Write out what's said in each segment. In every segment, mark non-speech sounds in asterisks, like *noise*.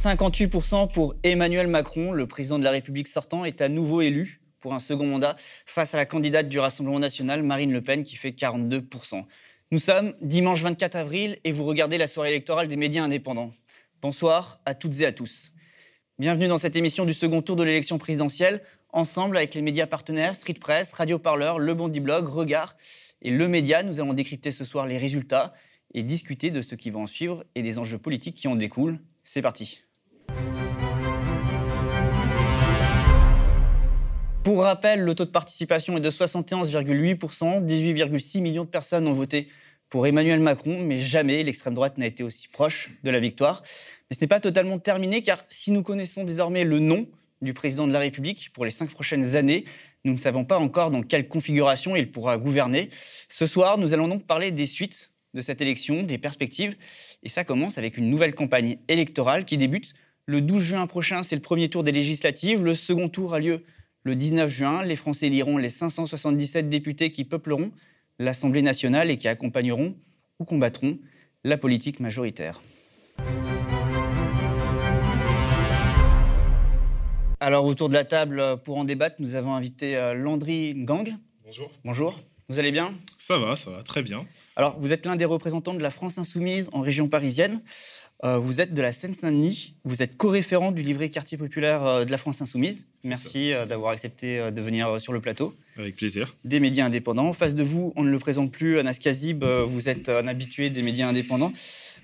58% pour Emmanuel Macron, le président de la République sortant, est à nouveau élu pour un second mandat face à la candidate du Rassemblement national, Marine Le Pen, qui fait 42%. Nous sommes dimanche 24 avril et vous regardez la soirée électorale des médias indépendants. Bonsoir à toutes et à tous. Bienvenue dans cette émission du second tour de l'élection présidentielle, ensemble avec les médias partenaires Street Press, Radio Parleur, Le Bondi Blog, Regard et Le Média. Nous allons décrypter ce soir les résultats et discuter de ce qui va en suivre et des enjeux politiques qui en découlent. C'est parti. Pour rappel, le taux de participation est de 71,8%. 18,6 millions de personnes ont voté pour Emmanuel Macron, mais jamais l'extrême droite n'a été aussi proche de la victoire. Mais ce n'est pas totalement terminé, car si nous connaissons désormais le nom du président de la République pour les cinq prochaines années, nous ne savons pas encore dans quelle configuration il pourra gouverner. Ce soir, nous allons donc parler des suites de cette élection, des perspectives. Et ça commence avec une nouvelle campagne électorale qui débute le 12 juin prochain. C'est le premier tour des législatives. Le second tour a lieu le 19 juin. Les Français liront les 577 députés qui peupleront l'Assemblée nationale et qui accompagneront ou combattront la politique majoritaire. Alors autour de la table, pour en débattre, nous avons invité euh, Landry Gang. Bonjour. Bonjour. Vous allez bien? Ça va, ça va, très bien. Alors, vous êtes l'un des représentants de la France insoumise en région parisienne. Euh, vous êtes de la Seine-Saint-Denis. Vous êtes co-référent du livret quartier populaire euh, de la France insoumise. Merci euh, d'avoir accepté de venir sur le plateau. Avec plaisir. Des médias indépendants. En face de vous, on ne le présente plus, Anas Kazib. vous êtes un habitué des médias indépendants.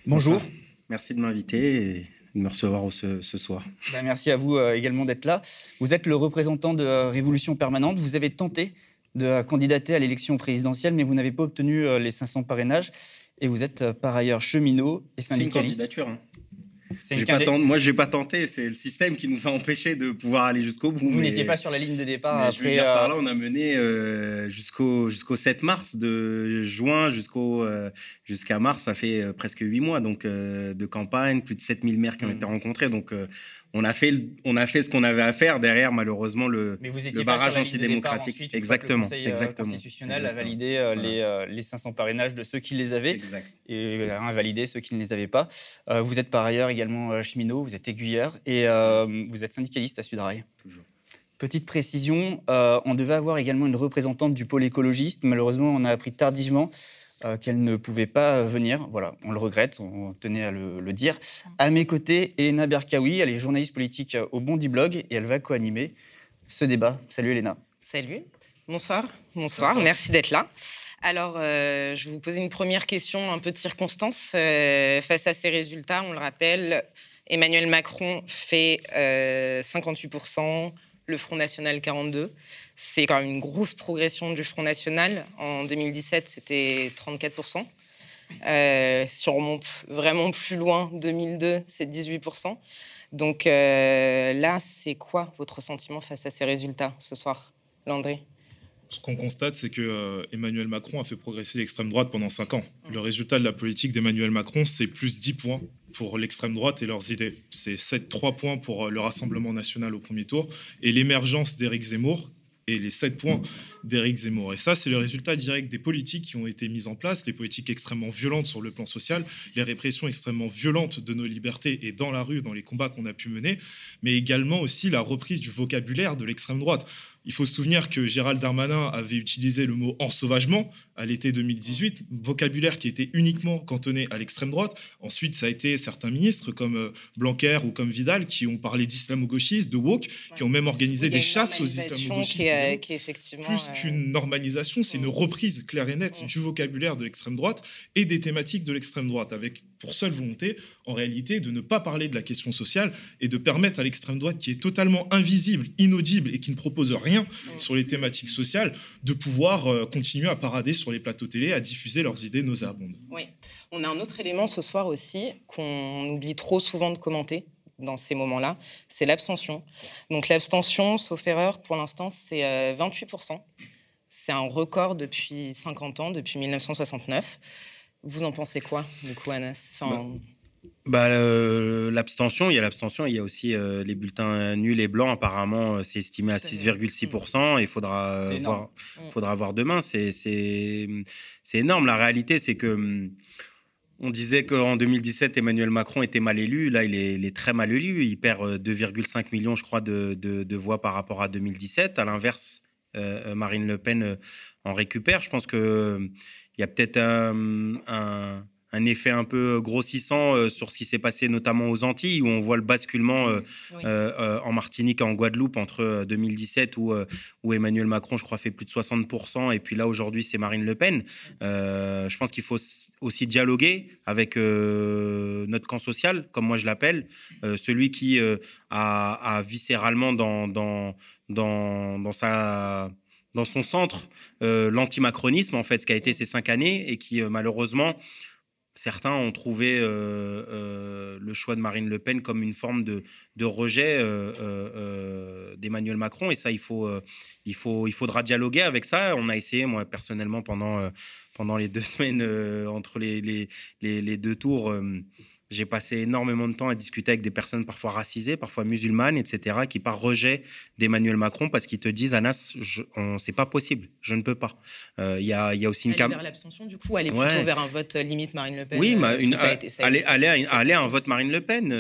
Bonjour. Merci de m'inviter et de me recevoir ce, soir. Ben, merci à vous également d'être là. Vous êtes le représentant de Révolution Permanente. Vous avez tenté de candidater à l'élection présidentielle, mais vous n'avez pas obtenu les 500 parrainages. Et vous êtes euh, par ailleurs cheminot et syndicaliste. C'est une candidature. Hein. Pas moi, je n'ai pas tenté. C'est le système qui nous a empêchés de pouvoir aller jusqu'au bout. Vous n'étiez pas sur la ligne de départ. Après, je veux dire, par là, on a mené jusqu'au jusqu'au 7 mars, de juin jusqu'au jusqu'à mars, ça fait presque 8 mois donc de campagne, plus de 7000 maires qui ont hmm. été rencontrés. Donc on a fait, on a fait ce qu'on avait à faire derrière, malheureusement, le, le barrage antidémocratique. Ensuite, exactement. Le Conseil euh, exactement. constitutionnel a validé euh, les, euh, les, 500 parrainages de ceux qui les avaient et a invalidé ceux qui ne les avaient pas. vous êtes par ailleurs également cheminot, vous êtes aiguilleur et vous êtes syndicaliste à Sudrail. Toujours. Petite précision, on devait avoir également une représentante du pôle écologiste. Malheureusement, on a appris tardivement euh, qu'elle ne pouvait pas venir. Voilà, on le regrette, on tenait à le, dire. À mes côtés, Elena Berkaoui, elle est journaliste politique au Bondi Blog et elle va co-animer ce débat. Salut Elena. Salut. Bonsoir. Bonsoir. Merci d'être là. Alors, euh, je vais vous poser une première question un peu de circonstance. Euh, face à ces résultats, on le rappelle, Emmanuel Macron fait 58%, le Front National 42%. C'est quand même une grosse progression du Front National. En 2017, c'était 34%. Euh, si on remonte vraiment plus loin, 2002, c'est 18%. Donc euh, là, c'est quoi votre sentiment face à ces résultats ce soir, Landry? Ce qu'on constate, c'est que euh, Emmanuel Macron a fait progresser l'extrême droite pendant 5 ans. Le résultat de la politique d'Emmanuel Macron, c'est plus 10 points pour l'extrême droite et leurs idées. C'est 7, 3 points pour le Rassemblement national au premier tour et l'émergence d'Éric Zemmour, et les 7 points d'Éric Zemmour. Et ça, c'est le résultat direct des politiques qui ont été mises en place, les politiques extrêmement violentes sur le plan social, les répressions extrêmement violentes de nos libertés et dans la rue, dans les combats qu'on a pu mener, mais également aussi la reprise du vocabulaire de l'extrême droite. Il faut se souvenir que Gérald Darmanin avait utilisé le mot ensauvagement à l'été 2018, vocabulaire qui était uniquement cantonné à l'extrême droite. Ensuite, ça a été certains ministres comme euh, Blanquer ou comme Vidal qui ont parlé d'islamo-gauchistes, de woke, qui ont même organisé des chasses aux islamo-gauchistes. Qui, effectivement, Plus euh, qu'une normalisation, c'est une reprise claire et nette du vocabulaire de l'extrême droite et des thématiques de l'extrême droite, avec pour seule volonté, en réalité, de ne pas parler de la question sociale et de permettre à l'extrême droite, qui est totalement invisible, inaudible et qui ne propose rien sur les thématiques sociales, de pouvoir euh, continuer à parader sur les plateaux télé, à diffuser leurs idées nauséabondes. Oui, on a un autre élément ce soir aussi qu'on oublie trop souvent de commenter dans ces moments-là, c'est l'abstention. Donc l'abstention, sauf erreur, pour l'instant, c'est 28%. Euh, c'est un record depuis 50 ans, depuis 1969. Vous en pensez quoi, du coup, Anas? Enfin... bah, bah L'abstention, il y a l'abstention, il y a aussi euh, les bulletins nuls et blancs. Apparemment, euh, c'est estimé à 6,6%. Il faudra voir, mm. faudra voir demain. C'est énorme. La réalité, c'est que hum, On disait qu'en 2017, Emmanuel Macron était mal élu. Là, il est, très mal élu. Il perd 2,5 millions, je crois, de, voix par rapport à 2017. À l'inverse, Marine Le Pen en récupère. Je pense qu'il y a peut-être un un effet un peu grossissant euh, sur ce qui s'est passé notamment aux Antilles, où on voit le basculement euh, euh, en Martinique et en Guadeloupe entre 2017, où, où, Emmanuel Macron, je crois, fait plus de 60%, et puis là, aujourd'hui, c'est Marine Le Pen. je pense qu'il faut aussi dialoguer avec notre camp social, comme moi je l'appelle, celui qui a, viscéralement dans, dans, dans, dans sa dans son centre l'antimacronisme, en fait, ce qui a été ces cinq années, et qui malheureusement certains ont trouvé euh, euh, le choix de Marine Le Pen comme une forme de, rejet euh, d'Emmanuel Macron. Et ça, il, faut, il, faut, il faudra dialoguer avec ça. On a essayé, moi, personnellement, pendant, pendant les deux *laughs* semaines entre les, les deux tours j'ai passé énormément de temps à discuter avec des personnes parfois racisées, parfois musulmanes, etc., qui par rejet d'Emmanuel Macron parce qu'ils te disent Anas, c'est pas possible, je ne peux pas. Euh, il y, a, y, a, aussi une vers l'abstention, du coup, aller plutôt vers un vote euh, limite Marine Le Pen. Oui, euh, une, aller, aller, aller, à un vote Marine Le Pen.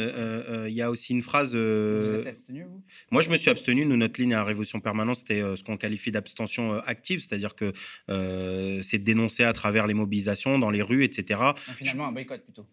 Il y a aussi une phrase. Vous êtes abstenu, vous? Moi, je me suis abstenu. Nous, notre ligne à Révolution Permanente, c'était ce qu'on qualifie d'abstention active, c'est-à-dire que c'est de dénoncer à travers les mobilisations dans les rues, etc. finalement, un boycott plutôt.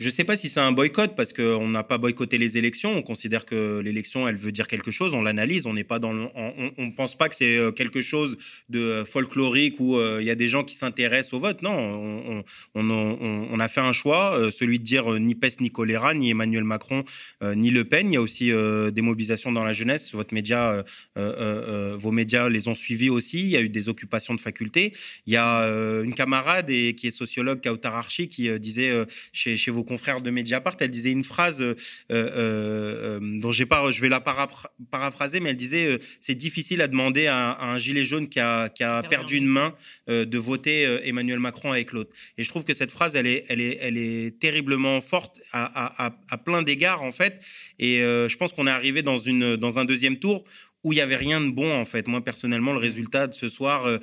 Je ne sais pas si c'est un boycott parce qu'on n'a pas boycotté les élections. On considère que l'élection, elle veut dire quelque chose. On l'analyse. On n'est pas dans. on, ne pense pas que c'est euh, quelque chose de folklorique où euh, il y a des gens qui s'intéressent au vote. Non, on, a fait un choix, euh, celui de dire ni PES ni choléra, ni Emmanuel Macron, ni Le Pen. Il y a aussi des mobilisations dans la jeunesse. Votre média, vos médias les ont suivis aussi. Il y a eu des occupations de facultés. Il y a une camarade qui est sociologue, Kautar Archi, qui disait chez, chez vos confrère de Mediapart, elle disait une phrase euh, euh, euh, dont j'ai pas, je vais la paraphraser, mais elle disait c'est difficile à demander à, un gilet jaune qui a, perdu une main de voter Emmanuel Macron avec l'autre. Et je trouve que cette phrase, elle est, elle est, elle est terriblement forte à, à plein d'égards en fait. Et je pense qu'on est arrivé dans une dans un deuxième tour où il y avait rien de bon en fait. Moi personnellement, le résultat de ce soir, euh,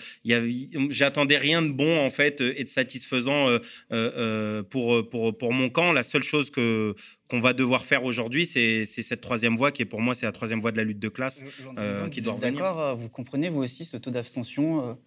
j'attendais rien de bon en fait euh, et de satisfaisant euh, pour, pour, pour mon camp. La seule chose que qu'on va devoir faire aujourd'hui, c'est cette troisième voie qui est pour moi c'est la troisième voie de la lutte de classe qui doit revenir. D'accord, vous comprenez vous aussi ce taux d'abstention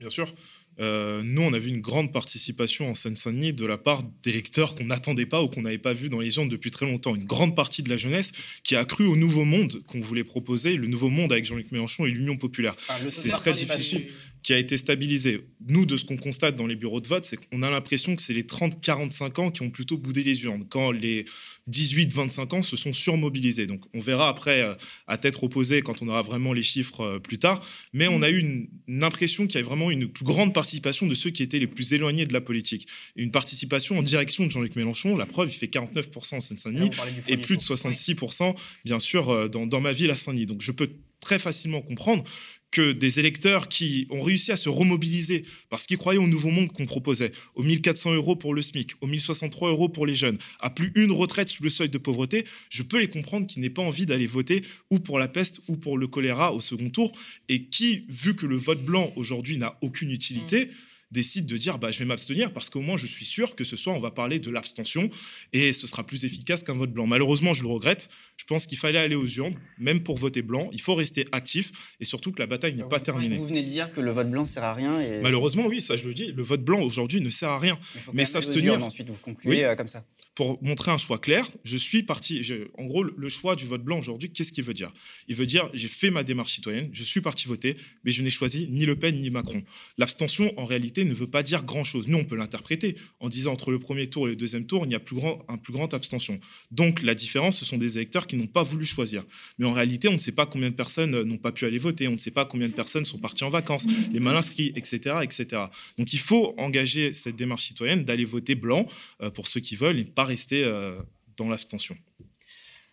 Bien sûr. Euh, nous, on a vu une grande participation en Seine-Saint-Denis de la part d'électeurs qu'on n'attendait pas ou qu'on n'avait pas vu dans les gens depuis très longtemps. Une grande partie de la jeunesse qui a cru au nouveau monde qu'on voulait proposer, le nouveau monde avec Jean-Luc Mélenchon et l'Union populaire. Ah, c'est très difficile, qui a été stabilisé. Nous, de ce qu'on constate dans les bureaux de vote, c'est qu'on a l'impression que c'est les 30-45 ans qui ont plutôt boudé les urnes, quand les 18-25 ans se sont surmobilisés. Donc on verra après euh, à tête opposée quand on aura vraiment les chiffres euh, plus tard. Mais on a eu une, impression qu'il y avait vraiment une plus grande participation de ceux qui étaient les plus éloignés de la politique. une participation en direction de Jean-Luc Mélenchon. La preuve, il fait 49% en Seine-Saint-Denis et plus de 66% bien sûr euh, dans, dans ma ville à Saint-Denis. Donc je peux très facilement comprendre que des électeurs qui ont réussi à se remobiliser parce qu'ils croyaient au nouveau monde qu'on proposait, aux 1400 euros pour le SMIC, aux 1063 euros pour les jeunes, à plus une retraite sous le seuil de pauvreté, je peux les comprendre qui n'aient pas envie d'aller voter ou pour la peste ou pour le choléra au second tour. Et qui, vu que le vote blanc aujourd'hui n'a aucune utilité, mmh décide de dire bah, je vais m'abstenir parce qu'au moins je suis sûr que ce soir on va parler de l'abstention et ce sera plus efficace qu'un vote blanc. Malheureusement, je le regrette. Je pense qu'il fallait aller aux urnes, même pour voter blanc. Il faut rester actif et surtout que la bataille n'est pas terminée. Vous venez de dire que le vote blanc sert à rien. Et... Malheureusement, oui, ça je le dis. Le vote blanc aujourd'hui ne sert à rien. Mais s'abstenir. Ensuite, vous concluez euh, comme ça. Pour montrer un choix clair, je suis parti. en gros, le choix du vote blanc aujourd'hui, qu'est-ce qu'il veut dire? Il veut dire j'ai fait ma démarche citoyenne, je suis parti voter, mais je n'ai choisi ni Le Pen ni Macron. L'abstention, en réalité, ne veut pas dire grand-chose. Nous, on peut l'interpréter en disant entre le premier tour et le deuxième tour, il y a plus grand, un plus grand abstention. Donc, la différence, ce sont des électeurs qui n'ont pas voulu choisir. Mais en réalité, on ne sait pas combien de personnes euh, n'ont pas pu aller voter, on ne sait pas combien de personnes sont parties en vacances, les mal inscrits, etc., etc. Donc, il faut engager cette démarche citoyenne d'aller voter blanc euh, pour ceux qui veulent et pas rester euh, dans l'abstention.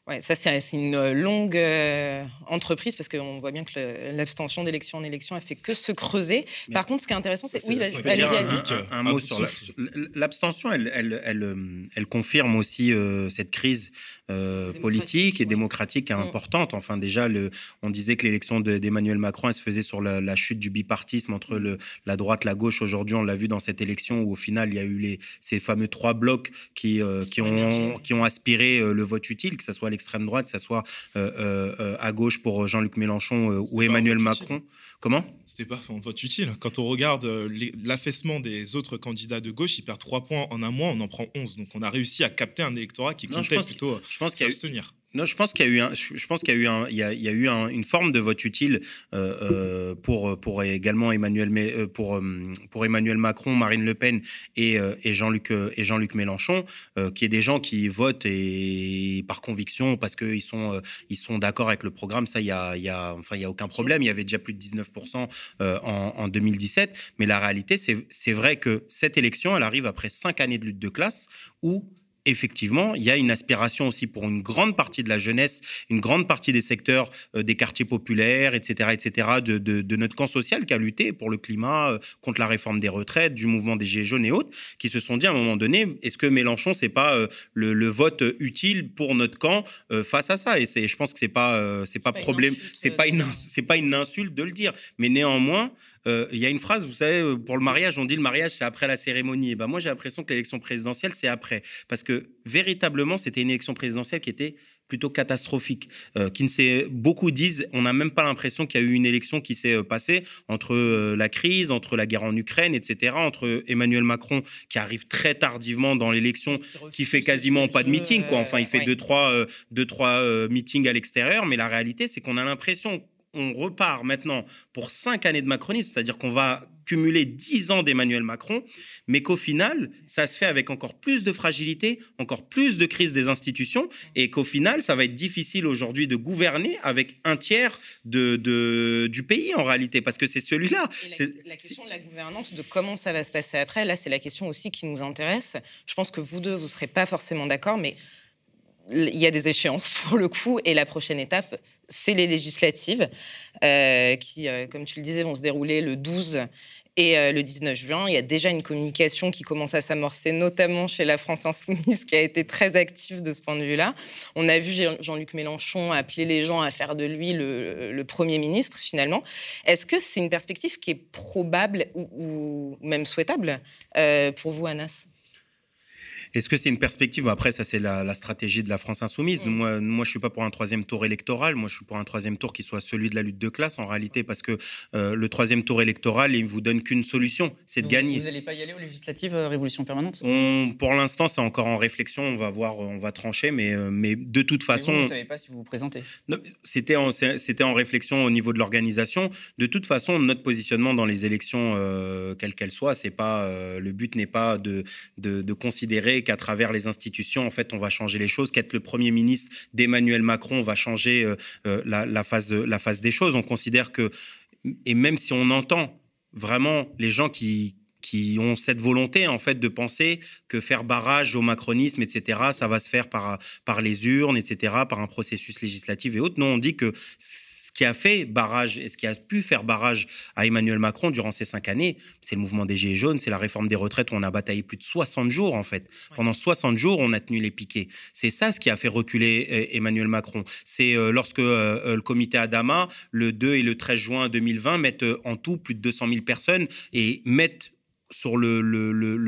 Ouais, ça, c'est une euh, longue euh, entreprise parce qu'on voit bien que l'abstention d'élection en élection, elle fait que se creuser. Par contre, ce qui est intéressant, c'est. Oui, allez-y, un, un, mot sur l'abstention, elle, elle, elle, elle, confirme aussi cette crise politique et démocratique mm. importante. Enfin, déjà, le, on disait que l'élection d'Emmanuel Macron, elle se faisait sur la, chute du bipartisme entre le, la droite, la gauche. Aujourd'hui, on l'a vu dans cette élection où, au final, il y a eu les, ces fameux trois blocs qui, qui, ont, qui ont aspiré le vote utile, que ce soit à l'extrême droite, que ce soit à gauche pour Jean-Luc Mélenchon ou Emmanuel Macron. Comment? C'était pas un vote utile. Quand on regarde l'affaissement des autres candidats de gauche, ils perdent 3 points en un mois, on en prend 11. Donc on a réussi à capter un électorat qui comptait plutôt je pense qu'il s'abstenir. Non, je pense qu'il y a eu, un, je pense qu'il y a eu, un, il y a, il y a eu une forme de vote utile euh, euh, pour, pour également Emmanuel, euh, pour, pour Emmanuel Macron, Marine Le Pen et, et Jean-Luc et Jean-Luc Mélenchon, qui est des gens qui votent et par conviction parce qu'ils sont, ils sont d'accord avec le programme. Ça, il y a, il y a, enfin, il y a aucun problème. Il y avait déjà plus de 19% en, en 2017, mais la réalité, c'est, c'est vrai que cette élection, elle arrive après cinq années de lutte de classe où effectivement, il y a une aspiration aussi pour une grande partie de la jeunesse, une grande partie des secteurs euh, des quartiers populaires, etc., etc., de, de, notre camp social qui a lutté pour le climat, euh, contre la réforme des retraites, du mouvement des Gilets jaunes et autres, qui se sont dit à un moment donné, est-ce que Mélenchon, c'est pas euh, le, vote utile pour notre camp face à ça? Et je pense que c'est pas, c'est pas, problème, c'est pas une, c'est pas une insulte de le dire, mais néanmoins, euh, il y a une phrase, vous savez, euh, pour le mariage, on dit le mariage, c'est après la cérémonie. Et ben moi, j'ai l'impression que l'élection présidentielle, c'est après. Parce que véritablement, c'était une élection présidentielle qui était plutôt catastrophique, euh, qui ne s'est beaucoup disent, on n'a même pas l'impression qu'il y a eu une élection qui s'est passée entre la crise, entre la guerre en Ukraine, etc., entre Emmanuel Macron qui arrive très tardivement dans l'élection, qui, fait quasiment pas de meeting, quoi. Enfin, il fait deux trois deux trois meetings à l'extérieur, mais la réalité, c'est qu'on a l'impression on repart maintenant pour cinq années de macronisme, c'est-à-dire qu'on va cumuler dix ans d'Emmanuel Macron, mais qu'au final, ça se fait avec encore plus de fragilité, encore plus de crise des institutions, et qu'au final, ça va être difficile aujourd'hui de gouverner avec un tiers de, du pays en réalité, parce que c'est celui-là. La, la, question de la gouvernance, de comment ça va se passer après, là, c'est la question aussi qui nous intéresse. Je pense que vous deux, vous ne serez pas forcément d'accord, mais il y a des échéances *laughs* pour le coup, et la prochaine étape, c'est les législatives, euh, qui, euh, comme tu le disais, vont se dérouler le 12 et euh, le 19 juin. Il y a déjà une communication qui commence à s'amorcer, notamment chez la France Insoumise, qui a été très active de ce point de vue-là. On a vu Jean-Luc Mélenchon appeler les gens à faire de lui le, Premier ministre, finalement. Est-ce que c'est une perspective qui est probable ou, même souhaitable pour vous, Anas? Est-ce que c'est une perspective? Après, ça, c'est la, stratégie de la France insoumise. Mm. Moi, moi, je suis pas pour un troisième tour électoral. Moi, je suis pour un troisième tour qui soit celui de la lutte de classe, en réalité, parce que euh, le troisième tour électoral, il vous donne qu'une solution, c'est de gagner. Vous n'allez pas y aller aux législatives euh, Révolution permanente? Pour l'instant, c'est encore en réflexion. On va voir, on va trancher, mais, euh, mais de toute façon. vous ne savez pas si vous vous présentez C'était en, en réflexion au niveau de l'organisation. De toute façon, notre positionnement dans les élections, quelles qu'elles soient, c'est pas le but n'est pas de, de, de considérer qu'à travers les institutions, en fait, on va changer les choses, qu'être le Premier ministre d'Emmanuel Macron va changer euh, euh, la, phase, la phase des choses. On considère que, et même si on entend vraiment les gens qui, qui ont cette volonté en fait de penser que faire barrage au macronisme, etc., ça va se faire par, par les urnes, etc., par un processus législatif et autres. Non, on dit que ce qui a fait barrage et ce qui a pu faire barrage à Emmanuel Macron durant ces cinq années, c'est le mouvement des Gilets jaunes, c'est la réforme des retraites où on a bataillé plus de 60 jours en fait. Pendant 60 jours, on a tenu les piquets. C'est ça ce qui a fait reculer euh, Emmanuel Macron. C'est euh, lorsque euh, le comité Adama, le 2 et le 13 juin 2020, mettent en tout plus de 200 000 personnes et mettent sur le,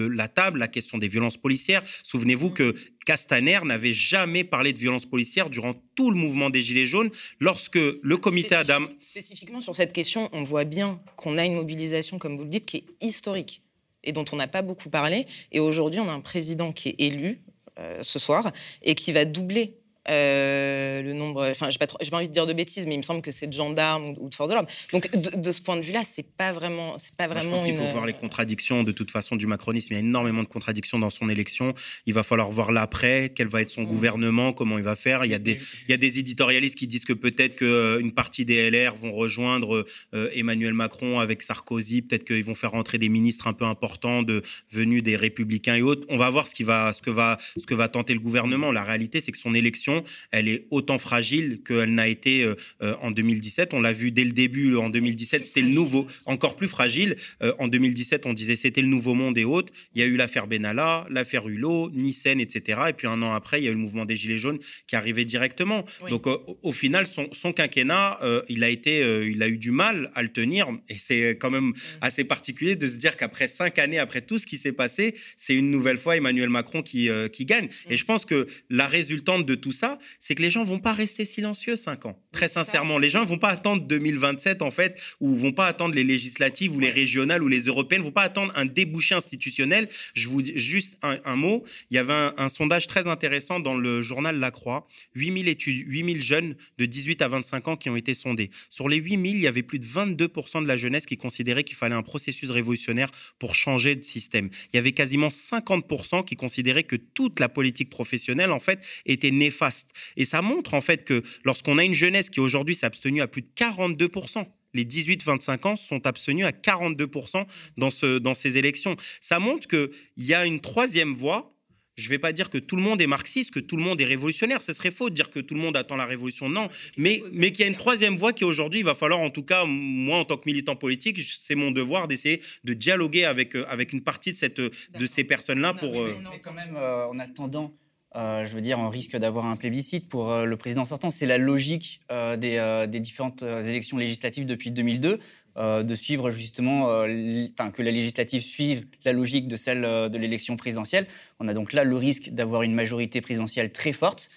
la table la question des violences policières. Souvenez-vous mm. que Castaner n'avait jamais parlé de violences policières durant tout le mouvement des Gilets jaunes. Lorsque le comité Adam... Spécifiquement sur cette question, on voit bien qu'on a une mobilisation, comme vous le dites, qui est historique et dont on n'a pas beaucoup parlé. Et aujourd'hui, on a un président qui est élu euh, ce soir et qui va doubler euh, le nombre, enfin, j'ai pas, pas envie de dire de bêtises, mais il me semble que c'est de gendarmes ou, de forces de l'ordre. Donc, de, ce point de vue-là, c'est pas vraiment, c'est pas vraiment. je pense qu'il faut voir les contradictions de toute façon du macronisme. Il y a énormément de contradictions dans son élection. Il va falloir voir l'après, quel va être son mmh. gouvernement, comment il va faire. Il y a des, il y a des éditorialistes qui disent que peut-être qu'une euh, partie des LR vont rejoindre euh, Emmanuel Macron avec Sarkozy. Peut-être qu'ils vont faire rentrer des ministres un peu importants de venus des Républicains et autres. On va voir ce qui va, ce que va, ce que va tenter le gouvernement. La réalité, c'est que son élection elle est autant fragile qu'elle n'a été euh, euh, en 2017. On l'a vu dès le début, en 2017, c'était le nouveau, encore plus fragile. Euh, en 2017, on disait c'était le nouveau monde et autres. Il y a eu l'affaire Benalla, l'affaire Hulot, Nissen, etc. Et puis un an après, il y a eu le mouvement des Gilets jaunes qui arrivait directement. Donc au, final, son, quinquennat, il, a été, il a eu du mal à le tenir. Et c'est quand même assez particulier de se dire qu'après cinq années, après tout ce qui s'est passé, c'est une nouvelle fois Emmanuel Macron qui, qui gagne. Et je pense que la résultante de tout ça, c'est que les gens vont pas rester silencieux cinq ans. Très sincèrement, les gens vont pas attendre 2027 en fait, ou vont pas attendre les législatives ou les régionales ou les européennes, vont pas attendre un débouché institutionnel. Je vous dis juste un, mot. Il y avait un, sondage très intéressant dans le journal La Croix. 8000 études, 8000 jeunes de 18 à 25 ans qui ont été sondés. Sur les 8000, il y avait plus de 22% de la jeunesse qui considérait qu'il fallait un processus révolutionnaire pour changer de système. Il y avait quasiment 50% qui considéraient que toute la politique professionnelle en fait était néfaste. Et ça montre en fait que lorsqu'on a une jeunesse qui aujourd'hui s'est abstenue à plus de 42%, les 18-25 ans sont abstenus à 42% dans, ce, dans ces élections. Ça montre qu'il y a une troisième voie. Je ne vais pas dire que tout le monde est marxiste, que tout le monde est révolutionnaire. Ce serait faux de dire que tout le monde attend la révolution. Non, mais, mais qu'il y a une troisième voie qui aujourd'hui, il va falloir, en tout cas, moi, en tant que militant politique, c'est mon devoir d'essayer de dialoguer avec, euh, avec une partie de, cette, de ces personnes-là pour... Euh, mais quand même, euh, en attendant euh, je veux dire, on risque d'avoir un plébiscite pour euh, le président sortant. C'est la logique euh, des, différentes élections législatives depuis 2002, de suivre justement, que la législative suive la logique de celle de l'élection présidentielle. On a donc là le risque d'avoir une majorité présidentielle très forte.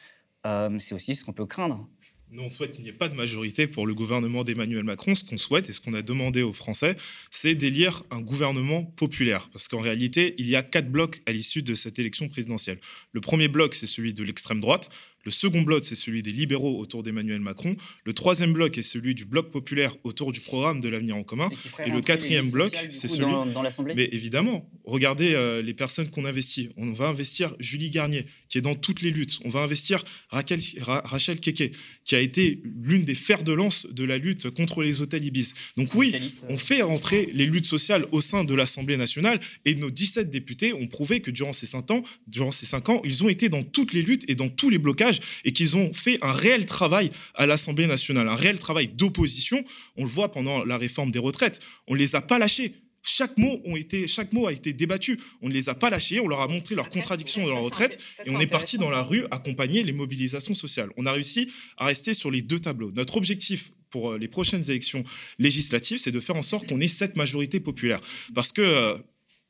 C'est aussi ce qu'on peut craindre. Nous, on souhaite qu'il n'y ait pas de majorité pour le gouvernement d'Emmanuel Macron. Ce qu'on souhaite et ce qu'on a demandé aux Français, c'est d'élire un gouvernement populaire. Parce qu'en réalité, il y a quatre blocs à l'issue de cette élection présidentielle. Le premier bloc, c'est celui de l'extrême droite. Le second bloc, c'est celui des libéraux autour d'Emmanuel Macron. Le troisième bloc est celui du bloc populaire autour du programme de l'avenir en commun. Et, le quatrième bloc, c'est celui. Dans, l'Assemblée Mais évidemment, regardez euh, les personnes qu'on investit. On va investir Julie Garnier, qui est dans toutes les luttes. On va investir Rachel Keke, qui a été l'une des fers de lance de la lutte contre les hôtels Ibis. Donc oui, on fait rentrer les luttes sociales au sein de l'Assemblée nationale et nos 17 députés ont prouvé que durant ces 5 ans, durant ces 5 ans, ils ont été dans toutes les luttes et dans tous les blocages et qu'ils ont fait un réel travail à l'Assemblée nationale, un réel travail d'opposition. On le voit pendant la réforme des retraites. On ne les a pas lâchés. Chaque mot, ont été, chaque mot a été débattu. On ne les a pas lâchés, on leur a montré leurs contradictions dans leur retraite et on est parti dans la rue accompagner les mobilisations sociales. On a réussi à rester sur les deux tableaux. Notre objectif pour euh, les prochaines élections législatives, c'est de faire en sorte qu'on ait cette majorité populaire. Parce que euh,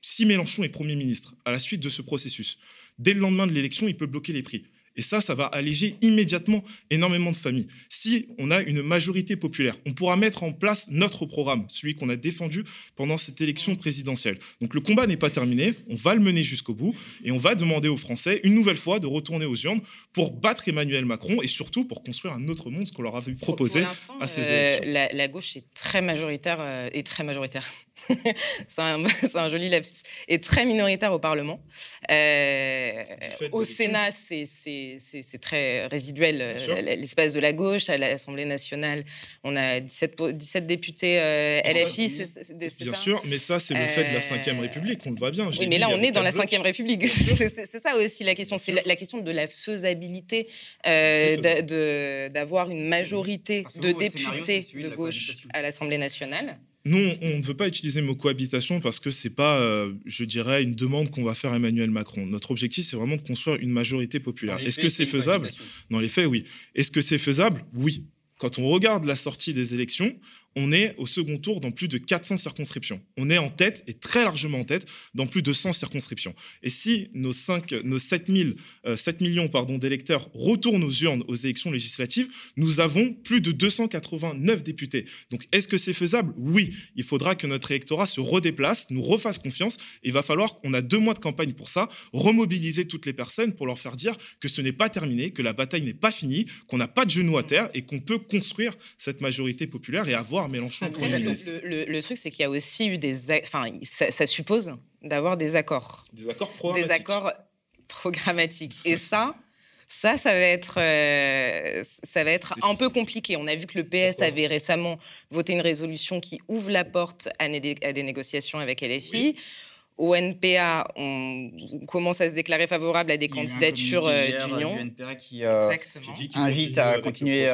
si Mélenchon est Premier ministre à la suite de ce processus, dès le lendemain de l'élection, il peut bloquer les prix. Et ça, ça va alléger immédiatement énormément de familles. Si on a une majorité populaire, on pourra mettre en place notre programme, celui qu'on a défendu pendant cette élection présidentielle. Donc le combat n'est pas terminé, on va le mener jusqu'au bout et on va demander aux Français une nouvelle fois de retourner aux urnes pour battre Emmanuel Macron et surtout pour construire un autre monde, ce qu'on leur avait proposé à ces euh, élections. la, gauche est très majoritaire euh, et très majoritaire. *laughs* c'est un, joli lapsus. Et très minoritaire au Parlement. Euh, au Sénat, c'est très résiduel. Euh, l'espace de la gauche, à l'Assemblée nationale, on a 17, 17 députés euh, LFI. bien sûr, mais ça, c'est le fait de la Ve République, on le voit bien. Oui, mais là, on est dans la Ve République. *laughs* c'est ça aussi la question. C'est la, question de la faisabilité d'avoir une majorité de députés de gauche à l'Assemblée nationale. Non, on ne veut pas utiliser le mot cohabitation parce que c'est pas, euh, je dirais, une demande qu'on va faire à Emmanuel Macron. Notre objectif, c'est vraiment de construire une majorité populaire. Est-ce que c'est faisable? Dans les faits, oui. Est-ce que c'est faisable? Oui. Quand on regarde la sortie des élections, on est au second tour dans plus de 400 circonscriptions. On est en tête, et très largement en tête, dans plus de 100 circonscriptions. Et si nos, 5, nos 7, 7 euh, millions d'électeurs retournent aux urnes aux élections législatives, nous avons plus de 289 députés. Donc est-ce que c'est faisable? Oui. Il faudra que notre électorat se redéplace, nous refasse confiance. il va falloir qu'on a deux mois de campagne pour ça, remobiliser toutes les personnes pour leur faire dire que ce n'est pas terminé, que la bataille n'est pas finie, qu'on n'a pas de genoux à terre et qu'on peut construire cette majorité populaire et avoir Mélenchon le, truc, c'est qu'il y a aussi eu des. Enfin, ça, suppose d'avoir des accords. Des accords programmatiques. Des accords programmatiques. Et *laughs* ça. Ça, ça va être, euh, ça va être un peu compliqué. On a vu que le PS avait récemment voté une résolution qui ouvre la porte à, des négociations avec LFI. Au NPA, on, commence à se déclarer favorable à des candidatures d'union. NPA qui, invite à continuer.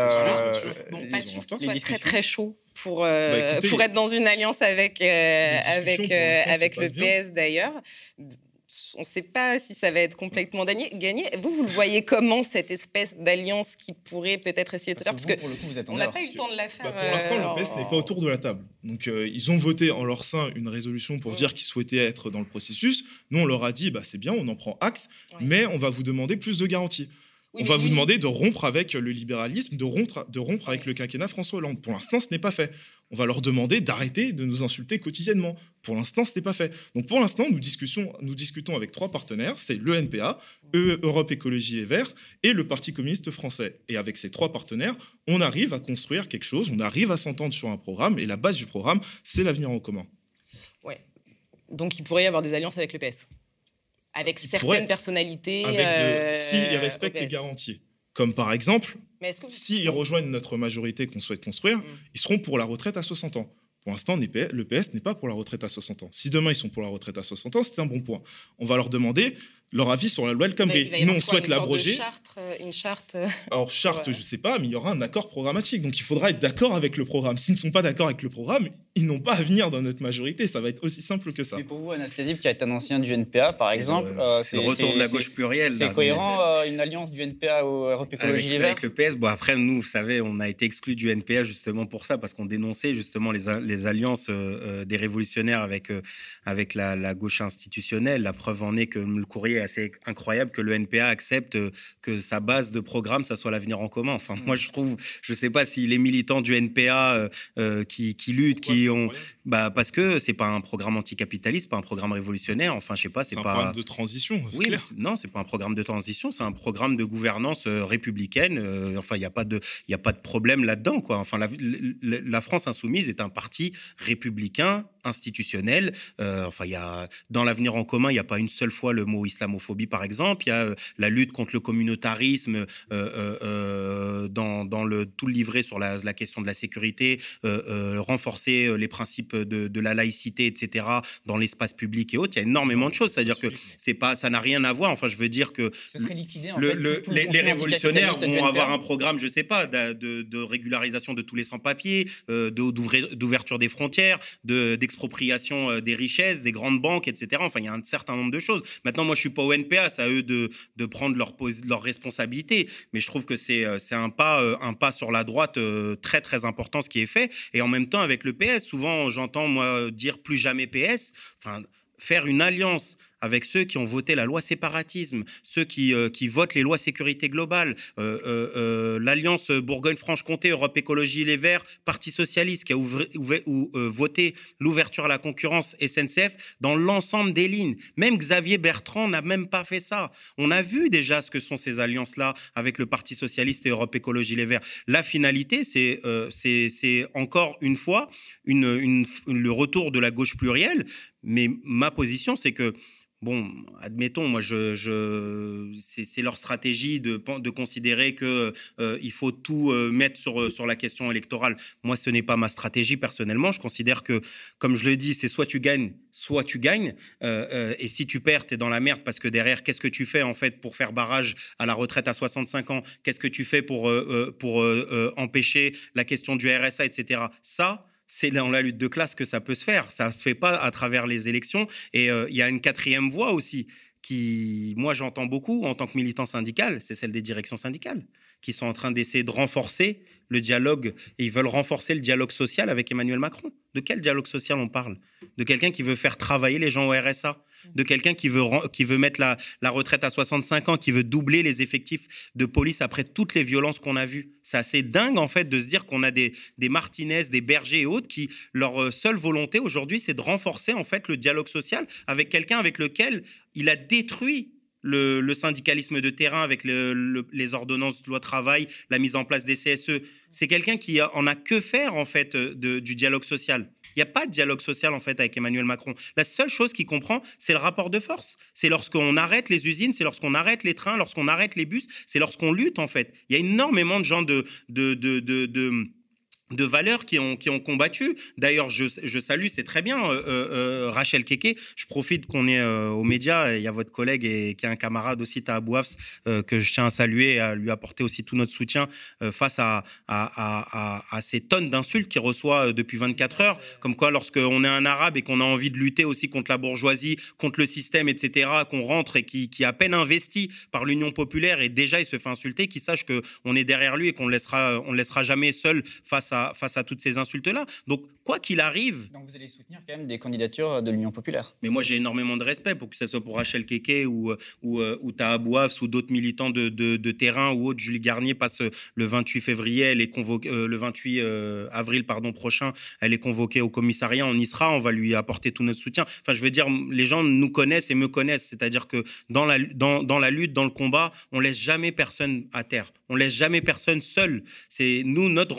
bon, pas sûr qu'il soit très très chaud pour, bah, pour être dans une alliance avec, avec, avec le PS d'ailleurs on ne sait pas si ça va être complètement gagné. Vous, vous le voyez comment, cette espèce d'alliance qui pourrait peut-être essayer de faire Parce que, pour le coup, vous êtes on n'a pas eu le temps de la faire. Bah, pour l'instant, le PS n'est pas autour de la table. Donc, euh, ils ont voté en leur sein une résolution pour mm. dire qu'ils souhaitaient être dans le processus. Nous, on leur a dit, bah, c'est bien, on en prend acte, mais on va vous demander plus de garanties on va vous demander de rompre avec le libéralisme, de rompre, de rompre avec le quinquennat François Hollande. Pour l'instant, ce n'est pas fait. On va leur demander d'arrêter de nous insulter quotidiennement. Pour l'instant, ce n'est pas fait. Donc pour l'instant, nous, nous discutons avec trois partenaires, c'est le NPA, e, Europe Écologie Les Verts et le Parti communiste français. Et avec ces trois partenaires, on arrive à construire quelque chose, on arrive à s'entendre sur un programme, et la base du programme, c'est l'avenir en commun. Ouais. Donc il pourrait y avoir des alliances avec le PS avec certaines personnalités. Avec euh, S'ils respectent les garanties. Comme par exemple, s'ils rejoignent notre majorité qu'on souhaite construire, mm. ils seront pour la retraite à 60 ans. Pour l'instant, le PS n'est pas pour la retraite à 60 ans. Si demain ils sont pour la retraite à 60 ans, c'est un bon point. On va leur demander leur avis sur la loi El Khomri. Nous, on souhaite l'abroger. Euh, une charte. Euh, *laughs* Alors, charte, je ne sais pas, mais il y aura un accord programmatique. Donc, il faudra être d'accord avec le programme. S'ils ne sont pas d'accord avec le programme, ils n'ont pas à venir dans notre majorité. Ça va être aussi simple que ça. Mais pour vous, Anastasie, qui est un ancien du NPA, par exemple, euh, c'est le retour de la gauche plurielle. C'est cohérent, une alliance du NPA au Europe Écologie Les Verts Avec le PS, bon, après, nous, vous savez, on a été exclus du NPA justement pour ça, parce qu'on dénonçait justement les, les alliances des révolutionnaires avec, avec la, la gauche institutionnelle. La preuve en est que le courrier est assez incroyable que le NPA accepte euh, que sa base de programme, ça soit l'avenir en commun. Enfin, moi, je trouve, je sais pas si les militants du NPA euh, euh, qui, qui, luttent, qui ont, bah, parce que c'est pas un programme anticapitaliste, pas un programme révolutionnaire. Enfin, je sais pas, c'est pas. un programme de transition. Oui, non, c'est pas un programme de transition, c'est un programme de gouvernance républicaine. enfin, il n'y a pas de, il a pas de problème là-dedans, quoi. Enfin, la, la, France insoumise est un parti républicain institutionnel. enfin, il y a dans l'avenir en commun, il n'y a pas une seule fois le mot islamophobie, par exemple il y a euh, la lutte contre le communautarisme euh, euh, dans, dans, le, tout le livret sur la, question de la sécurité, renforcer les principes de, la laïcité, etc., dans l'espace public et autres. Il y a énormément de choses. C'est-à-dire que c'est pas, ça n'a rien à voir. Enfin, je veux dire que les, révolutionnaires vont avoir un programme, je sais pas, de, régularisation de tous les sans-papiers, d'ouverture des frontières, d'expropriation des richesses, des grandes banques, etc. Enfin, il y a un certain nombre de choses. Maintenant, moi, je suis pas au NPA, ça eux de, de prendre leur, leur responsabilité. Mais je trouve que c'est euh, un pas, euh, un pas sur la droite euh, très, très important ce qui est fait. Et en même temps, avec le PS, souvent, j'entends, moi, dire plus jamais PS. Enfin, faire une alliance avec ceux qui ont voté la loi séparatisme, ceux qui, euh, qui votent les lois sécurité globale, euh, euh, l'Alliance Bourgogne-Franche-Comté, Europe Écologie Les Verts, Parti Socialiste qui a voté l'ouverture à la concurrence SNCF dans l'ensemble des lignes. Même Xavier Bertrand n'a même pas fait ça. On a vu déjà ce que sont ces alliances-là avec le Parti Socialiste et Europe Écologie Les Verts. La finalité, c'est c'est encore une fois le retour de la gauche plurielle. Mais ma position, c'est que Bon, admettons, moi, je, c'est leur stratégie de, de considérer que euh, il faut tout euh, mettre sur, sur la question électorale. Moi, ce n'est pas ma stratégie personnellement. Je considère que, comme je le dis, c'est soit tu gagnes, soit tu gagnes. Euh, et si tu perds, tu es dans la merde parce que derrière, qu'est-ce que tu fais en fait pour faire barrage à la retraite à 65 ans? Qu'est-ce que tu fais pour, pour empêcher la question du RSA, etc. Ça, c'est dans la lutte de classe que ça peut se faire. Ça se fait pas à travers les élections. Et euh, il y a une quatrième voie aussi qui, moi, j'entends beaucoup en tant que militant syndical, c'est celle des directions syndicales, qui sont en train d'essayer de renforcer le dialogue et ils veulent renforcer le dialogue social avec Emmanuel Macron. De quel dialogue social on parle? De quelqu'un qui veut faire travailler les gens au RSA de quelqu'un qui veut, qui veut mettre la, la, retraite à 65 ans, qui veut doubler les effectifs de police après toutes les violences qu'on a vues? C'est assez dingue, en fait, de se dire qu'on a des, des Martinez, des Bergers et autres qui, leur euh, seule volonté aujourd'hui, c'est de renforcer, en fait, le dialogue social avec quelqu'un avec lequel il a détruit le, syndicalisme de terrain avec les ordonnances de loi travail, la mise en place des CSE. C'est quelqu'un qui en a que faire en fait du dialogue social. Il n'y a pas de dialogue social en fait avec Emmanuel Macron. La seule chose qu'il comprend, c'est le rapport de force. C'est lorsqu'on arrête les usines, c'est lorsqu'on arrête les trains, lorsqu'on arrête les bus, c'est lorsqu'on lutte en fait. Il y a énormément de gens de, de, de de valeurs qui ont, qui ont combattu. D'ailleurs, je, je, salue, c'est très bien, euh, euh, euh, Rachel Keke. Je profite qu'on est aux médias. Il y a votre collègue et, qui est un camarade aussi, Tahabou que je tiens à saluer et à lui apporter aussi tout notre soutien face à, à, à, ces tonnes d'insultes qu'il reçoit depuis 24 heures. Comme quoi, lorsqu'on est un arabe et qu'on a envie de lutter aussi contre la bourgeoisie, contre le système, etc., qu'on rentre et qui, qui est à peine investi par l'Union populaire et déjà il se fait insulter, qu'il sache qu'on est derrière lui et qu'on ne laissera, on laissera jamais seul face à face à toutes ces insultes-là. Donc, quoi qu'il arrive. Donc, vous allez soutenir quand même des candidatures de l'Union populaire. Mais moi, j'ai énormément de respect pour que ce soit pour Rachel Keke ou, ou, euh, ou Taha ou d'autres militants de, de, terrain ou autres. Julie Garnier passe euh, le 28 février, elle est convoquée, euh, le 28 avril pardon, prochain, elle est convoquée au commissariat. On y sera, on va lui apporter tout notre soutien. Enfin, je veux dire, les gens nous connaissent et me connaissent. C'est-à-dire que dans la, dans, dans la lutte, dans le combat, on laisse jamais personne à terre. On laisse jamais personne seul. C'est nous, notre,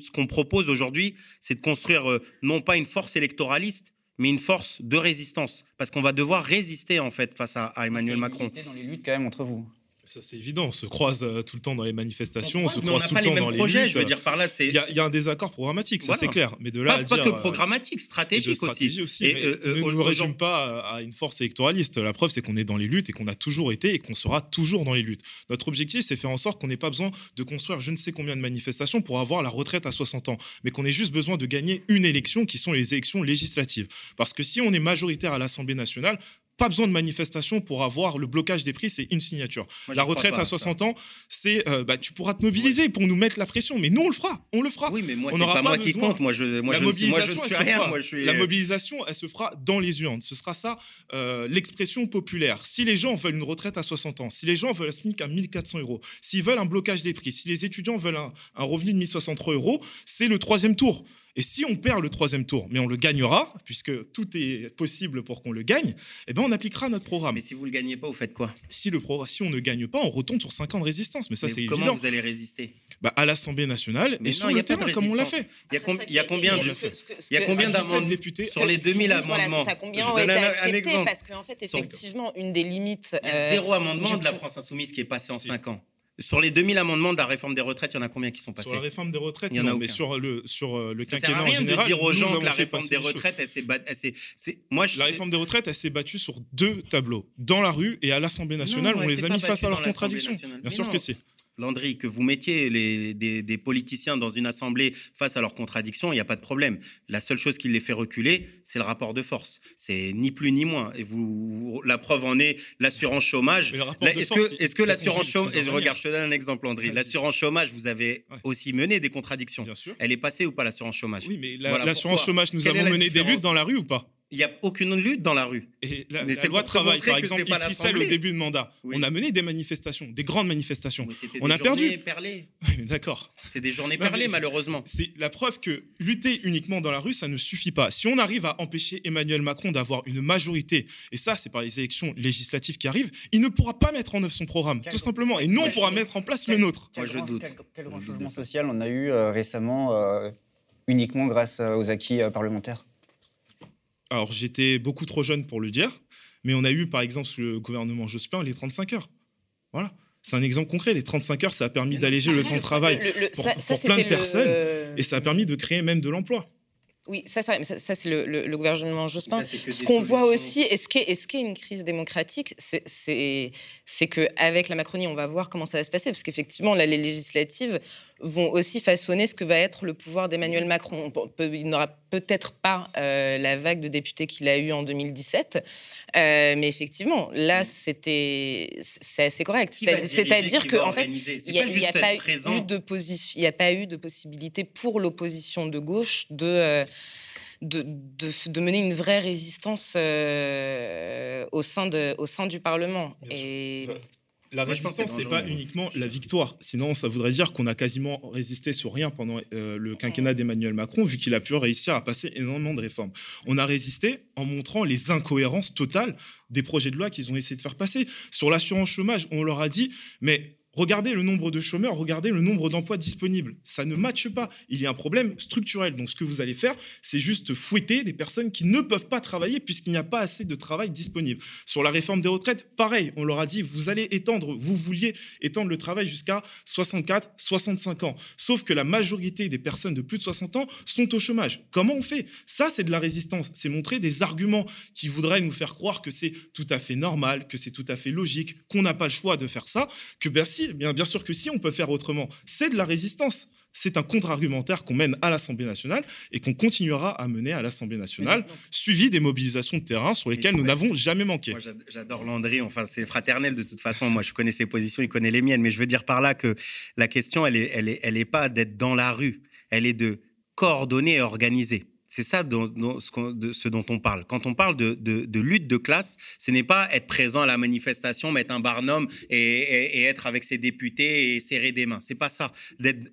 ce qu'on propose aujourd'hui, c'est de construire euh, non pas une force électoraliste, mais une force de résistance. Parce qu'on va devoir résister, en fait, face à, à Emmanuel Macron. dans les luttes, quand même, entre vous. Ça, c'est évident. On se croise euh, tout le temps dans les manifestations, on, se croise tout le temps dans les projets, Je veux dire par là, c'est. Il y, a un désaccord programmatique, ça c'est clair. Mais de là pas, à pas dire, que euh, programmatique, stratégique, stratégie aussi. et, euh, ne nous résume pas à une force électoraliste. La preuve, c'est qu'on est dans les luttes et qu'on a toujours été et qu'on sera toujours dans les luttes. Notre objectif, c'est faire en sorte qu'on n'ait pas besoin de construire je ne sais combien de manifestations pour avoir la retraite à 60 ans, mais qu'on ait juste besoin de gagner une élection qui sont les élections législatives. Parce que si on est majoritaire à l'Assemblée nationale, pas besoin de manifestation pour avoir le blocage des prix, c'est une signature. la retraite à 60 ans, c'est euh, bah, tu pourras te mobiliser pour nous mettre la pression, mais nous on le fera, on le fera. Oui, mais moi c'est pas, moi qui compte, moi je, moi, la je, mobilisation, moi, je rien. Moi, je La mobilisation, elle se fera dans les urnes. Ce sera ça euh, l'expression populaire. Si les gens veulent une retraite à 60 ans, si les gens veulent un SMIC à 1400 euros, s'ils veulent un blocage des prix, si les étudiants veulent un, un revenu de 1063 euros, c'est le troisième tour. Et si on perd le troisième tour, mais on le gagnera, puisque tout est possible pour qu'on le gagne, eh ben on appliquera notre programme. Mais si vous ne le gagnez pas, vous faites quoi? Si, le si on ne gagne pas, on retourne sur 5 ans de résistance. Mais ça, c'est évident. Comment vous allez résister? Bah, À l'Assemblée nationale mais et sur le terrain, comme on l'a fait. Il y y a combien, de, il y a combien d'amendements députés sur les 2000 amendements? ça, Combien ont été acceptés Parce qu'en fait, effectivement, une des limites. Il y a zéro amendement de la France Insoumise qui est passé en 5 ans. Sur les 2000 amendements de la réforme des retraites, il y en a combien qui sont passés Sur la réforme des retraites, il y en a mais sur le sur euh, le quinquennat ça sert à rien de dire aux gens que la réforme des retraites, elle s'est battue. Moi, je... La réforme des retraites, elle s'est battue sur deux tableaux, dans la rue et à l'Assemblée nationale. on les a mis face à leurs contradictions. Bien sûr que c'est. Landry, que vous mettiez les, des, politiciens dans une assemblée face à leurs contradictions, il n'y a pas de problème. La seule chose qui les fait reculer, c'est le rapport de force. C'est ni plus ni moins. Et vous, la preuve en est l'assurance chômage. Est-ce que, est que l'assurance chômage, et je regarde, je te donne un exemple, Landry. L'assurance chômage, vous avez aussi mené des contradictions. Bien sûr. Elle est passée ou pas l'assurance chômage? Oui, mais l'assurance chômage, nous avons mené des luttes dans la rue ou pas? Il n'y a aucune lutte dans la rue. Et la, mais la loi travail, par exemple, celle au début de mandat, on a mené des manifestations, des grandes manifestations. on des a perdu. Perlées. *laughs* D'accord. C'est des journées perlées, malheureusement. C'est la preuve que lutter uniquement dans la rue, ça ne suffit pas. Si on arrive à empêcher Emmanuel Macron d'avoir une majorité, et ça, c'est par les élections législatives qui arrivent, il ne pourra pas mettre en œuvre son programme, tout simplement. Et nous, on pourra mettre en place le nôtre. Moi, je doute. Quel, grand changement social on a eu euh, récemment, euh, uniquement grâce euh, aux acquis parlementaires alors j'étais beaucoup trop jeune pour le dire, mais on a eu par exemple sous le gouvernement Jospin les 35 heures. Voilà. C'est un exemple concret. Les 35 heures, ça a permis d'alléger le temps de travail pour, plein de personnes et ça a permis de créer même de l'emploi. Oui, ça, ça, ça c'est le, gouvernement Jospin. Ce qu'on voit aussi, est-ce qu'il y, a une crise démocratique C'est qu'avec la Macronie, on va voir comment ça va se passer, parce qu'effectivement, les législatives vont aussi façonner ce que va être le pouvoir d'Emmanuel Macron. il n'aura peut-être pas euh, la vague de députés qu'il a eu en 2017, euh, mais effectivement, là, c'était c'est assez correct. C'est-à-dire qu'en fait, il n'y a, pas eu de position, il a pas eu de possibilité pour l'opposition de gauche de euh, de, de, mener une vraie résistance au, sein de, au sein du Parlement. et... La résistance, c'est pas uniquement la victoire. Sinon, ça voudrait dire qu'on a quasiment résisté sur rien pendant euh, le quinquennat d'Emmanuel Macron, vu qu'il a pu réussir à passer énormément de réformes. On a résisté en montrant les incohérences totales des projets de loi qu'ils ont essayé de faire passer. Sur l'assurance chômage, on leur a dit, mais Regardez le nombre de chômeurs, regardez le nombre d'emplois disponibles. Ça ne matche pas. Il y a un problème structurel. Donc, ce que vous allez faire, c'est juste fouetter des personnes qui ne peuvent pas travailler puisqu'il n'y a pas assez de travail disponible. Sur la réforme des retraites, pareil. On leur a dit, vous allez étendre, vous vouliez étendre le travail jusqu'à 64, 65 ans. Sauf que la majorité des personnes de plus de 60 ans sont au chômage. Comment on fait? Ça, c'est de la résistance. C'est montrer des arguments qui voudraient nous faire croire que c'est tout à fait normal, que c'est tout à fait logique, qu'on n'a pas le choix de faire ça, que Bercy bien, bien sûr que si, on peut faire autrement. C'est de la résistance. C'est un contre-argumentaire qu'on mène à l'Assemblée nationale et qu'on continuera à mener à l'Assemblée nationale, suivi des mobilisations de terrain sur lesquelles nous n'avons jamais manqué. Moi, j'adore Landry, enfin, c'est fraternel de toute façon. Moi, je connais ses positions, il connaît les miennes, mais je veux dire par là que la question, elle n'est elle est, elle est pas d'être dans la rue, elle est de coordonner et organiser. C'est ça ce, dont on parle. Quand on parle de, lutte de classe, ce n'est pas être présent à la manifestation, mettre un barnum et, être avec ses députés et serrer des mains. C'est pas ça.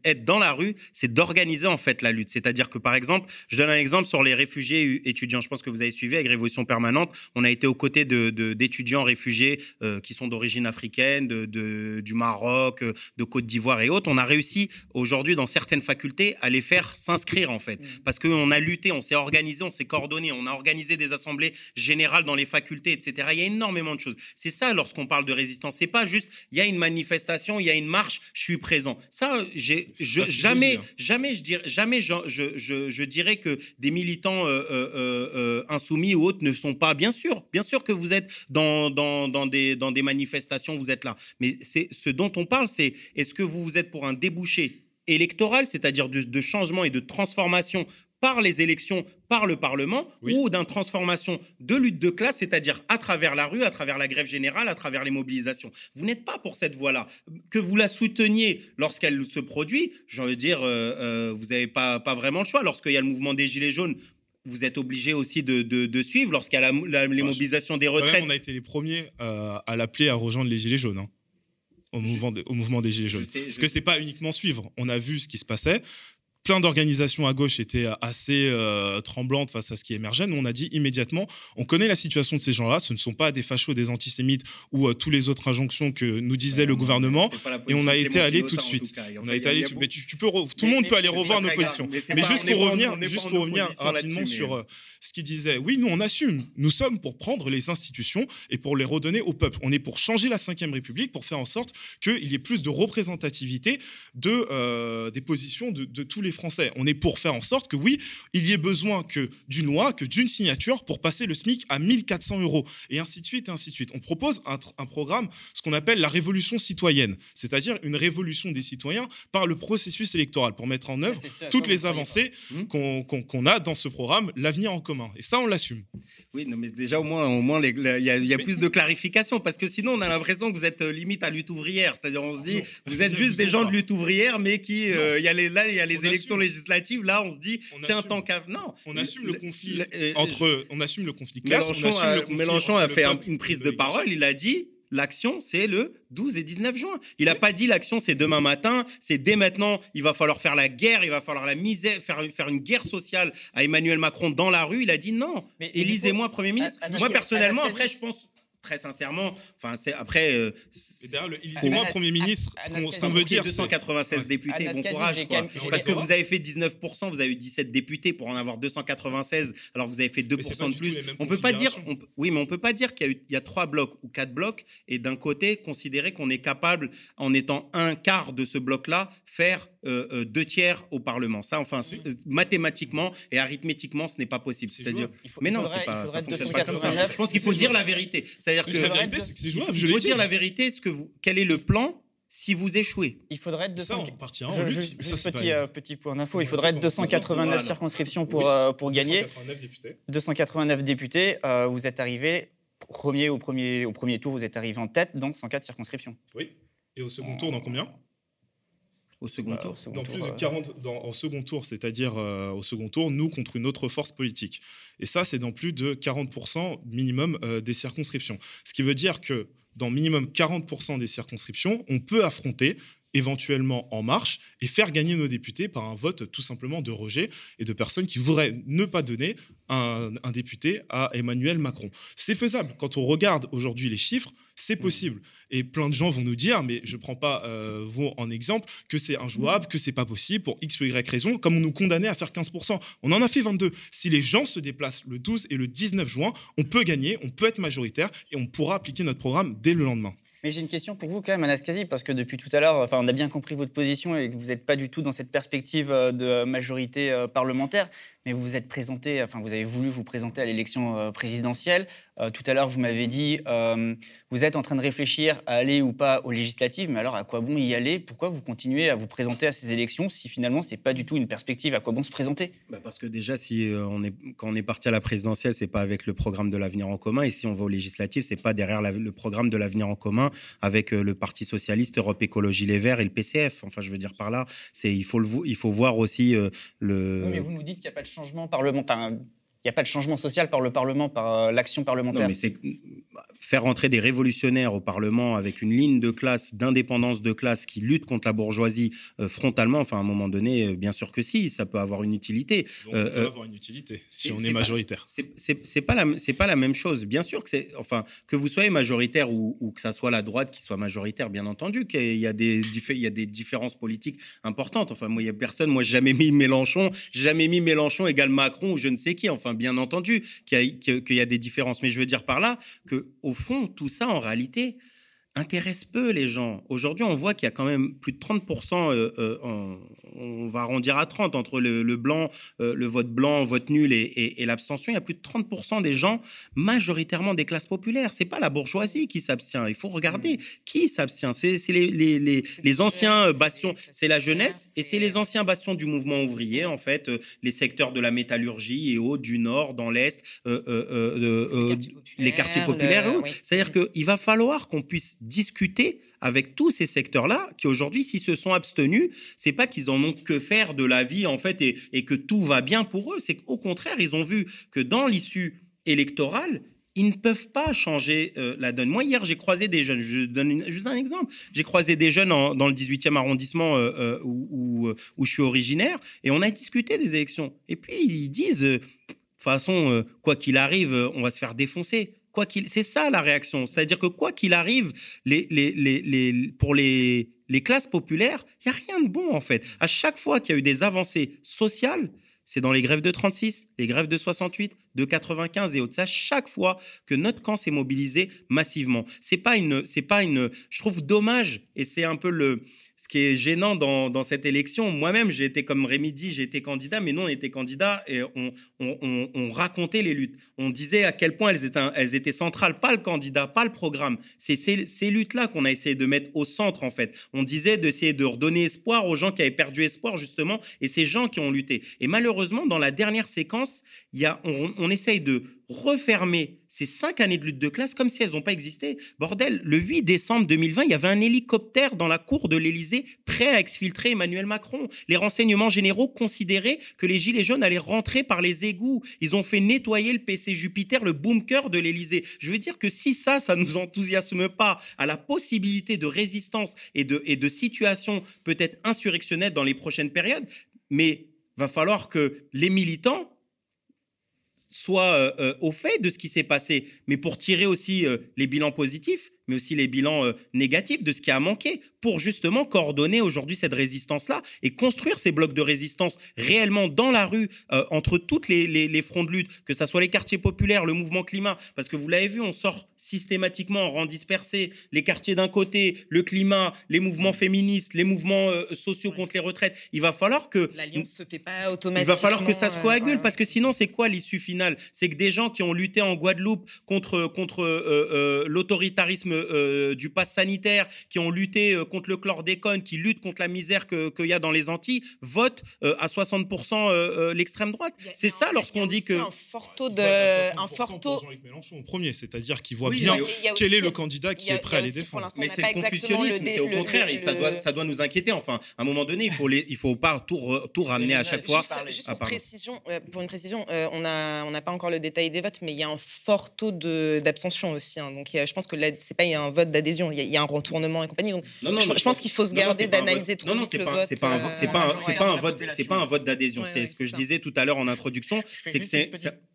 Être dans la rue, c'est d'organiser en fait la lutte. C'est-à-dire que par exemple, je donne un exemple sur les réfugiés étudiants. Je pense que vous avez suivi avec Révolution permanente. On a été aux côtés d'étudiants réfugiés euh, qui sont d'origine africaine, du Maroc, de Côte d'Ivoire et autres. On a réussi aujourd'hui dans certaines facultés à les faire s'inscrire en fait, mmh. parce qu'on a lutté on s'est organisé, on s'est coordonné, on a organisé des assemblées générales dans les facultés, etc. Il y a énormément de choses. C'est ça lorsqu'on parle de résistance. C'est pas juste, il y a une manifestation, il y a une marche, je suis présent. Ça, j'ai, jamais, jamais, je dirais, jamais, je, je, dirais que des militants euh, euh, euh, insoumis ou autres ne sont pas. Bien sûr, bien sûr que vous êtes dans, dans, dans, des, dans des manifestations, vous êtes là. Mais c'est ce dont on parle, c'est est-ce que vous vous êtes pour un débouché électoral, c'est-à-dire de, changement et de transformation par les élections, par le Parlement, ou d'une transformation de lutte de classe, c'est-à-dire à travers la rue, à travers la grève générale, à travers les mobilisations. Vous n'êtes pas pour cette voie-là. Que vous la souteniez lorsqu'elle se produit, je veux dire, euh, euh, vous n'avez pas, pas vraiment le choix. Lorsqu'il y a le mouvement des Gilets jaunes, vous êtes obligé aussi de, de, suivre lorsqu'il y a les mobilisations des retraites. on a été les premiers euh, à l'appeler à rejoindre les Gilets jaunes. Hein, au, mouvement au mouvement des Gilets jaunes. Parce que c'est pas uniquement suivre. On a vu ce qui se passait plein d'organisations à gauche étaient assez euh, tremblantes face à ce qui émergeait. Nous, on a dit immédiatement, on connaît la situation de ces gens-là, ce ne sont pas des fachos, des antisémites ou euh, tous les autres injonctions que nous disait le gouvernement. Et on a été allé tout de suite. On a été allé, mais tu, peux, tout le monde peut aller revoir nos positions. Mais, juste pour revenir, juste pour revenir rapidement sur euh, ce qu'il disait. Oui, nous, on assume. Nous sommes pour prendre les institutions et pour les redonner au peuple. On est pour changer la Ve République, pour faire en sorte qu'il y ait plus de représentativité de, des positions de, de tous les Français. On est pour faire en sorte que oui, il y ait besoin que d'une loi, que d'une signature pour passer le SMIC à 1400 euros et ainsi de suite et ainsi de suite. On propose un, un programme, ce qu'on appelle la révolution citoyenne, c'est-à-dire une révolution des citoyens par le processus électoral pour mettre en œuvre toutes les avancées hmm qu'on a dans ce programme, l'avenir en commun. Et ça, on l'assume. Oui, non, mais déjà au moins, au moins, il y a, plus de clarification parce que sinon, on a l'impresant que vous êtes euh, limite à lutte ouvrière. C'est-à-dire, on se dit, vous êtes juste des gens de lutte ouvrière, mais qui, euh, il y a les, là, il y a les élections législatives, là, on se dit, tiens, tant qu'à. Non. On assume le, conflit entre. On assume le conflit classe. Mélenchon, a, fait une prise de parole. Il a dit l'action, c'est le 12 et 19 juin. Il n'a pas dit l'action, c'est demain matin, c'est dès maintenant, il va falloir faire la guerre, il va falloir la misère, faire, faire une guerre sociale à Emmanuel Macron dans la rue. Il a dit non, élisez-moi Premier ministre. Moi, personnellement, après, je pense très sincèrement, enfin, c'est après. Euh, d'ailleurs, moi Premier ministre, ce qu'on veut dire. 296 députés, bon courage. Parce que vous avez fait 19%, vous avez eu 17 députés pour en avoir 296, alors vous avez fait 2% de plus. On peut pas dire. oui, mais on peut pas dire qu'il y, a trois blocs ou quatre blocs et d'un côté considérer qu'on est capable, en étant un quart de ce bloc-là, faire euh, euh, deux tiers au Parlement. Ça, enfin, mathématiquement et arithmétiquement, ce n'est pas possible. C'est-à-dire. Mais non, c'est pas. Ça pas comme ça. Je pense qu'il faut dire la vérité. C'est-à-dire que. La vérité, c'est que c'est jouable. Il faut dire la vérité. Ce que vous, quel est le plan si vous échouez. Il faudrait être 200... Ça, en je, juste petit, euh, petit point d'info, il faudrait être 289 circonscriptions pour, euh, pour gagner. 289 députés. 289 députés. Euh, vous êtes arrivé premier au, premier au premier tour, vous êtes arrivé en tête, donc 104 circonscriptions. Oui. Et au second tour, dans combien? Au second tour. dans plus de 40, dans, en second tour, c'est-à-dire au second tour, nous contre une autre force politique. Et ça, c'est dans plus de 40% minimum des circonscriptions. Ce qui veut dire que dans minimum 40% des circonscriptions, on peut affronter éventuellement En Marche et faire gagner nos députés par un vote tout simplement de rejet et de personnes qui voudraient ne pas donner un, député à Emmanuel Macron. C'est faisable. Quand on regarde aujourd'hui les chiffres, C'est possible. Et plein de gens vont nous dire, mais je ne prends pas euh, vous en exemple, que c'est injouable, que c'est pas possible pour X ou Y raison, comme on nous condamnait à faire 15%. On en a fait 22. Si les gens se déplacent le 12 et le 19 juin, on peut gagner, on peut être majoritaire et on pourra appliquer notre programme dès le lendemain. Mais j'ai une question pour vous quand même, Anastasie, parce que depuis tout à l'heure, enfin, on a bien compris votre position et que vous n'êtes pas du tout dans cette perspective euh, de majorité euh, parlementaire, mais vous vous êtes présenté, enfin, vous avez voulu vous présenter à l'élection euh, présidentielle. tout à l'heure, vous m'avez dit, vous êtes en train de réfléchir à aller ou pas aux législatives, mais alors à quoi bon y aller? Pourquoi vous continuez à vous présenter à ces élections si finalement c'est pas du tout une perspective À quoi bon se présenter? Bah Parce que déjà, si on est, quand on est parti à la présidentielle, c'est pas avec le programme de l'avenir en commun, et si on va aux législatives, c'est pas derrière le programme de l'avenir en commun avec euh, le Parti socialiste, Europe Écologie Les Verts et le PCF. Enfin, je veux dire par là, c'est il faut il faut voir aussi euh, le. mais vous nous dites qu'il n'y a pas de changement parlementaire. Il n'y a pas de changement social par le Parlement, par euh, l'action parlementaire. Non, mais c'est faire entrer des révolutionnaires au Parlement avec une ligne de classe, d'indépendance de classe qui lutte contre la bourgeoisie euh, frontalement. Enfin, à un moment donné, euh, bien sûr que si, ça peut avoir une utilité. Donc, ça peut avoir une utilité si on est, majoritaire. C'est pas la c'est pas la même chose. Bien sûr que c'est enfin que vous soyez majoritaire ou, ou, que ça soit la droite qui soit majoritaire, bien entendu qu'il y a des il y a des différences politiques importantes. Enfin, moi, il y a personne. Moi, j'ai jamais mis Mélenchon, jamais mis Mélenchon égale Macron ou je ne sais qui. Enfin bien entendu qu'il y, a des différences. Mais je veux dire par là que, au fond, tout ça, en réalité, intéresse peu les gens. Aujourd'hui, on voit qu'il y a quand même plus de 30%, euh, euh, on va arrondir à 30 entre le, blanc, euh, le vote blanc, vote nul et, l'abstention. Il y a plus de 30% des gens, majoritairement des classes populaires. C'est pas la bourgeoisie qui s'abstient. Il faut regarder mmh. qui s'abstient. C'est les, les, anciens bastions, c'est la jeunesse et c'est les anciens bastions du mouvement ouvrier, en fait, les secteurs de la métallurgie et autres, du nord, dans l'est, les quartiers populaires. C'est-à-dire qu'il va falloir qu'on puisse discuter avec tous ces secteurs-là qui aujourd'hui, s'ils se sont abstenus, c'est pas qu'ils en ont que faire de la vie en fait et, que tout va bien pour eux. C'est qu'au contraire, ils ont vu que dans l'issue électorale, ils ne peuvent pas changer euh, la donne. Moi, hier, j'ai croisé des jeunes. Je donne juste un exemple. J'ai croisé des jeunes dans le 18e arrondissement euh, euh, où, où, je suis originaire et on a discuté des élections. Et puis, ils disent, de toute façon, quoi qu'il arrive, on va se faire défoncer qu'il, c'est ça la réaction. C'est-à-dire que quoi qu'il arrive, les, pour les, les classes populaires, il n'y a rien de bon en fait. À chaque fois qu'il y a eu des avancées sociales, c'est dans les grèves de 36, les grèves de 68, de 95 et au-delà, chaque fois que notre camp s'est mobilisé massivement. C'est pas une, c'est pas une, je trouve dommage et c'est un peu le, ce qui est gênant dans, dans cette élection. Moi-même, j'ai été comme Rémi dit, j'ai été candidat, mais nous, on était candidat et on, on, on, racontait les luttes. On disait à quel point elles étaient, elles étaient centrales, pas le candidat, pas le programme. C'est ces, ces luttes-là qu'on a essayé de mettre au centre, en fait. On disait d'essayer de redonner espoir aux gens qui avaient perdu espoir, justement, et ces gens qui ont lutté. Et malheureusement, dans la dernière séquence, il y a, on, on essaye de refermer ces cinq années de lutte de classe comme si elles n'ont pas existé. Bordel, le 8 décembre 2020, il y avait un hélicoptère dans la cour de l'Élysée prêt à exfiltrer Emmanuel Macron. Les renseignements généraux considéraient que les Gilets jaunes allaient rentrer par les égouts. Ils ont fait nettoyer le PC Jupiter, le bunker de l'Élysée. Je veux dire que si ça, ça nous enthousiasme pas à la possibilité de résistance et de, et de peut-être insurrectionnelle dans les prochaines périodes, mais va falloir que les militants soit euh, euh, au fait de ce qui s'est passé, mais pour tirer aussi euh, les bilans positifs, mais aussi les bilans euh, négatifs de ce qui a manqué pour justement coordonner aujourd'hui cette résistance-là et construire ces blocs de résistance réellement dans la rue, euh, entre toutes les, les, fronts de lutte, que ce soit les quartiers populaires, le mouvement climat, parce que vous l'avez vu, on sort systématiquement en rang dispersé, les quartiers d'un côté, le climat, les mouvements féministes, les mouvements euh, sociaux contre les retraites. Il va falloir que... L'alliance se fait pas automatiquement. Il va falloir que ça se coagule, parce que sinon, c'est quoi l'issue finale? C'est que des gens qui ont lutté en Guadeloupe contre, contre l'autoritarisme euh, du pass sanitaire, qui ont lutté euh, contre le chlordécone, qui luttent contre la misère qu'il y a dans les Antilles, votent euh, à 60% l'extrême droite. C'est ça lorsqu'on dit que... Un fort taux de... Un fort taux... Jean-Luc Mélenchon au premier, c'est-à-dire qu'il voit bien quel est le candidat qui est prêt à les défendre. Mais c'est le confucianisme, c'est au contraire, et ça doit, ça doit nous inquiéter. Enfin, à un moment donné, il faut, les, il faut pas tout, tout ramener à chaque fois. Juste, pour, précision, pour une précision, on n'a on pas encore le détail des votes, mais il y a un fort taux d'abstention aussi. Hein. Donc je pense que c'est pas un vote d'adhésion, il y, a un retournement et compagnie. Donc, je, pense qu'il faut se garder d'analyser trop Non, non, c'est pas, c'est pas, un, c'est pas, un, vote, c'est pas un vote d'adhésion. C'est ce que je disais tout à l'heure en introduction, c'est que c'est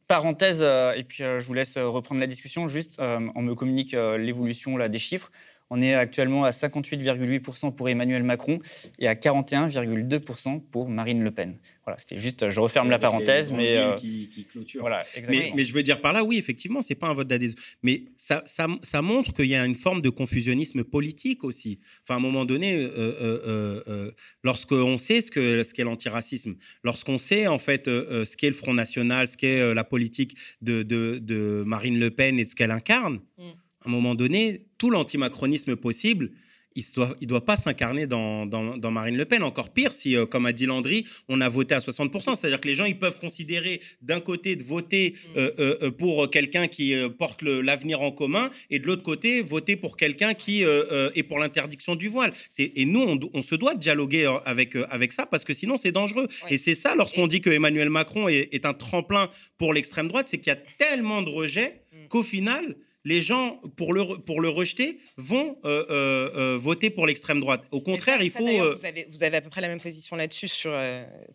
parenthèse, euh, et puis je vous laisse reprendre la discussion, juste, on me communique l'évolution des chiffres. On est actuellement à 58,8% pour Emmanuel Macron et à 41,2% pour Marine Le Pen. Voilà, c'était juste, je referme la parenthèse, mais euh, qui, clôture. Voilà, mais, mais, je veux dire par là, oui, effectivement, c'est pas un vote d'adhésion, mais ça, ça, ça montre qu'il y a une forme de confusionnisme politique aussi. Enfin, à un moment donné, euh, euh, euh lorsqu'on sait ce que ce qu'est l'antiracisme, lorsqu'on sait en fait ce qu'est le Front National, ce qu'est la politique de, de, de, Marine Le Pen et ce qu'elle incarne, mm. Un moment donné, tout l'antimacronisme possible il ne doit, il doit pas s'incarner dans, dans, Marine Le Pen. Encore pire, si, euh, comme a dit Landry, on a voté à 60%. C'est-à-dire que les gens, ils peuvent considérer d'un côté de voter mm. euh, euh, pour quelqu'un qui porte l'avenir en commun et de l'autre côté, voter pour quelqu'un qui est pour l'interdiction du voile. Et nous, on, se doit de dialoguer avec, avec ça parce que sinon, c'est dangereux. Et c'est ça, lorsqu'on dit que Emmanuel Macron est, est, un tremplin pour l'extrême droite, c'est qu'il y a tellement de rejets mm. qu'au final, les gens, pour le, pour le rejeter, vont euh, euh, euh, voter pour l'extrême droite. Au contraire, il faut. Vous avez, vous, avez, à peu près la même position là-dessus sur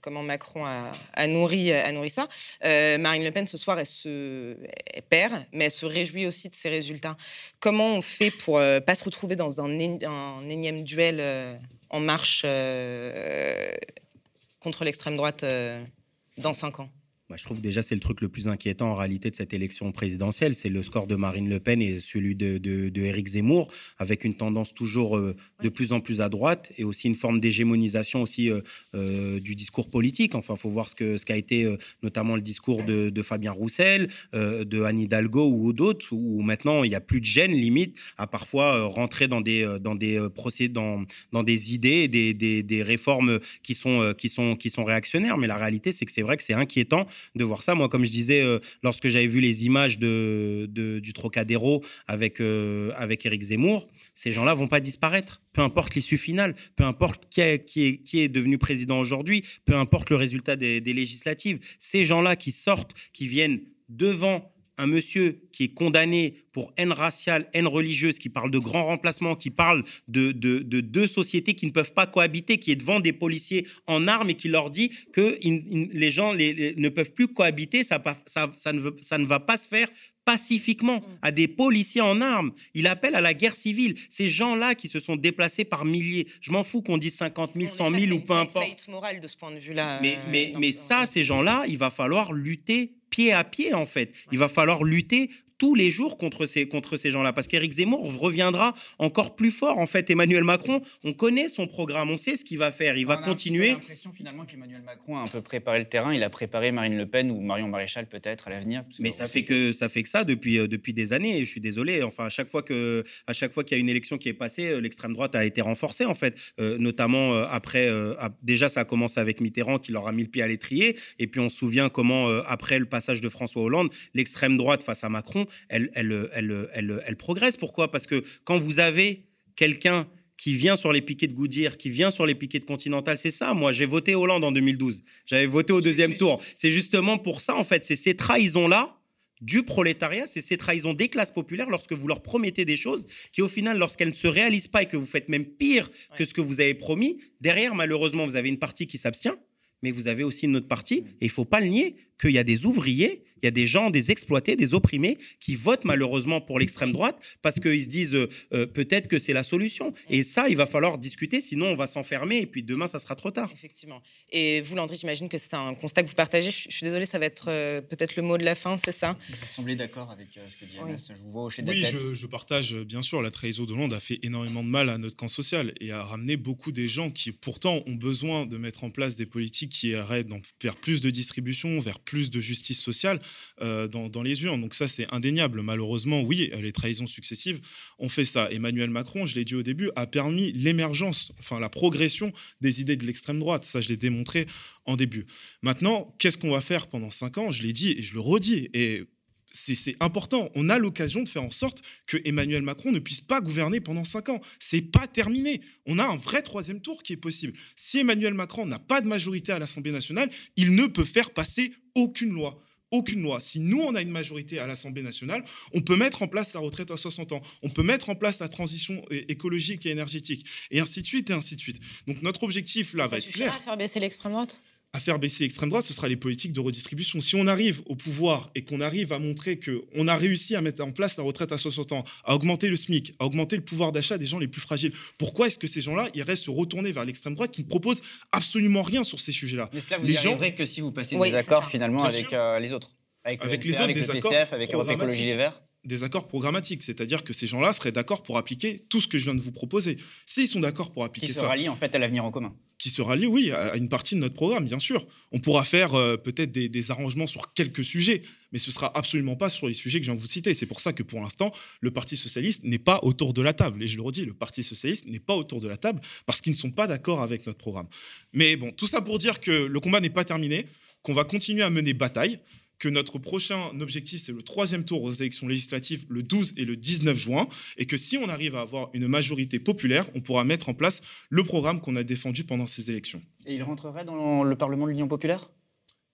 comment Macron a, nourri, a nourri ça. Marine Le Pen, ce soir, elle, se, perd, mais elle se réjouit aussi de ses résultats. Comment on fait pour pas se retrouver dans un, un énième duel en marche contre l'extrême droite dans cinq ans? Bah, je trouve déjà c'est le truc le plus inquiétant en réalité de cette élection présidentielle, c'est le score de Marine Le Pen et celui de, de, Zemmour, avec une tendance toujours euh, de plus en plus à droite et aussi une forme d'hégémonisation aussi euh, euh, du discours politique. Enfin, il faut voir ce que ce qu'a été notamment le discours de, Fabien Roussel, de Anne Hidalgo ou d'autres, où maintenant il n'y a plus de gêne limite à parfois rentrer dans des dans des procès dans, dans des idées, des, des, des réformes qui sont qui sont qui sont réactionnaires. Mais la réalité, c'est que c'est vrai que c'est inquiétant de voir ça. Moi, comme je disais, euh, lorsque j'avais vu les images de, du Trocadéro avec, euh, avec Éric Zemmour, ces gens-là vont pas disparaître. Peu importe l'issue finale, peu importe qui est, qui est, qui est devenu président aujourd'hui, peu importe le résultat des, des législatives, ces gens-là qui sortent, qui viennent devant un monsieur qui est condamné pour haine raciale, haine religieuse, qui parle de grands remplacements, qui parle de, de, deux sociétés qui ne peuvent pas cohabiter, qui est devant des policiers en armes et qui leur dit que les gens ne peuvent plus cohabiter, ça, ça, ça, ne veut, ça ne va pas se faire pacifiquement mm. à des policiers en armes. Il appelle à la guerre civile. Ces gens-là qui se sont déplacés par milliers. Je m'en fous qu'on dise 50 000, 100 000 ou peu importe. morale de ce point de vue-là. Mais, mais, mais ça, ces gens-là, il va falloir lutter pied à pied, en fait. Il va falloir lutter tous les jours contre ces, contre ces gens-là. Parce qu'Éric Zemmour reviendra encore plus fort. En fait, Emmanuel Macron, on connaît son programme, on sait ce qu'il va faire. Il va continuer. J'ai l'impression finalement qu'Emmanuel Macron a un peu préparé le terrain. Il a préparé Marine Le Pen ou Marion Maréchal peut-être à l'avenir. Mais ça fait, que, ça fait que ça depuis, euh, depuis des années. je suis désolé. Enfin, à chaque fois que, à chaque fois qu'il y a une élection qui est passée, euh, l'extrême droite a été renforcée en fait. Euh, notamment après, déjà ça a commencé avec Mitterrand qui leur a mis le pied à l'étrier. Et puis on se souvient comment après le passage de François Hollande, l'extrême droite face à Macron, elle, elle, elle, progresse. Pourquoi? Parce que quand vous avez quelqu'un qui vient sur les piquets de Goodyear, qui vient sur les piquets de Continental, c'est ça. Moi, j'ai voté Hollande en 2012. J'avais voté au deuxième tour. C'est justement pour ça, en fait. C'est ces trahisons-là du prolétariat, c'est ces trahisons des classes populaires lorsque vous leur promettez des choses qui, au final, lorsqu'elles ne se réalisent pas et que vous faites même pire que ce que vous avez promis, derrière, malheureusement, vous avez une partie qui s'abstient, mais vous avez aussi une autre partie, et il faut pas le nier, qu'il y a des ouvriers il y a des gens, des exploités, des opprimés qui votent malheureusement pour l'extrême droite parce qu'ils se disent euh, euh, peut-être que c'est la solution. Et ça, il va falloir discuter, sinon on va s'enfermer et puis demain, ça sera trop tard. Effectivement. Et vous, Landry, j'imagine que c'est un constat que vous partagez. Je, suis désolée, ça va être euh, peut-être le mot de la fin, c'est ça? Vous semblez d'accord avec ce que dit Anas Je vous vois hocher de Oui, je, je, partage bien sûr. La trahison de Hollande a fait énormément de mal à notre camp social et a ramené beaucoup des gens qui pourtant ont besoin de mettre en place des politiques qui arrêtent vers plus de distribution, vers plus de justice sociale dans dans, les urnes. Donc ça, c'est indéniable. Malheureusement, oui, les trahisons successives ont fait ça. Emmanuel Macron, je l'ai dit au début, a permis l'émergence, enfin la progression des idées de l'extrême droite. Ça, je l'ai démontré en début. Maintenant, qu'est-ce qu'on va faire pendant cinq ans? Je l'ai dit et je le redis. Et c'est important. On a l'occasion de faire en sorte que Emmanuel Macron ne puisse pas gouverner pendant cinq ans. C'est pas terminé. On a un vrai troisième tour qui est possible. Si Emmanuel Macron n'a pas de majorité à l'Assemblée nationale, il ne peut faire passer aucune loi aucune loi. Si nous, on a une majorité à l'Assemblée nationale, on peut mettre en place la retraite à 60 ans, on peut mettre en place la transition écologique et énergétique, et ainsi de suite, et ainsi de suite. Donc notre objectif, là, va être clair. Ça faire baisser l'extrême droite? À faire baisser l'extrême droite, ce sera les politiques de redistribution. Si on arrive au pouvoir et qu'on arrive à montrer qu'on a réussi à mettre en place la retraite à 60 ans, à augmenter le SMIC, à augmenter le pouvoir d'achat des gens les plus fragiles, pourquoi est-ce que ces gens-là iraient se retourner vers l'extrême droite qui ne propose absolument rien sur ces sujets-là? Mais cela, vous Les gens- que si vous passez Oui, des accords finalement avec euh, les autres. Avec, Avec le les NPA, autres, avec des le accords PCF, avec Europe Écologie. Les Verts. Des accords programmatiques, c'est-à-dire que ces gens-là seraient d'accord pour appliquer tout ce que je viens de vous proposer. S'ils sont d'accord pour Qui appliquer se ça, rallient en fait à l'avenir en commun. qui se rallient, oui, à à une partie de notre programme, bien sûr. On pourra faire euh, peut-être des, des arrangements sur quelques sujets, mais ce sera absolument pas sur les sujets que je viens de vous citer. C'est pour ça que pour l'instant, le Parti socialiste n'est pas autour de la table. Et je le redis, le Parti socialiste n'est pas autour de la table parce qu'ils ne sont pas d'accord avec notre programme. Mais bon, tout ça pour dire que le combat n'est pas terminé, qu'on va continuer à mener bataille que notre prochain objectif, c'est le troisième tour aux élections législatives le 12 et le 19 juin, et que si on arrive à avoir une majorité populaire, on pourra mettre en place le programme qu'on a défendu pendant ces élections. Et il rentrerait dans le Parlement de l'Union populaire?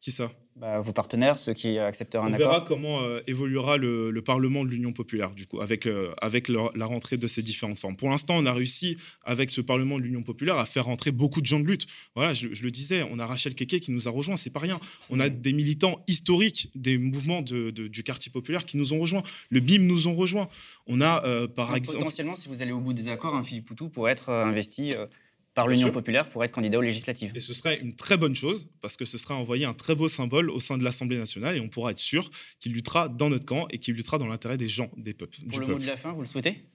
Qui ça? Bah, Vos partenaires, ceux qui accepteraient un On accord. verra comment euh, évoluera le, le Parlement de l'Union populaire, du coup, avec, euh, avec le- la rentrée de ces différentes formes. Pour l'instant, on a réussi, avec ce Parlement de l'Union populaire, à faire rentrer beaucoup de gens de lutte. Voilà, je, je le disais, on a Rachel Keke qui nous a rejoints, c'est pas rien. On a des militants historiques des mouvements de- de- du quartier populaire qui nous ont rejoints. Le BIM nous ont rejoints. On a, euh, par exemple... Potentiellement, si vous allez au bout des accords, un Philippe Poutou pourrait être euh, investi par l'Union populaire pour être candidat aux législatives. Et ce serait une très bonne chose, parce que ce sera envoyer un très beau symbole au sein de l'Assemblée nationale, et on pourra être sûr qu'il luttera dans notre camp et qu'il luttera dans l'intérêt des gens, des peuples. Pour du le peuple. mot de la fin, vous le souhaitez?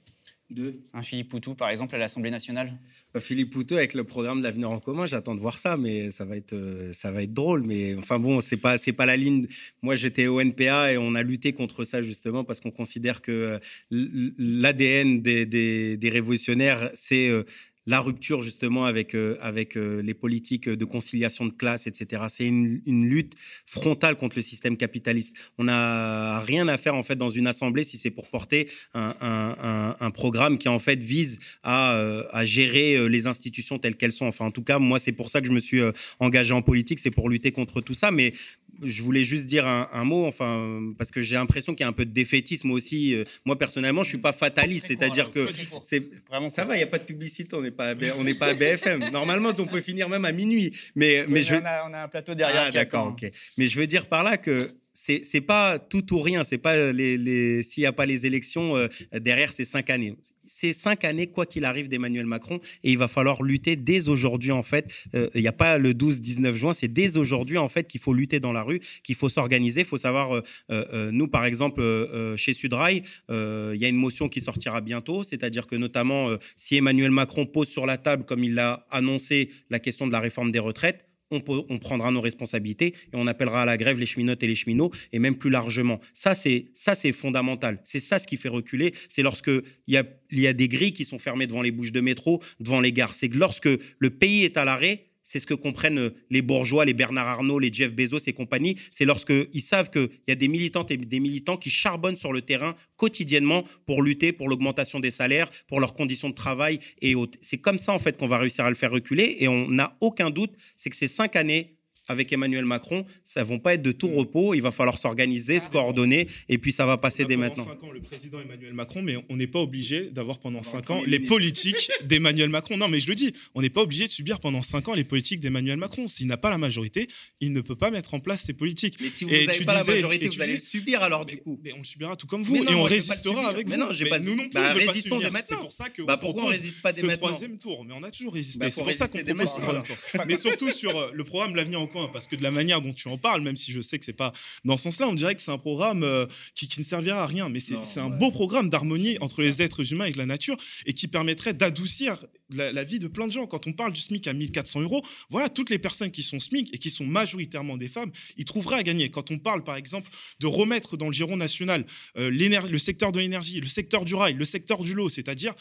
Deux. Un Philippe Poutou, par exemple, à l'Assemblée nationale? Bah, Philippe Poutou avec le programme de l'avenir en commun, j'attends de voir ça, mais ça va être, euh, ça va être drôle. Mais enfin bon, c'est pas, c'est pas la ligne. Moi, j'étais au NPA et on a lutté contre ça justement parce qu'on considère que euh, l'ADN des, des, des révolutionnaires, c'est euh, la rupture justement avec, euh, avec euh, les politiques de conciliation de classe, etc. C'est une, lutte frontale contre le système capitaliste. On n'a rien à faire en fait dans une assemblée si c'est pour porter un, un- programme qui en fait vise à, euh, à gérer les institutions telles qu'elles sont. Enfin, en tout cas, moi, c'est pour ça que je me suis engagé en politique, c'est pour lutter contre tout ça. Mais je voulais juste dire un, un mot, enfin, parce que j'ai l'impression qu'il y a un peu de défaitisme aussi. Euh, Moi, personnellement, je suis pas fataliste, c'est-à-dire que c'est Vraiment, ça va, il n'y a pas de publicité, on n'est pas, on n'est pas à BFM. *laughs* Normalement, on peut finir même à minuit. Mais, mais je, on, a, on a un plateau derrière. ah, d'accord, ok. Mais je veux dire par là que c'est c'est pas tout ou rien. C'est pas les s'il n'y a pas les élections euh, derrière ces cinq années. C'est cinq années, quoi qu'il arrive, d'Emmanuel Macron. Et il va falloir lutter dès aujourd'hui, en fait. Euh, Il n'y a pas le 12-19 juin, c'est dès aujourd'hui, en fait, qu'il faut lutter dans la rue, qu'il faut s'organiser. Il faut savoir, euh, euh, euh, nous, par exemple, euh, euh, chez Sudrail, euh, il y a une motion qui sortira bientôt. C'est-à-dire que, notamment, euh, si Emmanuel Macron pose sur la table, comme il l'a annoncé, la question de la réforme des retraites, on, prendra nos responsabilités et on appellera à la grève les cheminotes et les cheminots et même plus largement. Ça, c'est ça, c'est fondamental. C'est ça ce qui fait reculer. C'est lorsque il y a, y a des grilles qui sont fermées devant les bouches de métro, devant les gares. C'est que lorsque le pays est à l'arrêt, c'est ce que comprennent euh, les bourgeois, les Bernard Arnault, les Jeff Bezos et compagnie. C'est lorsqu'ils savent qu'il y a des militantes et des militants qui charbonnent sur le terrain quotidiennement pour lutter pour l'augmentation des salaires, pour leurs conditions de travail et autres. C'est comme ça, en fait, qu'on va réussir à le faire reculer. Et on n'a aucun doute, c'est que ces cinq années avec Emmanuel Macron, ça vont pas être de tout repos. Il va falloir s'organiser, se coordonner, et puis ça va passer On a dès pendant maintenant. cinq ans le président Emmanuel Macron, mais on n'est pas obligé d'avoir pendant Dans 5 le ans les politiques *laughs* d'Emmanuel Macron. Non, mais je le dis, on n'est pas obligé de subir pendant 5 ans les politiques d'Emmanuel Macron. S'il n'a pas la majorité, il ne peut pas mettre en place ses politiques. Mais si vous n'avez pas la majorité, vous allez le subir alors, Mais, du coup. mais on le subira tout comme vous, Mais et on résistera avec Mais vous. non, j'ai pas- nous non plus, Bah, on veut pas résistons dès maintenant. C'est pour ça que Bah, on pourquoi on résiste pas dès maintenant troisième tour? Mais on a toujours résisté. Bah, c'est pour ça qu'on propose ce troisième tour. Mais surtout sur euh, le programme L'avenir en parce que de la manière dont tu en parles, même si je sais que c'est pas dans ce sens-là, on dirait que c'est un programme euh, qui, qui ne servira à rien. Mais c'est un beau programme d'harmonie entre les êtres humains et la nature et qui permettrait d'adoucir la, la vie de plein de gens. Quand on parle du SMIC à 1400 euros, voilà, toutes les personnes qui sont SMIC et qui sont majoritairement des femmes, ils trouveraient à gagner. Quand on parle, par exemple, de remettre dans le giron national euh, le secteur de l'énergie, le secteur du rail, le secteur du lot, c'est-à-dire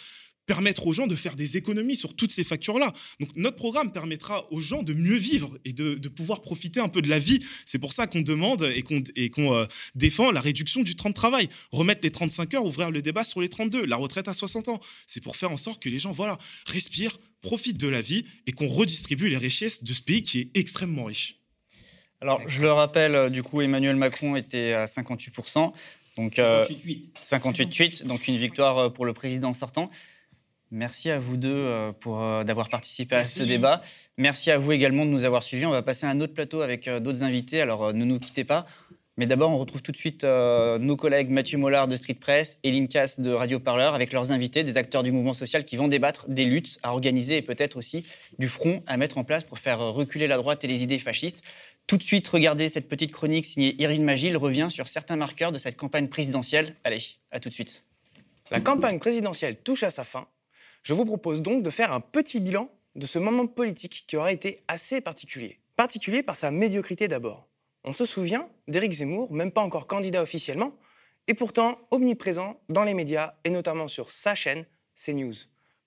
permettre aux gens de faire des économies sur toutes ces factures-là. Donc notre programme permettra aux gens de mieux vivre et de, de pouvoir profiter un peu de la vie. C'est pour ça qu'on demande et qu'on euh, défend la réduction du temps de travail, remettre les 35 heures, ouvrir le débat sur les 32, la retraite à 60 ans. C'est pour faire en sorte que les gens voilà, respirent, profitent de la vie et qu'on redistribue les richesses de ce pays qui est extrêmement riche. Alors, je le rappelle, euh, du coup, Emmanuel Macron était à 58%. Donc, euh, 58-8, donc une victoire pour le président sortant. Merci à vous deux pour d'avoir participé à ce débat. Merci à vous également de nous avoir suivis. On va passer à un autre plateau avec d'autres invités. Alors ne nous quittez pas. Mais d'abord, on retrouve tout de suite nos collègues Mathieu Mollard de Street Press et Cass de Radio Parleur avec leurs invités, des acteurs du mouvement social qui vont débattre des luttes à organiser et peut-être aussi du front à mettre en place pour faire reculer la droite et les idées fascistes. Tout de suite, regardez cette petite chronique signée Irine Magil revient sur certains marqueurs de cette campagne présidentielle. Allez, à tout de suite. La campagne présidentielle touche à sa fin. Je vous propose donc de faire un petit bilan de ce moment politique qui aura été assez particulier. Particulier par sa médiocrité d'abord. On se souvient d'Éric Zemmour, même pas encore candidat officiellement, et pourtant omniprésent dans les médias et notamment sur sa chaîne CNews,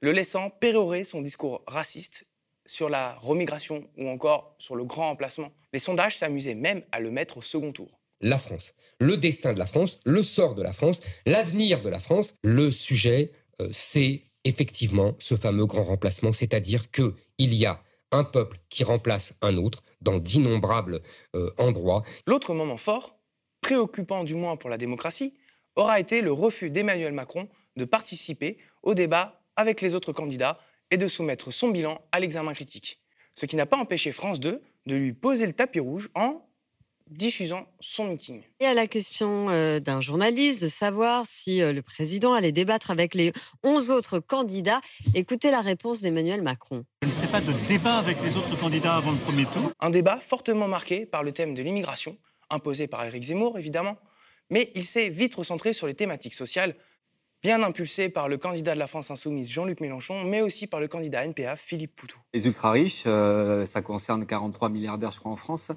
le laissant pérorer son discours raciste sur la remigration ou encore sur le grand emplacement. Les sondages s'amusaient même à le mettre au second tour. La France, le destin de la France, le sort de la France, l'avenir de la France, le sujet, euh, c'est effectivement ce fameux grand remplacement, c'est-à-dire qu'il y a un peuple qui remplace un autre dans d'innombrables euh, endroits. L'autre moment fort, préoccupant du moins pour la démocratie, aura été le refus d'Emmanuel Macron de participer au débat avec les autres candidats et de soumettre son bilan à l'examen critique. Ce qui n'a pas empêché France 2 de lui poser le tapis rouge en diffusant son meeting. Et à la question euh, d'un journaliste de savoir si euh, le président allait débattre avec les 11 autres candidats, écoutez la réponse d'Emmanuel Macron. Je ne ferai pas de débat avec les autres candidats avant le premier tour. Un débat fortement marqué par le thème de l'immigration, imposé par Éric Zemmour évidemment, mais il s'est vite recentré sur les thématiques sociales bien impulsé par le candidat de la France insoumise Jean-Luc Mélenchon, mais aussi par le candidat NPA Philippe Poutou. Les ultra-riches, euh, ça concerne 43 milliardaires, je crois, en France,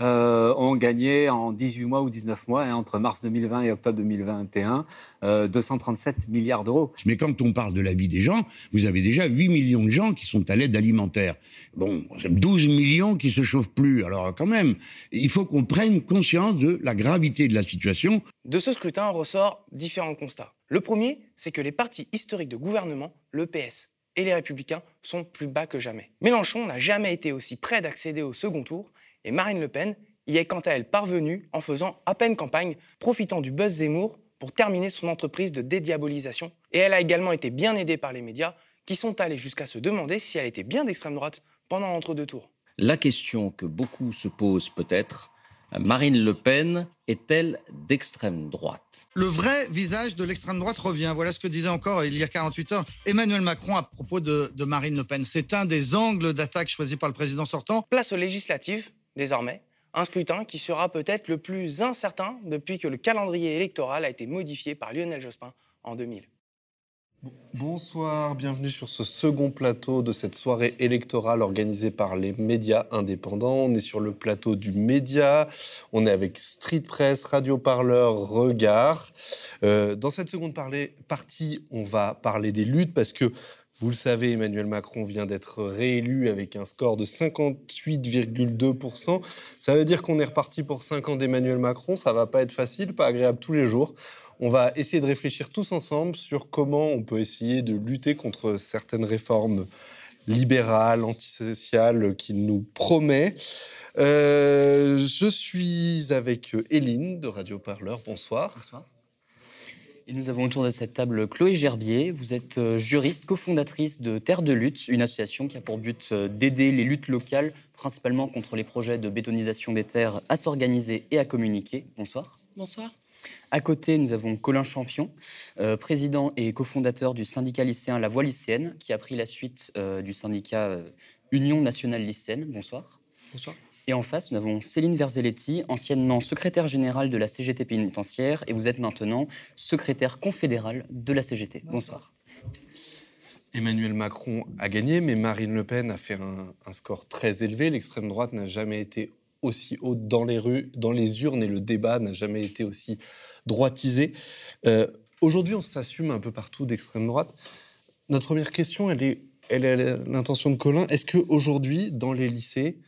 euh, ont gagné en 18 mois ou 19 mois, hein, entre mars 2020 et octobre 2021, 237 euh, milliards d'euros. Mais quand on parle de la vie des gens, vous avez déjà 8 millions de gens qui sont à l'aide alimentaire. Bon, 12 millions qui se chauffent plus. Alors quand même, il faut qu'on prenne conscience de la gravité de la situation. De ce scrutin ressort différents constats. Le premier, c'est que les partis historiques de gouvernement, le PS et les Républicains, sont plus bas que jamais. Mélenchon n'a jamais été aussi près d'accéder au second tour et Marine Le Pen y est quant à elle parvenue en faisant à peine campagne, profitant du buzz Zemmour pour terminer son entreprise de dédiabolisation. Et elle a également été bien aidée par les médias qui sont allés jusqu'à se demander si elle était bien d'extrême droite pendant l'entre-deux tours. La question que beaucoup se posent peut-être, Marine Le Pen est-elle d'extrême droite? Le vrai visage de l'extrême droite revient. Voilà ce que disait encore il y a 48 heures Emmanuel Macron à propos de, Marine Le Pen. C'est un des angles d'attaque choisis par le président sortant. Place aux législatives, désormais. Un scrutin qui sera peut-être le plus incertain depuis que le calendrier électoral a été modifié par Lionel Jospin en 2000. Bonsoir, bienvenue sur ce second plateau de cette soirée électorale organisée par les médias indépendants. On est sur le plateau du média, on est avec Street Press, Radio Parleur, Regard. Euh, dans cette seconde partie, on va parler des luttes parce que vous le savez, Emmanuel Macron vient d'être réélu avec un score de 58,2%. Ça veut dire qu'on est reparti pour 5 ans d'Emmanuel Macron. Ça va pas être facile, pas agréable tous les jours. On va essayer de réfléchir tous ensemble sur comment on peut essayer de lutter contre certaines réformes libérales, antisociales qu'il nous promet. Euh, je suis avec Hélène de Radio Parleur. Bonsoir. Bonsoir. Et nous avons autour de cette table Chloé Gerbier. Vous êtes euh, juriste, cofondatrice de Terre de Lutte, une association qui a pour but euh, d'aider les luttes locales, principalement contre les projets de bétonisation des terres, à s'organiser et à communiquer. Bonsoir. Bonsoir. À côté, nous avons Colin Champion, euh, président et cofondateur du syndicat lycéen La Voix lycéenne, qui a pris la suite euh, du syndicat euh, Union nationale lycéenne. Bonsoir. Bonsoir. Et en face, nous avons Céline Verzelletti, anciennement secrétaire générale de la CGT pénitentiaire, et vous êtes maintenant secrétaire confédéral de la CGT. Bonsoir. Emmanuel Macron a gagné, mais Marine Le Pen a fait un, un score très élevé. L'extrême droite n'a jamais été aussi haute dans les rues, dans les urnes, et le débat n'a jamais été aussi droitisé. Euh, aujourd'hui, on s'assume un peu partout d'extrême droite. Notre première question, elle est, elle est l'intention de Colin. Est-ce qu'aujourd'hui, dans les lycées,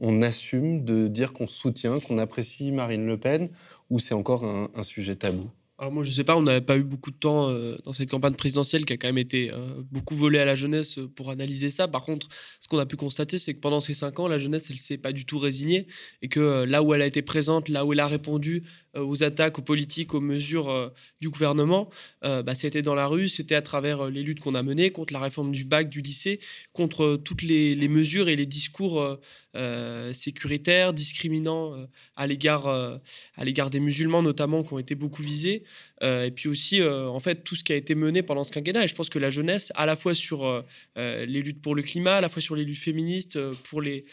on assume de dire qu'on soutient, qu'on apprécie Marine Le Pen, ou c'est encore un sujet tabou? Alors moi, je sais pas, on n'avait pas eu beaucoup de temps euh, dans cette campagne présidentielle qui a quand même été euh, beaucoup volée à la jeunesse euh, pour analyser ça. Par contre, ce qu'on a pu constater, c'est que pendant ces cinq ans, la jeunesse, elle s'est pas du tout résignée et que là où elle a été présente, là où elle a répondu, aux attaques, aux politiques, aux mesures du gouvernement, bah, c'était dans la rue, c'était à travers les luttes qu'on a menées contre la réforme du bac, du lycée, contre toutes les, les mesures et les discours euh, sécuritaires, discriminants euh, euh, à l'égard des musulmans notamment qui ont été beaucoup visés. Et puis aussi, en fait, tout ce qui a été mené pendant ce quinquennat. Et je pense que la jeunesse, à la fois sur les luttes pour le climat, à la fois sur les luttes féministes, pour les,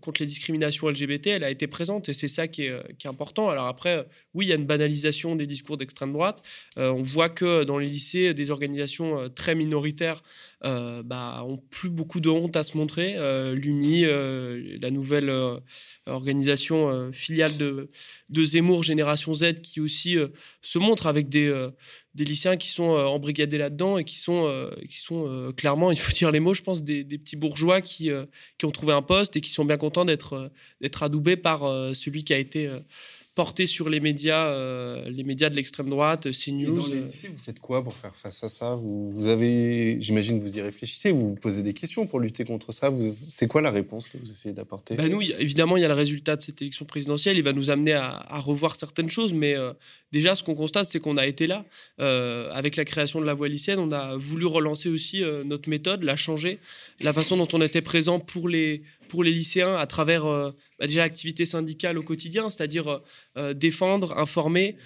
contre les discriminations LGBT, elle a été présente. Et c'est ça qui est, qui est, important. Alors après, oui, il y a une banalisation des discours d'extrême droite. on voit que dans les lycées, des organisations très minoritaires euh, bah, ont plus beaucoup de honte à se montrer. Euh, L'UNI, euh, la nouvelle organisation filiale de, Zemmour, Génération Z, qui aussi se montre avec des, des lycéens qui sont embrigadés là-dedans et qui sont, qui sont clairement, il faut *laughs* dire les mots, je pense, des, des petits bourgeois qui, qui ont trouvé un poste et qui sont bien contents d'être d'être adoubés par celui qui a été porté sur les médias, euh, les médias de l'extrême droite, CNews. Et dans les lycées, vous faites quoi pour faire face à ça? Vous, vous, avez, j'imagine que vous y réfléchissez, vous vous posez des questions pour lutter contre ça. C'est quoi la réponse que vous essayez d'apporter? Ben Nous, évidemment, il y a le résultat de cette élection présidentielle. Il va nous amener à, revoir certaines choses, mais euh, déjà, ce qu'on constate, c'est qu'on a été là. Euh, avec la création de la voie lycéenne, on a voulu relancer aussi notre méthode, la changer, la façon dont on était présent pour les pour les lycéens à travers euh, bah, déjà l'activité syndicale au quotidien, c'est-à-dire euh, euh, défendre, informer,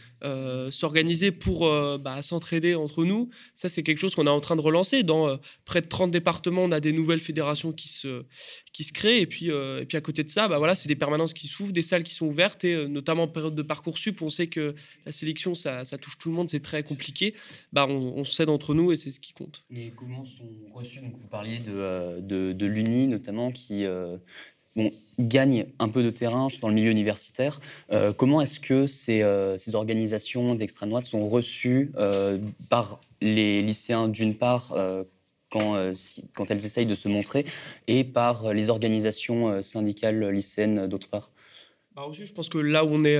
s'organiser pour bah, s'entraider entre nous. Ça, c'est quelque chose qu'on est en train de relancer. Dans près de 30 départements, on a des nouvelles fédérations qui se, qui se créent. Et puis, et puis à côté de ça, bah, voilà, c'est des permanences qui s'ouvrent, des salles qui sont ouvertes. Et notamment en période de Parcoursup, on sait que la sélection, ça, ça touche tout le monde, c'est très compliqué. Bah, on, s'aide entre nous et c'est ce qui compte. Et comment sont reçus donc Vous parliez de, de l'UNI, notamment, qui bon, gagne un peu de terrain dans le milieu universitaire. Euh, comment est-ce que ces, euh, ces organisations d'extrême droite sont reçues euh, par les lycéens d'une part quand, elles essayent de se montrer et par les organisations syndicales lycéennes d'autre part? Bah, Je pense que là où on est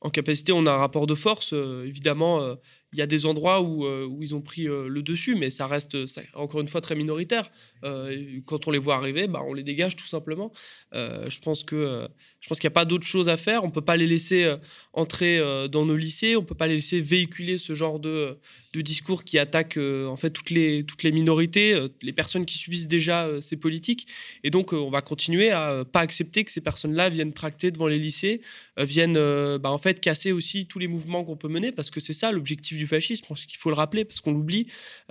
en capacité, on a un rapport de force. évidemment, il y a des endroits où ils ont pris le dessus, mais ça reste encore une fois très minoritaire. Euh, quand on les voit arriver, bah, on les dégage tout simplement. Euh, je pense que euh, je pense qu'il n'y a pas d'autre chose à faire. On ne peut pas les laisser entrer dans nos lycées. On ne peut pas les laisser véhiculer ce genre de, discours qui fait toutes les, minorités, les personnes qui subissent déjà ces politiques. Et donc, on va continuer à pas accepter que ces personnes-là viennent tracter devant les lycées, viennent bah, casser aussi tous les mouvements qu'on peut mener, parce que c'est ça l'objectif du fascisme. Je pense qu'il faut le rappeler, parce qu'on l'oublie.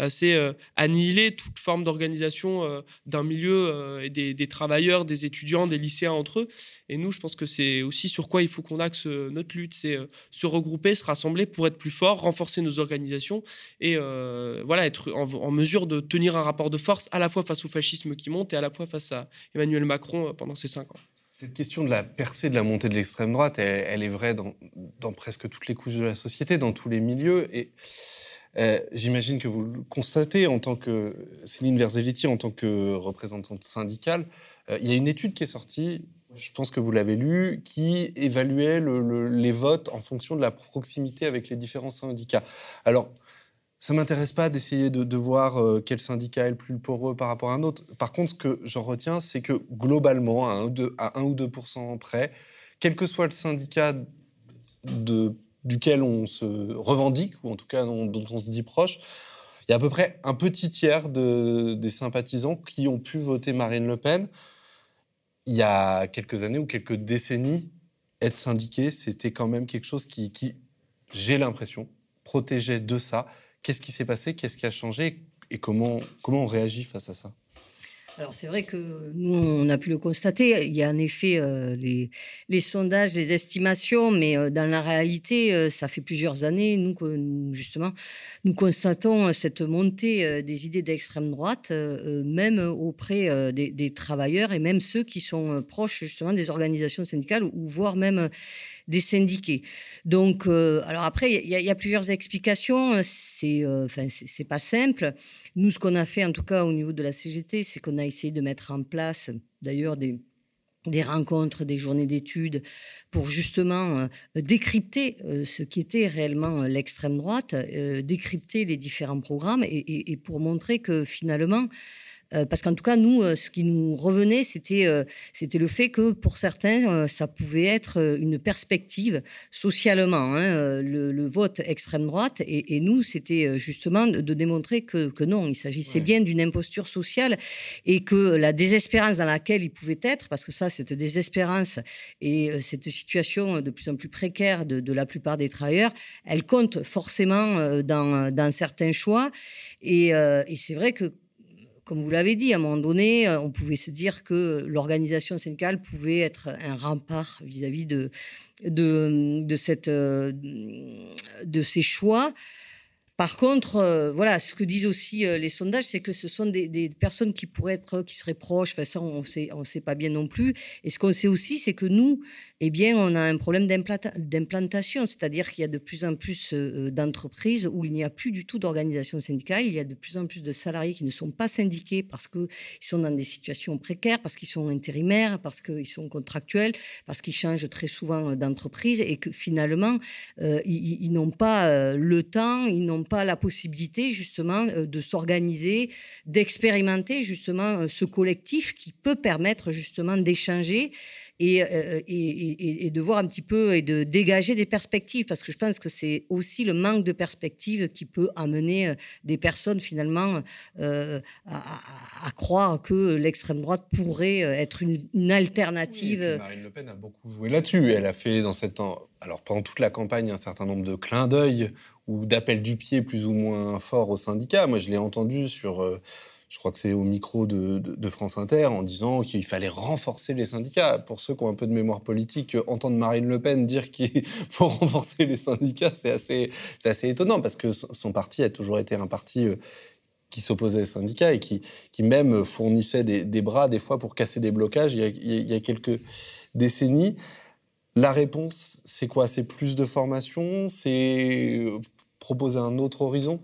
c'est annihiler toute forme d'organisation euh, d'un milieu euh, et des, travailleurs, des étudiants, des lycéens entre eux. Et nous, je pense que c'est aussi sur quoi il faut qu'on axe euh, notre lutte, c'est se regrouper, se rassembler pour être plus fort, renforcer nos organisations et voilà être en, mesure de tenir un rapport de force à la fois face au fascisme qui monte et à la fois face à Emmanuel Macron pendant ces cinq ans. Cette question de la percée de la montée de l'extrême droite, elle, est vraie dans, dans, presque toutes les couches de la société, dans tous les milieux. Et euh, j'imagine que vous le constatez en tant que Céline Verzelletti, en tant que représentante syndicale. Euh, il y a une étude qui est sortie, je pense que vous l'avez lue, qui évaluait les votes en fonction de la proximité avec les différents syndicats. Alors, ça m'intéresse pas d'essayer de, voir euh, quel syndicat est le plus poreux par rapport à un autre. Par contre, ce que j'en retiens, c'est que globalement, à 1, à 1 ou 2 près, quel que soit le syndicat de duquel on se revendique, ou en tout cas dont, on se dit proche, il y a à peu près un petit tiers de, des sympathisants qui ont pu voter Marine Le Pen. Il y a quelques années ou quelques décennies, être syndiqué, c'était quand même quelque chose qui, qui j'ai l'impression, protégeait de ça. Qu'est-ce qui s'est passé? Qu'est-ce qui a changé? Et comment, comment on réagit face à ça? Alors c'est vrai que nous, on a pu le constater, il y a en effet euh, les, sondages, les estimations, mais euh, dans la réalité, euh, ça fait plusieurs années, nous, justement, nous constatons cette montée des idées d'extrême droite, même auprès des, travailleurs et même ceux qui sont proches justement des organisations syndicales ou voire même des syndiqués. Donc, alors après, il y, a plusieurs explications, c'est enfin c'est pas simple. Nous, ce qu'on a fait, en tout cas au niveau de la CGT, c'est qu'on a essayé de mettre en place, d'ailleurs, des, des rencontres, des journées d'études pour justement euh, décrypter euh, ce qui était réellement l'extrême droite, euh, décrypter les différents programmes et, pour montrer que finalement, Euh, parce qu'en tout cas, nous, euh, ce qui nous revenait, c'était euh, c'était le fait que pour certains, euh, ça pouvait être euh, une perspective socialement, hein, euh, le, le vote extrême droite. Et, et nous, c'était euh, justement de, démontrer que, que non, il s'agissait bien d'une imposture sociale et que la désespérance dans laquelle ils pouvaient être, parce que ça, cette désespérance et euh, cette situation de plus en plus précaire de, de la plupart des travailleurs, elle compte forcément euh, dans, dans certains choix. Et, euh, et c'est vrai que comme vous l'avez dit, à un moment donné, euh, on pouvait se dire que l'organisation syndicale pouvait être un rempart vis-à-vis de, euh, de ces choix. Par contre, euh, voilà, ce que disent aussi euh, les sondages, c'est que ce sont des, personnes qui pourraient être, qui seraient proches. Ça, on sait, on sait pas bien non plus. Et ce qu'on sait aussi, c'est que nous, eh bien, on a un problème d'implanta- d'implantation, c'est-à-dire qu'il y a de plus en plus euh, d'entreprises où il n'y a plus du tout d'organisation syndicale. Il y a de plus en plus de salariés qui ne sont pas syndiqués parce qu'ils sont dans des situations précaires, parce qu'ils sont intérimaires, parce qu'ils sont contractuels, parce qu'ils changent très souvent d'entreprise et que finalement, ils, ils n'ont pas le temps, ils n'ont pas la possibilité justement euh, de s'organiser, d'expérimenter justement euh, ce collectif qui peut permettre justement d'échanger et, euh, et, et- et de voir un petit peu et de dégager des perspectives parce que je pense que c'est aussi le manque de perspectives qui peut amener euh, des personnes finalement euh, à, croire que l'extrême droite pourrait être une, une alternative. Marine Le Pen a beaucoup joué là-dessus. Elle a fait dans cette alors pendant toute la campagne un certain nombre de clins d'œil ou d'appels du pied plus ou moins forts aux syndicats. Moi, je l'ai entendu sur, euh, je crois que c'est au micro de, France Inter, en disant qu'il fallait renforcer les syndicats. Pour ceux qui ont un peu de mémoire politique, entendre Marine Le Pen dire qu'il *laughs* faut renforcer les syndicats, c'est assez, assez étonnant parce que son parti a toujours été un parti euh, qui s'opposait aux syndicats et qui, qui même fournissait des, des bras des fois pour casser des blocages il y a, quelques décennies. La réponse, c'est quoi? C'est plus de formation? C'est euh, proposer un autre horizon?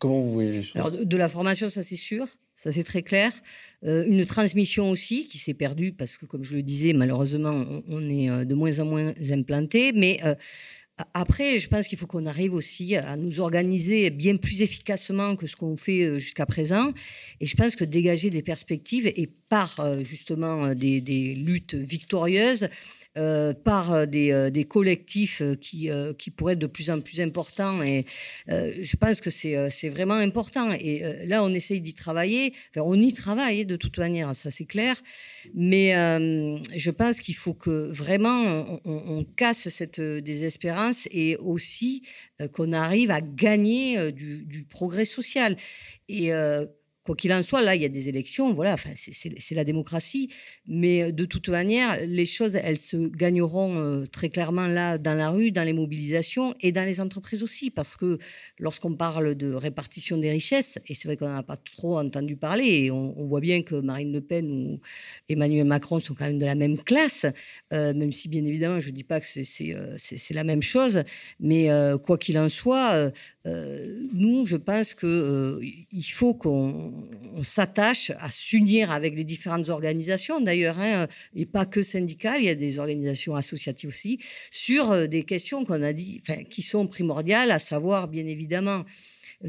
Comment vous voyez les choses? De, la formation, ça c'est sûr, ça c'est très clair. Euh, une transmission aussi qui s'est perdue parce que, comme je le disais, malheureusement, on, est euh, de moins en moins implanté. Mais euh, après, je pense qu'il faut qu'on arrive aussi à nous organiser bien plus efficacement que ce qu'on fait jusqu'à présent. Et je pense que dégager des perspectives et par justement des luttes victorieuses, euh, par euh, des, euh, des collectifs qui, qui pourraient être de plus en plus importants. Et je pense que c'est vraiment important. Et là, on essaye d'y travailler. On y travaille de toute manière, ça c'est clair. Mais je pense qu'il faut que vraiment on, casse cette désespérance et aussi qu'on arrive à gagner du, du progrès social. Et Quoi qu'il en soit, là, il y a des élections, voilà, enfin, c'est- la démocratie, mais euh, de toute manière, les choses, elles se gagneront euh, très clairement là, dans la rue, dans les mobilisations et dans les entreprises aussi, parce que lorsqu'on parle de répartition des richesses, et c'est vrai qu'on n'en a pas trop entendu parler, et on, voit bien que Marine Le Pen ou Emmanuel Macron sont quand même de la même classe, euh, même si bien évidemment, je ne dis pas que c'est- la même chose, mais quoi qu'il en soit, nous, je pense euh, il faut qu'on on s'attache à s'unir avec les différentes organisations, d'ailleurs, hein, et pas que syndicales, il y a des organisations associatives aussi, sur euh, des questions qu'on a dit, qui sont primordiales, à savoir, bien évidemment,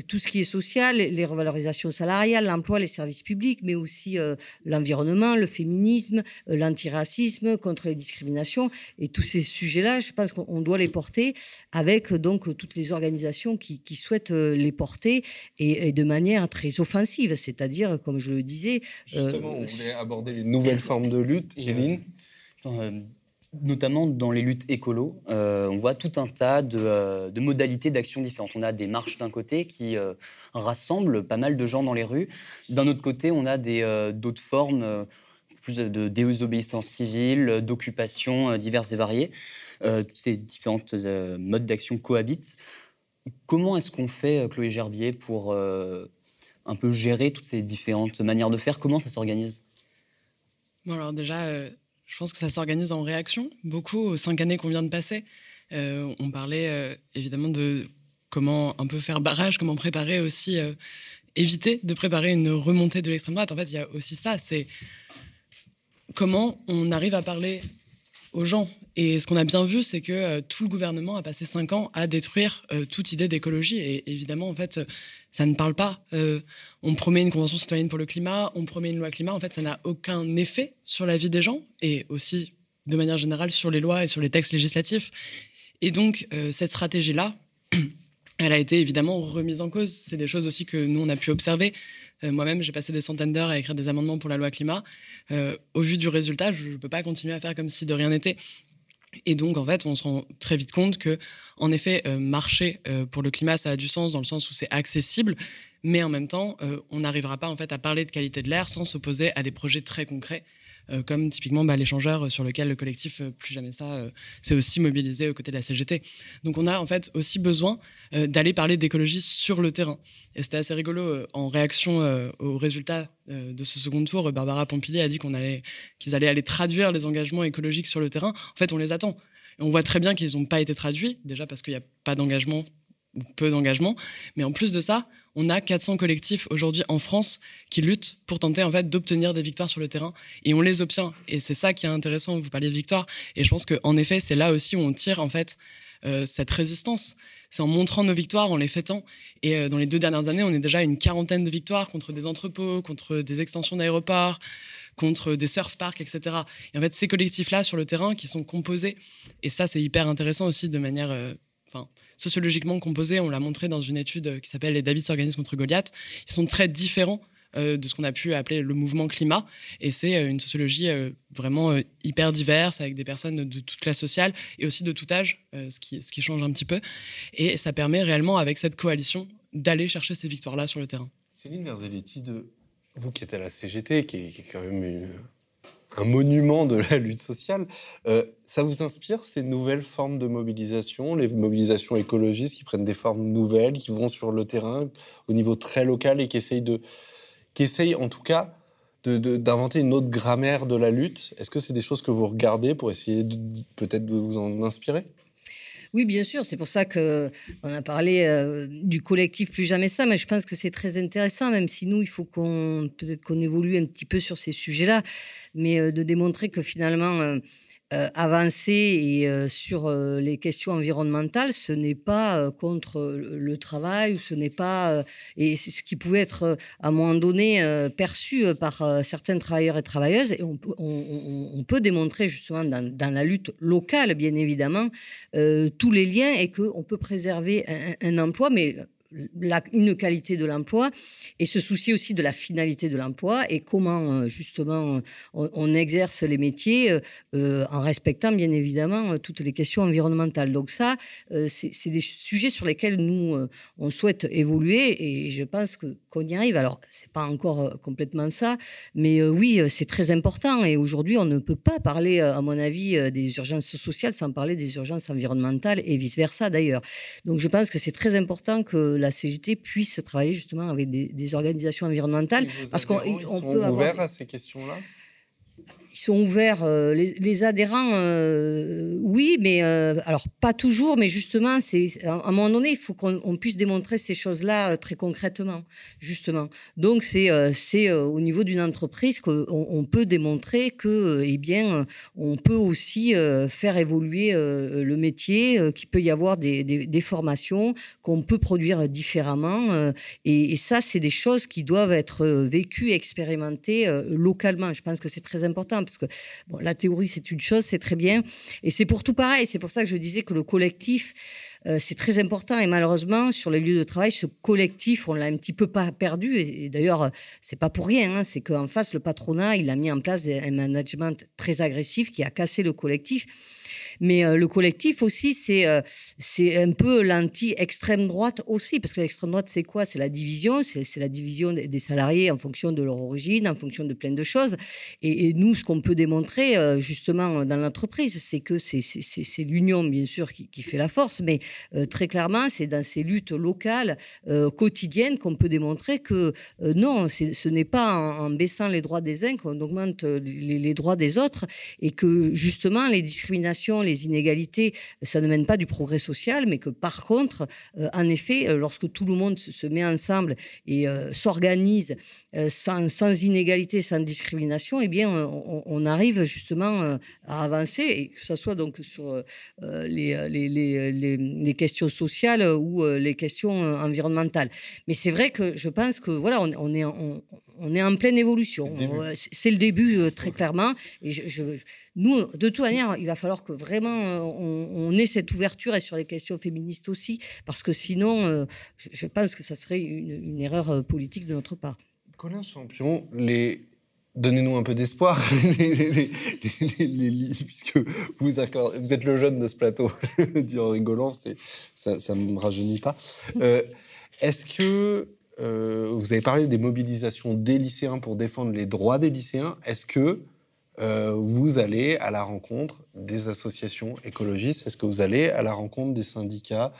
tout ce qui est social, les revalorisations salariales, l'emploi, les services publics, mais aussi euh, l'environnement, le féminisme, euh, l'antiracisme, contre les discriminations. Et tous ces sujets-là, je pense qu'on on doit les porter avec euh, donc toutes les organisations qui, qui souhaitent euh, les porter et, et de manière très offensive, c'est-à-dire, comme je le disais, euh, Justement, on voulait aborder les nouvelles formes de lutte. Éline Euh, notamment dans les luttes écolo, euh, on voit tout un tas de, euh, de modalités d'action différentes. On a des marches d'un côté qui euh, rassemblent pas mal de gens dans les rues. D'un autre côté, on a d'autres formes, plus de, désobéissance civile, d'occupation diverses et variées. Toutes ces différentes modes d'action cohabitent. Comment est-ce qu'on fait, Chloé Gerbier, pour un peu gérer toutes ces différentes manières de faire? Comment ça s'organise? Bon, alors déjà, je pense que ça s'organise en réaction, beaucoup, aux cinq années qu'on vient de passer. Euh, on parlait euh, évidemment de comment un peu faire barrage, comment préparer aussi, euh, éviter de préparer une remontée de l'extrême droite. En fait, il y a aussi ça, c'est comment on arrive à parler aux gens. Et ce qu'on a bien vu, c'est que tout le gouvernement a passé cinq ans à détruire toute idée d'écologie. Et évidemment, en fait, ça ne parle pas. Euh, on promet une convention citoyenne pour le climat, on promet une loi climat. En fait, ça n'a aucun effet sur la vie des gens et aussi, de manière générale, sur les lois et sur les textes législatifs. Et donc, euh, cette stratégie-là, *clears throat* elle a été évidemment remise en cause. C'est des choses aussi que nous, on a pu observer. Euh, moi-même, j'ai passé des centaines d'heures à écrire des amendements pour la loi climat. au vu du résultat, je ne peux pas continuer à faire comme si de rien n'était. Et donc, en fait, on se rend très vite compte que, en effet, euh, marcher euh, pour le climat, ça a du sens dans le sens où c'est accessible, mais en même temps, euh, on n'arrivera pas en fait à parler de qualité de l'air sans s'opposer à des projets très concrets comme typiquement bah, l'échangeur sur lequel le collectif euh, Plus Jamais Ça euh, s'est aussi mobilisé aux côtés de la CGT. Donc on a en fait aussi besoin d'aller parler d'écologie sur le terrain. Et c'était assez rigolo, en réaction aux résultats de ce second tour, Barbara Pompili a dit qu'on allait, qu'ils allaient aller traduire les engagements écologiques sur le terrain. En fait, on les attend. Et on voit très bien qu'ils n'ont pas été traduits, déjà parce qu'il n'y a pas d'engagement ou peu d'engagement. Mais en plus de ça, on a 400 collectifs aujourd'hui en France qui luttent pour tenter en fait d'obtenir des victoires sur le terrain et on les obtient. Et c'est ça qui est intéressant vous parliez de victoire et je pense qu'en effet c'est là aussi où on tire en fait euh, cette résistance. C'est en montrant nos victoires en les fêtant. Et euh, dans les deux dernières années on est déjà à une quarantaine de victoires contre des entrepôts contre des extensions d'aéroports contre des surf parks, etc. Et en fait, ces collectifs-là sur le terrain qui sont composés, et ça c'est hyper intéressant aussi de manière, euh, sociologiquement composés. On l'a montré dans une étude euh, qui s'appelle Les David s'organisent contre Goliath. Ils sont très différents euh, de ce qu'on a pu appeler le mouvement climat. Et c'est euh, une sociologie vraiment hyper diverse, avec des personnes de toute classe sociale et aussi de tout âge, ce, qui, change un petit peu. Et ça permet réellement, avec cette coalition, d'aller chercher ces victoires-là sur le terrain. Céline Verzelletti, de... vous qui êtes à la CGT, qui est quand même une, un monument de la lutte sociale. Euh, ça vous inspire ces nouvelles formes de mobilisation, les mobilisations écologistes qui prennent des formes nouvelles, qui vont sur le terrain au niveau très local et qui essayent, de, qui essayent en tout cas d'inventer une autre grammaire de la lutte? Est-ce que c'est des choses que vous regardez pour essayer peut-être de vous en inspirer? Oui, bien sûr. C'est pour ça que on a parlé euh, du collectif Plus Jamais Ça, mais je pense que c'est très intéressant, même si nous, il faut peut-être qu'on évolue un petit peu sur ces sujets-là, mais euh, de démontrer que finalement. Euh, euh, avancer et euh, sur euh, les questions environnementales, ce n'est pas contre le travail ce n'est pas et c'est ce qui pouvait être à un moment donné perçu par certains travailleurs et travailleuses. Et on, peut démontrer justement dans, dans, la lutte locale, bien évidemment, tous les liens et qu'on peut préserver un, un emploi, mais une qualité de l'emploi et se soucier aussi de la finalité de l'emploi et comment euh, justement on, exerce les métiers euh, en respectant bien évidemment toutes les questions environnementales. Donc ça, euh, c'est des sujets sur lesquels nous on souhaite évoluer et je pense que qu'on y arrive. Alors c'est pas encore complètement ça, mais oui c'est très important et aujourd'hui on ne peut pas parler à mon avis des urgences sociales sans parler des urgences environnementales et vice versa d'ailleurs. Donc je pense que c'est très important que la CGT puisse travailler justement avec des, organisations environnementales. Parce qu'on peut ouverts à ces questions-là? Ils sont ouverts. Euh, les, adhérents, euh, oui, mais euh, alors pas toujours, mais justement, c'est à un moment donné, il faut qu'on puisse démontrer ces choses-là très concrètement, justement. Donc c'est c'est au niveau d'une entreprise qu'on on peut démontrer que, eh bien, on peut aussi faire évoluer le métier, qu'il peut y avoir des, des, formations, qu'on peut produire différemment, et, et, ça, c'est des choses qui doivent être vécues, expérimentées localement. Je pense que c'est très important parce que bon, la théorie, c'est une chose, c'est très bien. Et c'est pour tout pareil. C'est pour ça que je disais que le collectif, euh, c'est très important. Et malheureusement, sur les lieux de travail, ce collectif, on l'a un petit peu pas perdu. Et, d'ailleurs, c'est pas pour rien. Hein. c'est qu'en face, le patronat, il a mis en place un management très agressif qui a cassé le collectif. Mais euh, le collectif aussi, c'est euh, c'est un peu l'anti-extrême droite aussi, parce que l'extrême droite, c'est quoi? C'est la division, c'est la division des salariés en fonction de leur origine, en fonction de plein de choses. Et, nous, ce qu'on peut démontrer euh, justement dans l'entreprise, c'est que c'est l'union, bien sûr, qui, qui, fait la force, mais très clairement, c'est dans ces luttes locales, quotidiennes, qu'on peut démontrer que non, ce n'est pas en, baissant les droits des uns qu'on augmente les, les droits des autres, et que justement, les discriminations discriminations, les inégalités, ça ne mène pas du progrès social, mais que par contre, euh, en effet, euh, lorsque tout le monde se, met ensemble et euh, s'organise sans, sans inégalité, sans discrimination, eh bien, on, arrive justement à avancer, et que ce soit donc sur les, questions sociales ou les questions environnementales. Mais c'est vrai que je pense que voilà, on, on est, on, on est en pleine évolution. Euh, C'est le début, euh, très clairement. Et je, je- nous, de toute manière, il va falloir que vraiment euh, on, on ait cette ouverture et sur les questions féministes aussi, parce que sinon, euh, je, je pense que ça serait une, une erreur euh, politique de notre part. Colin Champion, les... donnez-nous un peu d'espoir, *laughs* les- les- les- puisque vous, accordez- vous êtes le jeune de ce plateau, *laughs* je le dis en rigolant, ça ne me rajeunit pas. Euh, Est-ce que euh, vous avez parlé des mobilisations des lycéens pour défendre les droits des lycéens. Est-ce que euh, vous allez à la rencontre des associations écologistes? Est-ce que vous allez à la rencontre des syndicats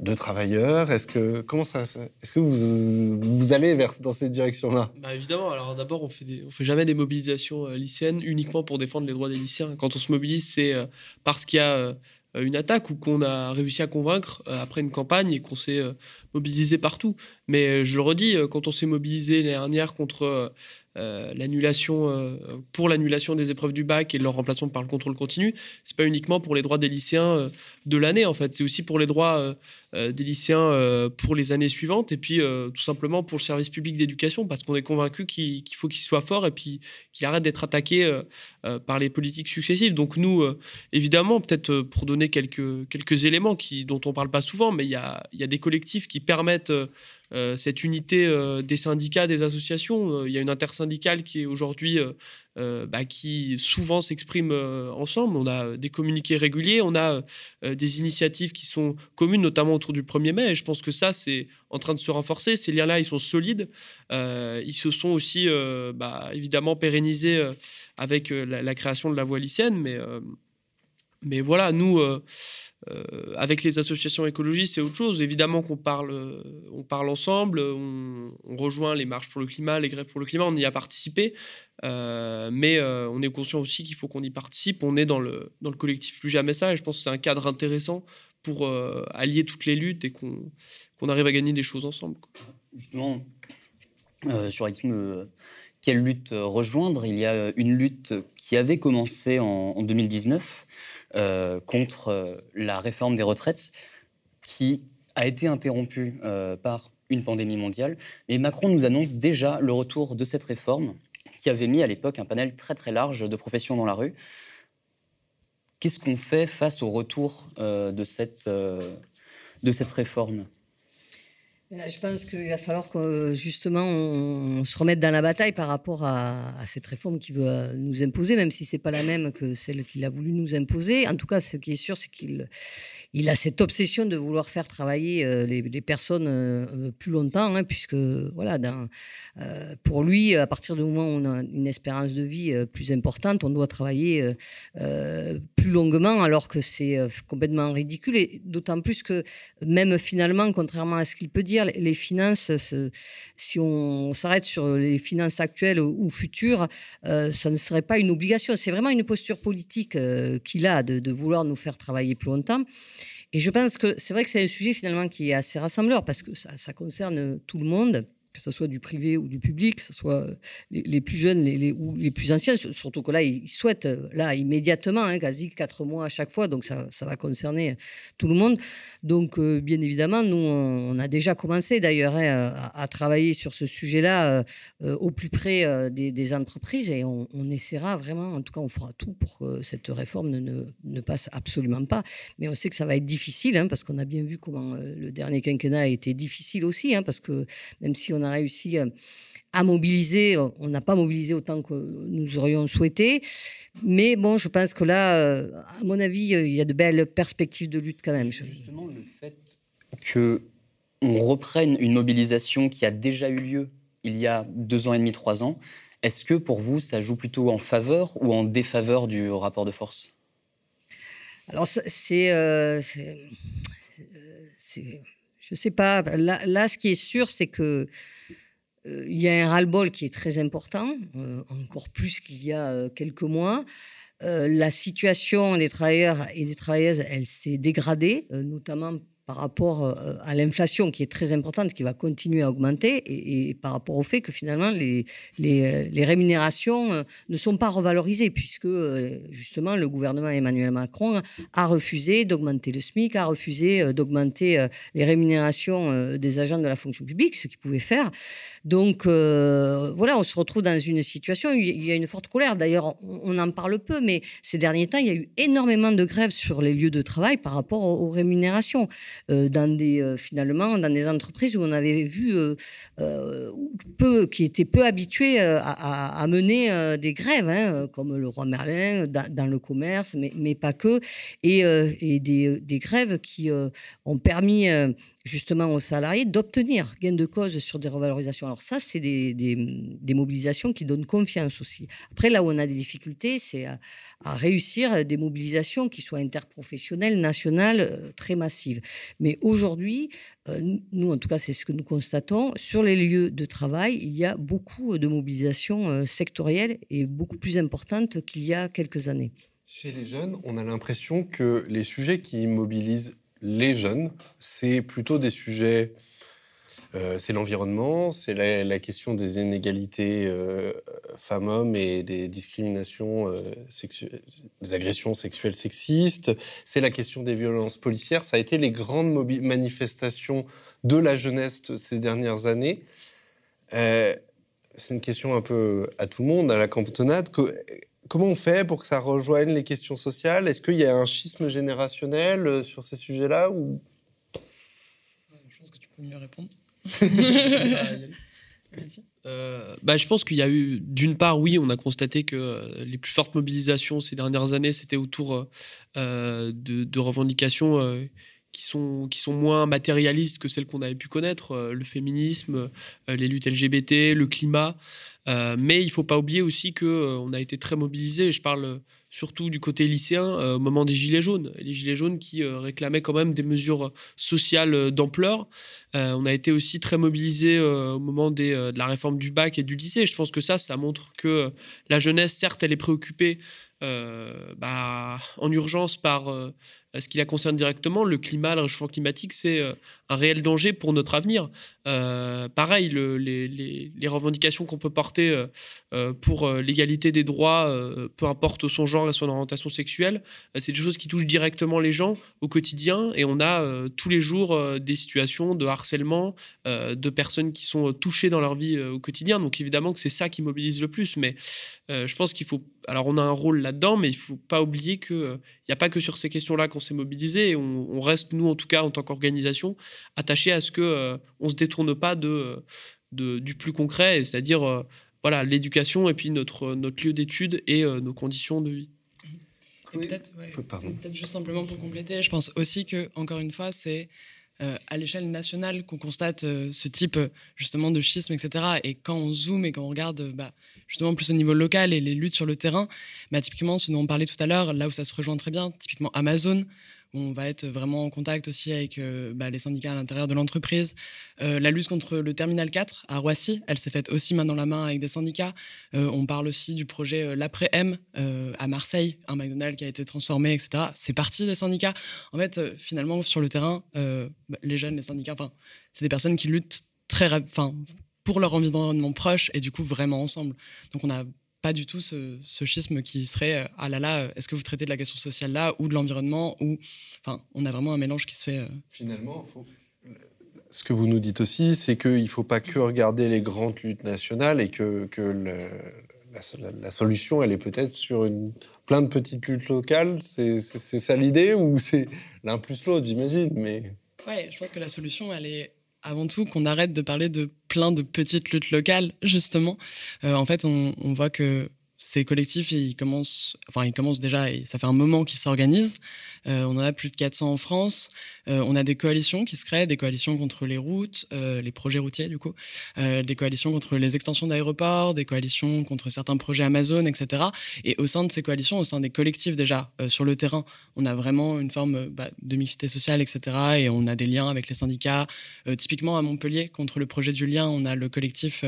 de travailleurs? Est-ce que comment ça Est-ce que vous, vous allez vers dans cette direction-là? Bah évidemment, alors d'abord, on fait, on fait jamais des mobilisations euh, lycéennes uniquement pour défendre les droits des lycéens. Quand on se mobilise, c'est parce qu'il y a une attaque ou qu'on a réussi à convaincre euh, après une campagne et qu'on s'est euh, mobilisé partout. Mais euh, je le redis, euh, quand on s'est mobilisé l'année dernière contre euh, l'annulation, euh, pour l'annulation des épreuves du bac et leur remplacement par le contrôle continu, c'est pas uniquement pour les droits des lycéens euh, de l'année en fait, c'est aussi pour les droits des lycéens pour les années suivantes et puis tout simplement pour le service public d'éducation parce qu'on est convaincu qu'il faut qu'il soit fort et puis qu'il arrête d'être attaqué par les politiques successives. Donc nous, évidemment, peut-être pour donner quelques, quelques éléments qui, dont on parle pas souvent, mais il y a, y a des collectifs qui permettent cette unité euh, des syndicats, des associations. Euh, Il y a une intersyndicale qui est aujourd'hui, euh, euh, bah, qui souvent s'exprime euh, ensemble. On a des communiqués réguliers, on a euh, des initiatives qui sont communes, notamment autour du 1er mai. Et je pense que ça, c'est en train de se renforcer. Ces liens-là, ils sont solides. Euh, ils se sont aussi, euh, bah, évidemment, pérennisés euh, avec euh, la, création de la voie lycéenne. Mais, euh, mais voilà, nous, euh, avec les associations écologistes, c'est autre chose. Évidemment qu'on parle, euh, on parle ensemble, on, rejoint les marches pour le climat, les grèves pour le climat, on y a participé. Euh, mais on est conscient aussi qu'il faut qu'on y participe. On est dans le, dans le collectif Plus Jamais Ça, et je pense que c'est un cadre intéressant pour allier toutes les luttes et qu'on qu'on arrive à gagner des choses ensemble. Justement, sur euh, quelle lutte rejoindre? Il y a une lutte qui avait commencé en, en 2019 euh, contre euh, la réforme des retraites, qui a été interrompue euh, par une pandémie mondiale. Et Macron nous annonce déjà le retour de cette réforme, qui avait mis à l'époque un panel très très large de professions dans la rue. Qu'est-ce qu'on fait face au retour euh, de, cette, euh, de cette réforme? Je pense qu'il va falloir que justement on se remette dans la bataille par rapport à, cette réforme qui veut euh, nous imposer, même si c'est pas la même que celle qu'il a voulu nous imposer. En tout cas, ce qui est sûr, c'est qu'il il a cette obsession de vouloir faire travailler euh, les, personnes euh, plus longtemps, hein, puisque voilà, pour lui, à partir du moment où on a une espérance de vie plus importante, on doit travailler plus longuement, alors que c'est complètement ridicule. Et d'autant plus que même finalement, contrairement à ce qu'il peut dire, les- finances, ce- si on s'arrête sur les finances actuelles ou futures, euh, ça ne serait pas une obligation. C'est vraiment une posture politique euh, qu'il a de, vouloir nous faire travailler plus longtemps. Et je pense que c'est vrai que c'est un sujet finalement qui est assez rassembleur parce que ça concerne tout le monde que ce soit du privé ou du public, que ce soit euh, les, plus jeunes ou les plus anciens, sur- surtout que là, ils souhaitent, euh, là, immédiatement, hein, quasi quatre mois à chaque fois, donc ça, ça va concerner tout le monde. Donc, euh, bien évidemment, nous, on, a déjà commencé d'ailleurs hein, à, travailler sur ce sujet-là euh, euh, au plus près euh, des, entreprises et on, essaiera vraiment, en tout cas, on fera tout pour que cette réforme ne, ne, passe absolument pas. Mais on sait que ça va être difficile hein, parce qu'on a bien vu comment euh, le dernier quinquennat a été difficile aussi, parce que même si on a réussi euh, à mobiliser, on n'a pas mobilisé autant que nous aurions souhaité. Mais bon, je pense que là, euh, à mon avis, euh, il y a de belles perspectives de lutte quand même. Justement, le fait que on reprenne une mobilisation qui a déjà eu lieu il y a deux ans et demi, trois ans, est-ce que pour vous, ça joue plutôt en faveur ou en défaveur du rapport de force? Alors, c'est. euh, je sais pas. Là, là, ce qui est sûr, c'est que il y a un ras-le-bol qui est très important, euh, encore plus qu'il y a euh, quelques mois. la situation des travailleurs et des travailleuses, elle s'est dégradée, notamment par rapport euh, à l'inflation qui est très importante, qui va continuer à augmenter, et, par rapport au fait que finalement les, euh, rémunérations euh, ne sont pas revalorisées, puisque justement le gouvernement Emmanuel Macron a refusé d'augmenter le SMIC, a refusé d'augmenter les rémunérations des agents de la fonction publique, ce qu'il pouvait faire. Donc voilà, on se retrouve dans une situation, il y a une forte colère. D'ailleurs, on en parle peu, mais ces derniers temps, il y a eu énormément de grèves sur les lieux de travail par rapport aux rémunérations. Euh, dans des, euh, finalement, dans des entreprises où on avait vu euh, peu, qui étaient peu habitués à, mener des grèves, hein, comme le roi Merlin, dans, le commerce, mais, mais, pas que, et, et des, des, grèves qui ont permis justement aux salariés d'obtenir gain de cause sur des revalorisations. Alors ça, c'est des, mobilisations qui donnent confiance aussi. Après, là où on a des difficultés, c'est à, réussir des mobilisations qui soient interprofessionnelles, nationales, euh, très massives. Mais aujourd'hui, euh, nous, en tout cas, c'est ce que nous constatons, sur les lieux de travail, il y a beaucoup de mobilisations euh, sectorielles et beaucoup plus importantes qu'il y a quelques années. Chez les jeunes, on a l'impression que les sujets qui mobilisent les jeunes, c'est plutôt des sujets, euh, c'est l'environnement, c'est la, question des inégalités euh, femmes-hommes et des discriminations, euh, des agressions sexuelles sexistes, c'est la question des violences policières. Ça a été les grandes manifestations de la jeunesse ces dernières années. c'est une question un peu à tout le monde, à la cantonade Comment on fait pour que ça rejoigne les questions sociales? Est-ce qu'il y a un schisme générationnel euh, sur ces sujets-là ou... Je pense que tu peux mieux répondre. *laughs* Euh, bah, je pense qu'il y a eu, d'une part, oui, on a constaté que euh, les plus fortes mobilisations ces dernières années, c'était autour de, de, revendications qui, sont, qui sont moins matérialistes que celles qu'on avait pu connaître, le féminisme, les luttes LGBT, le climat. Euh, mais il ne faut pas oublier aussi qu'on euh, a été très mobilisés. Je parle euh, surtout du côté lycéen au moment des Gilets jaunes. Les Gilets jaunes qui réclamaient quand même des mesures sociales d'ampleur. on a été aussi très mobilisés au moment de la réforme du bac et du lycée. Je pense que ça, ça montre que la jeunesse, certes, elle est préoccupée bah, en urgence par ce qui la concerne directement, le climat, le réchauffement climatique, c'est euh, un réel danger pour notre avenir. Euh, pareil, les, revendications qu'on peut porter euh, pour l'égalité des droits, peu importe son genre et son orientation sexuelle, c'est des choses qui touchent directement les gens au quotidien. Et on a tous les jours des situations de harcèlement, de personnes qui sont touchées dans leur vie au quotidien. Donc évidemment que c'est ça qui mobilise le plus. Mais je pense qu'il faut... Alors on a un rôle là-dedans, mais il ne faut pas oublier qu'il n'y a pas que sur ces questions-là qu'on s'est mobilisé et on, reste, nous en tout cas, en tant qu'organisation, attachés à ce qu'on euh, on ne se détourne pas de, de du plus concret, c'est-à-dire euh, voilà, l'éducation et puis notre, notre lieu d'étude et euh, nos conditions de vie. Peut-être juste simplement pour compléter, je pense aussi que, encore une fois, c'est à l'échelle nationale qu'on constate ce type justement de schisme, etc. Et quand on zoome et quand on regarde bah, justement plus au niveau local et les luttes sur le terrain, bah, typiquement ce dont on parlait tout à l'heure, là où ça se rejoint très bien, typiquement Amazon, on va être vraiment en contact aussi avec euh, bah, les syndicats à l'intérieur de l'entreprise. Euh, la lutte contre le terminal 4 à Roissy, elle s'est faite aussi main dans la main avec des syndicats. Euh, on parle aussi du projet l'après-M à Marseille, un McDonald's qui a été transformé, etc. C'est parti des syndicats. En fait, finalement, sur le terrain, bah, les jeunes, les syndicats, c'est des personnes qui luttent très, pour leur environnement proche et du coup vraiment ensemble. Donc on a pas du tout ce, schisme qui serait euh, ah là là, est-ce que vous traitez de la question sociale là ou de l'environnement ou enfin on a vraiment un mélange qui se fait. Euh. Finalement, ce que vous nous dites aussi, c'est qu'il ne faut pas que regarder les grandes luttes nationales et que, que la, solution, elle est peut-être sur une, plein de petites luttes locales. C'est ça l'idée ou c'est l'un plus l'autre, j'imagine. Mais ouais, je pense que la solution, elle est avant tout qu'on arrête de parler de plein de petites luttes locales, justement. Euh, en fait, on, voit que ces collectifs, ils commencent, enfin, ils commencent déjà, et ça fait un moment qu'ils s'organisent. Euh, on en a plus de 400 en France. Euh, on a des coalitions qui se créent, des coalitions contre les routes, euh, les projets routiers, du coup, des coalitions contre les extensions d'aéroports, des coalitions contre certains projets Amazon, etc. Et au sein de ces coalitions, au sein des collectifs déjà, sur le terrain, on a vraiment une forme bah, de mixité sociale, etc. Et on a des liens avec les syndicats. typiquement, à Montpellier, contre le projet du lien, on a le collectif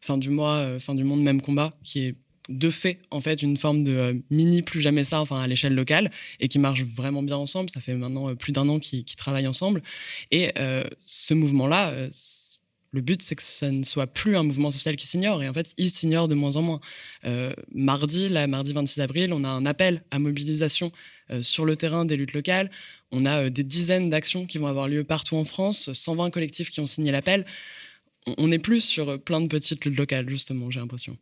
Fin du mois, Fin du monde, même combat, qui est de fait en fait une forme de euh, mini plus jamais ça enfin à l'échelle locale et qui marche vraiment bien ensemble. Ça fait maintenant euh, plus d'un an qu'ils travaillent ensemble. Et euh, ce mouvement là le but c'est que ça ne soit plus un mouvement social qui s'ignore. Et en fait il s'ignore de moins en moins. Mardi la mardi 26 avril on a un appel à mobilisation sur le terrain des luttes locales. On a des dizaines d'actions qui vont avoir lieu partout en France. 120 collectifs qui ont signé l'appel. On n'est plus sur plein de petites luttes locales justement j'ai l'impression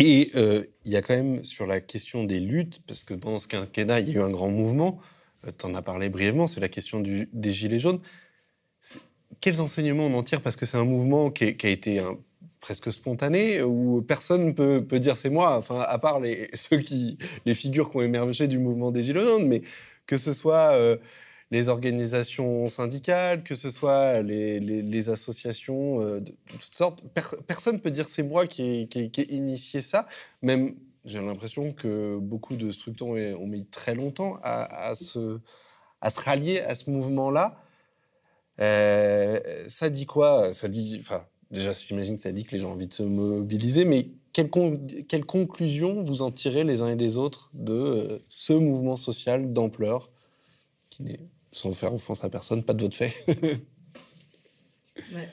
Et euh, il y a quand même sur la question des luttes, parce que pendant ce quinquennat, il y a eu un grand mouvement, euh, tu en as parlé brièvement, c'est la question des Gilets jaunes. Quels enseignements on tire? Parce que c'est un mouvement qui, a été presque spontané, où personne ne peut, peut, dire c'est moi, enfin, à part les, *laughs* ceux qui, les figures qui ont émergé du mouvement des Gilets jaunes, mais que ce soit... Euh, les organisations syndicales, que ce soit les, associations euh, de, toutes sortes. personne ne peut dire c'est moi qui ai, initié ça. Même, j'ai l'impression que beaucoup de structures ont, mis très longtemps à, se, rallier à ce mouvement-là. Euh, ça dit quoi? Ça dit, enfin, déjà, j'imagine que ça dit que les gens ont envie de se mobiliser, mais quelle, quelle conclusion vous en tirez les uns et les autres de euh, ce mouvement social d'ampleur qui n'est sans faire offense à personne, pas de votre fait. *laughs*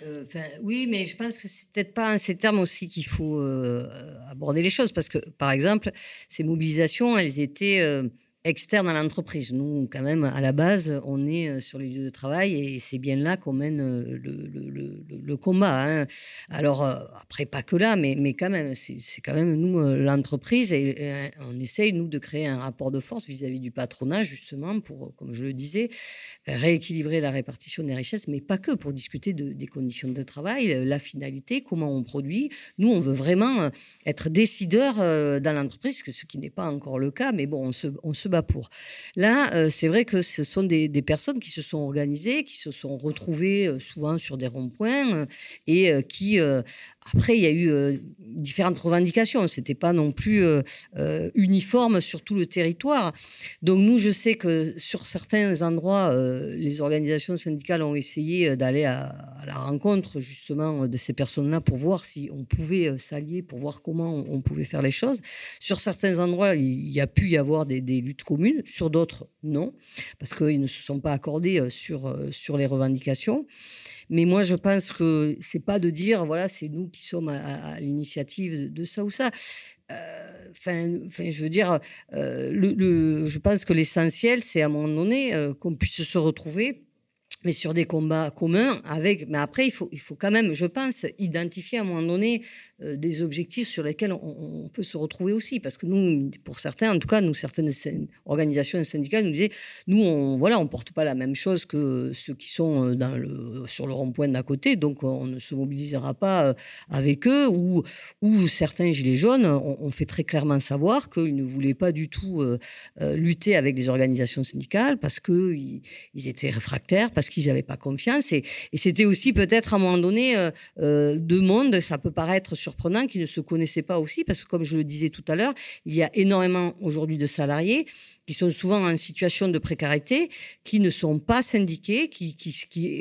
Euh, oui, mais je pense que c'est peut-être pas en ces termes aussi qu'il faut euh, aborder les choses, parce que, par exemple, ces mobilisations, elles étaient euh, externe à l'entreprise. Nous, quand même, à la base, on est euh, sur les lieux de travail et c'est bien là qu'on mène euh, le, combat. Hein. Alors, euh, après, pas que là, mais, mais quand même, c'est quand même nous, l'entreprise, et, on essaye, nous, de créer un rapport de force vis-à-vis du patronat, justement, pour, comme je le disais, rééquilibrer la répartition des richesses, mais pas que, pour discuter de, des conditions de travail, la finalité, comment on produit. Nous, on veut vraiment être décideur dans l'entreprise, ce qui n'est pas encore le cas, mais bon, on se, on se bat Là, euh, c'est vrai que ce sont des, personnes qui se sont organisées, qui se sont retrouvées euh, souvent sur des ronds-points euh, et qui, après, il y a eu différentes revendications. C'était pas non plus uniforme sur tout le territoire. Donc nous, je sais que sur certains endroits, les organisations syndicales ont essayé d'aller à, la rencontre justement de ces personnes-là pour voir si on pouvait s'allier, pour voir comment on, pouvait faire les choses. Sur certains endroits, il y a pu y avoir des, des luttes communes, sur d'autres, non, parce qu'ils ne se sont pas accordés euh, sur, euh, sur les revendications. Mais moi, je pense que c'est pas de dire, voilà, c'est nous qui sommes à, l'initiative de ça ou ça. Euh, enfin, je veux dire, le, je pense que l'essentiel, c'est à un moment donné qu'on puisse se retrouver mais sur des combats communs avec mais après il faut il faut quand même je pense identifier à un moment donné euh, des objectifs sur lesquels on, peut se retrouver aussi. Parce que nous pour certains en tout cas nous certaines organisations syndicales nous disaient nous on voilà on porte pas la même chose que ceux qui sont euh, dans le sur le rond-point d'à côté. Donc on ne se mobilisera pas euh, avec eux. Ou ou certains gilets jaunes ont, fait très clairement savoir qu'ils ne voulaient pas du tout lutter avec les organisations syndicales parce que ils, étaient réfractaires parce qu'ils n'avaient pas confiance. Et, c'était aussi peut-être à un moment donné euh, euh, deux mondes, ça peut paraître surprenant, qui ne se connaissaient pas aussi, parce que comme je le disais tout à l'heure, il y a énormément aujourd'hui de salariés qui sont souvent en situation de précarité, qui ne sont pas syndiqués, qui,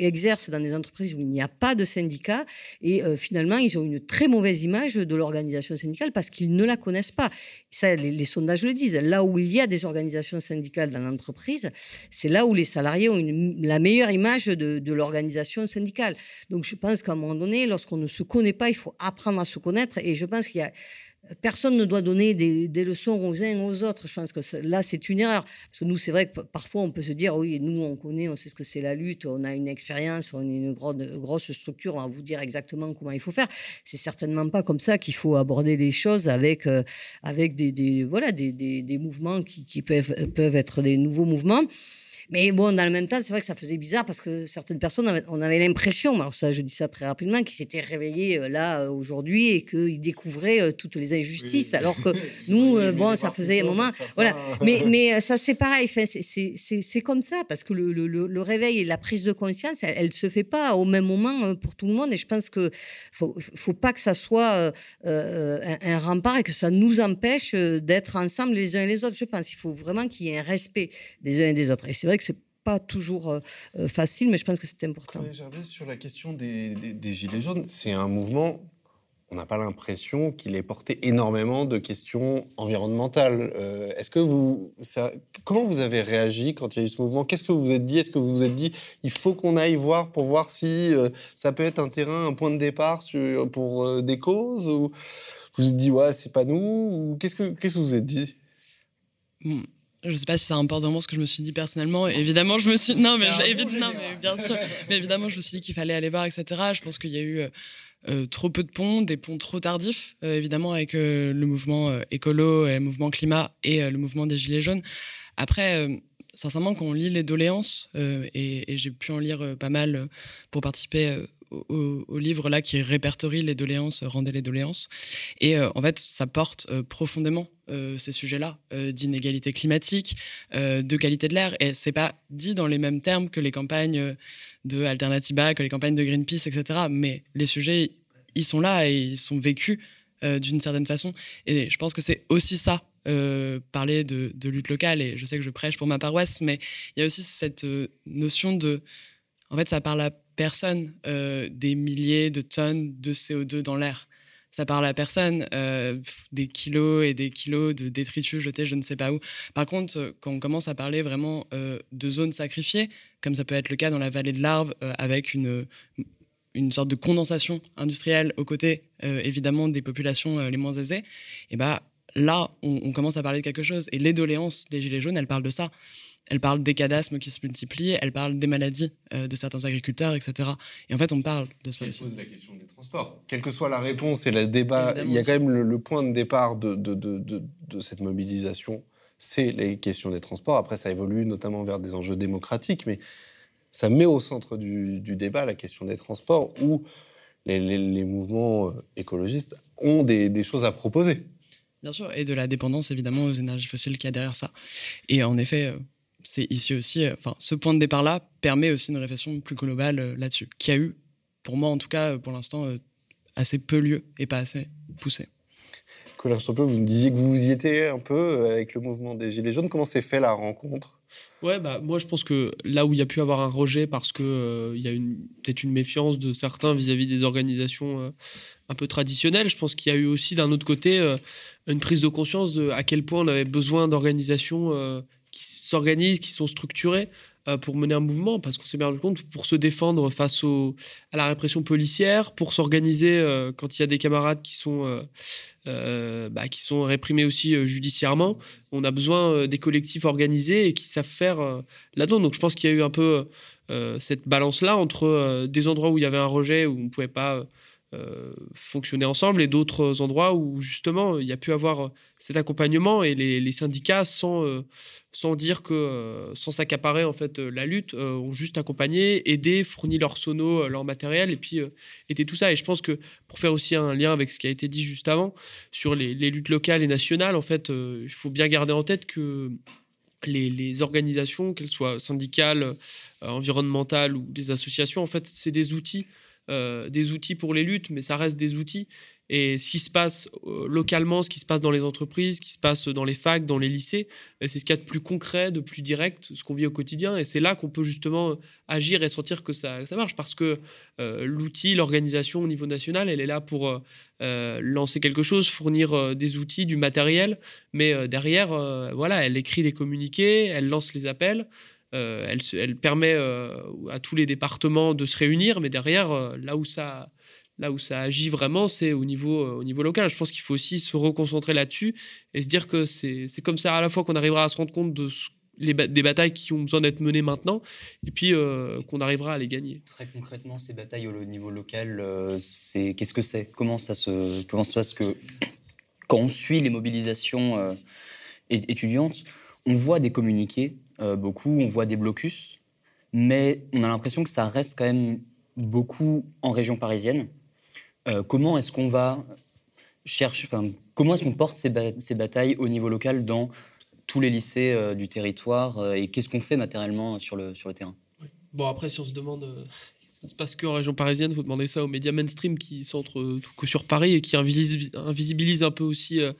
exercent dans des entreprises où il n'y a pas de syndicat. Et euh, finalement, ils ont une très mauvaise image de l'organisation syndicale parce qu'ils ne la connaissent pas. Ça, les, sondages le disent. Là où il y a des organisations syndicales dans l'entreprise, c'est là où les salariés ont la meilleure image de, de l'organisation syndicale. Donc je pense qu'à un moment donné, lorsqu'on ne se connaît pas, il faut apprendre à se connaître. Et je pense qu'il y a Personne ne doit donner des, leçons aux uns aux autres. Je pense que là, c'est une erreur. Parce que nous, c'est vrai que parfois, on peut se dire, oui, nous, on connaît, on sait ce que c'est la lutte, on a une expérience, on est une grosse structure, on va vous dire exactement comment il faut faire. C'est certainement pas comme ça qu'il faut aborder les choses avec, euh, avec des, voilà, des, mouvements qui, peuvent, peuvent être des nouveaux mouvements. Mais bon, dans le même temps, c'est vrai que ça faisait bizarre parce que certaines personnes, avaient- on avait l'impression, alors ça, je dis ça très rapidement, qu'ils s'étaient réveillés euh, là euh, aujourd'hui et qu'ils découvraient euh, toutes les injustices. Alors que *laughs* nous, bon, ça faisait un moment. Voilà. Mais, *laughs* mais ça, c'est pareil. Enfin, c'est- comme ça parce que le, le- le- réveil et la prise de conscience, elle, elle se fait pas au même moment pour tout le monde. Et je pense que faut, faut pas que ça soit euh, un, un rempart et que ça nous empêche d'être ensemble les uns et les autres. Je pense qu'il faut vraiment qu'il y ait un respect des uns et des autres. Et c'est vrai que c'est pas toujours euh, euh, facile, mais je pense que c'est important. Gervais, sur la question des, des- des Gilets jaunes, c'est un mouvement, on n'a pas l'impression qu'il ait porté énormément de questions environnementales. Euh, Est-ce que vous, ça- comment vous avez réagi quand il y a eu ce mouvement? Qu'est-ce que vous vous êtes dit? Est-ce que vous vous êtes dit, il faut qu'on aille voir pour voir si euh, ça peut être un terrain, un point de départ sur- pour euh, des causes? Ou vous vous êtes dit, ouais, c'est pas nous? Ou qu'est-ce que, qu'est-ce que vous vous êtes dit? Hmm. Je sais pas si ça importe vraiment ce que je me suis dit personnellement. Évidemment, je me suis. Non, mais, je- évi- non, mais bien sûr. Mais évidemment, je me suis dit qu'il fallait aller voir, etc. Je pense qu'il y a eu euh, euh, trop peu de ponts, des ponts trop tardifs, euh, évidemment, avec euh, le mouvement écolo, et le mouvement climat et le mouvement des Gilets jaunes. Après, sincèrement, quand on lit les doléances, et, et j'ai pu en lire pas mal pour participer au, livre là qui répertorie les doléances, euh, rendez les doléances. Et euh, en fait, ça porte euh, profondément ces sujets-là, d'inégalité climatique, de qualité de l'air. Et c'est pas dit dans les mêmes termes que les campagnes de Alternativa, que les campagnes de Greenpeace, etc. Mais les sujets, ils sont là et ils sont vécus d'une certaine façon. Et je pense que c'est aussi ça. parler de, de lutte locale et je sais que je prêche pour ma paroisse mais il y a aussi cette notion de en fait ça parle à personne euh, des milliers de tonnes de CO2 dans l'air ça parle à personne euh, des kilos et des kilos de détritus jetés je ne sais pas où. Par contre, euh, quand on commence à parler vraiment de zones sacrifiées, comme ça peut être le cas dans la vallée de l'Arve, avec une, une sorte de condensation industrielle aux côtés, évidemment, des populations les moins aisées, et bah, là, on commence à parler de quelque chose. Et les doléances des Gilets jaunes, elles parlent de ça. Elles parlent des cadasmes qui se multiplient, elles parlent des maladies euh, de certains agriculteurs, etc. Et en fait, on parle de ça aussi. pose la question des transports. Quelle que soit la réponse et le débat, il y a quand même le, le point de départ de, de, de, de- cette mobilisation, c'est les questions des transports. Après, ça évolue notamment vers des enjeux démocratiques, mais ça met au centre du, du débat la question des transports où les, les- les mouvements euh, écologistes ont des, des choses à proposer. Bien sûr, et de la dépendance évidemment aux énergies fossiles qu'il y a derrière ça. Et en effet, euh, c'est ici aussi, euh, enfin, ce point de départ-là permet aussi une réflexion plus globale euh, là-dessus, qui a eu, pour moi en tout cas, euh, pour l'instant, euh, assez peu lieu et pas assez poussé. Colin Champeux, vous me disiez que vous y étiez un peu avec le mouvement des Gilets jaunes. Comment s'est fait la rencontre? Ouais, bah, moi je pense que là où il y a pu avoir un rejet parce que euh, il y a une- peut-être une méfiance de certains vis-à-vis des organisations euh, un peu traditionnelles, je pense qu'il y a eu aussi d'un autre côté euh, une prise de conscience de à quel point on avait besoin d'organisations euh, qui s'organisent, qui sont structurées euh, pour mener un mouvement, parce qu'on s'est bien rendu compte pour se défendre face à la répression policière, pour s'organiser euh, quand il y a des camarades qui sont euh, bah, qui sont réprimés aussi judiciairement. On a besoin des collectifs organisés et qui savent faire là-dedans. Donc je pense qu'il y a eu un peu cette balance-là entre des endroits où il y avait un rejet, où on ne pouvait pas fonctionner ensemble, et d'autres endroits où justement il y a pu avoir cet accompagnement et les, syndicats, sans, euh, sans dire que, euh, sans s'accaparer en fait euh, la lutte, euh, ont juste accompagné, aidé, fourni leur sono, euh, leur matériel, et puis euh, aidé tout ça. Et je pense que pour faire aussi un lien avec ce qui a été dit juste avant sur les, luttes locales et nationales, en fait, euh, il faut bien garder en tête que les, organisations, qu'elles soient syndicales, euh, environnementales ou des associations, en fait, c'est des outils, euh, des outils pour les luttes, mais ça reste des outils. Et ce qui se passe euh, localement, ce qui se passe dans les entreprises, ce qui se passe dans les facs, dans les lycées, euh, c'est ce qu'il y a de plus concret, de plus direct, ce qu'on vit au quotidien. Et c'est là qu'on peut justement agir et sentir que ça, marche. Parce que l'outil, l'organisation au niveau national, elle est là pour lancer quelque chose, fournir des outils, du matériel. Mais derrière, voilà, elle écrit des communiqués, elle lance les appels. Euh, elle, permet euh, à tous les départements de se réunir, mais derrière, euh, là où ça, là où ça agit vraiment, c'est au niveau, au niveau local. Je pense qu'il faut aussi se reconcentrer là-dessus et se dire que c'est comme ça à la fois qu'on arrivera à se rendre compte de les des batailles qui ont besoin d'être menées maintenant, et puis qu'on arrivera à les gagner. Très concrètement, ces batailles au niveau local, c'est qu'est-ce que c'est? Comment ça se comment se passe que quand on suit les mobilisations étudiantes, on voit des communiqués beaucoup, on voit des blocus, mais on a l'impression que ça reste quand même beaucoup en région parisienne. Euh, comment est-ce qu'on va chercher, enfin, comment est-ce qu'on porte ces, ces batailles au niveau local dans tous les lycées euh, du territoire euh, et qu'est-ce qu'on fait matériellement sur le, sur le terrain? Bon, après, si on se demande. euh, ça se passe qu'en région parisienne, faut demander ça aux médias mainstream qui euh, tout que sur Paris et qui invisibilisent, un peu aussi euh,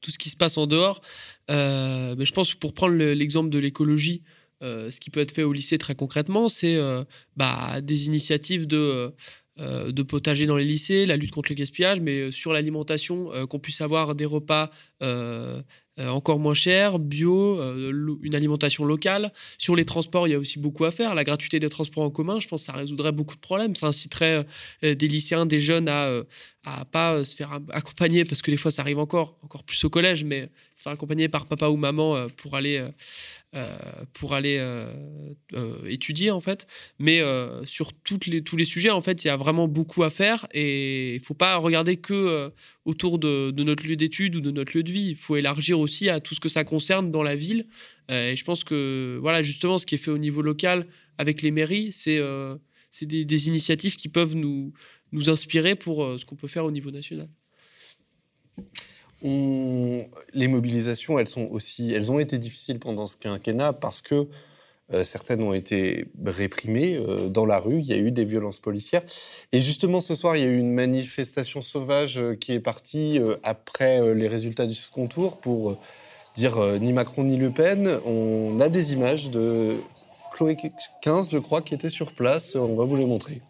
tout ce qui se passe en dehors. Euh, mais je pense que pour prendre le- l'exemple de l'écologie, euh, ce qui peut être fait au lycée très concrètement, c'est euh, bah, des initiatives de. de potager dans les lycées, la lutte contre le gaspillage, mais sur l'alimentation, qu'on puisse avoir des repas encore moins chers, bio, euh, une alimentation locale. Sur les transports, il y a aussi beaucoup à faire. La gratuité des transports en commun, je pense que ça résoudrait beaucoup de problèmes. Ça inciterait euh, des lycéens, des jeunes à euh, à pas euh, se faire accompagner, parce que des fois ça arrive encore, encore plus au collège, mais se faire accompagner par papa ou maman euh, pour aller, euh, euh, pour aller euh, euh, étudier en fait. Mais euh, sur toutes les, tous les sujets, en fait, il y a vraiment beaucoup à faire et il faut pas regarder que euh, autour de, notre lieu d'études ou de notre lieu de vie. Il faut élargir aussi à tout ce que ça concerne dans la ville. Euh, et je pense que voilà, justement, ce qui est fait au niveau local avec les mairies, c'est euh, c'est des, initiatives qui peuvent nous, nous inspirer pour euh, ce qu'on peut faire au niveau national. Les mobilisations, elles sont aussi, elles ont été difficiles pendant ce quinquennat parce que euh, certaines ont été réprimées euh, dans la rue. Il y a eu des violences policières. Et justement, ce soir, il y a eu une manifestation sauvage euh, qui est partie après les résultats du second tour pour dire ni Macron ni Le Pen. On a des images de Chloé 15, je crois, qui était sur place. On va vous les montrer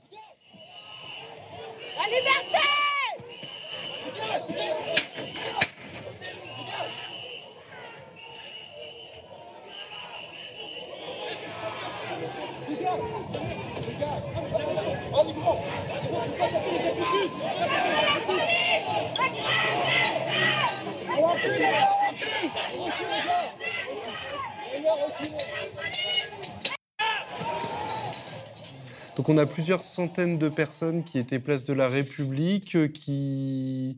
Donc on a plusieurs centaines de personnes qui étaient place de la République, euh, qui...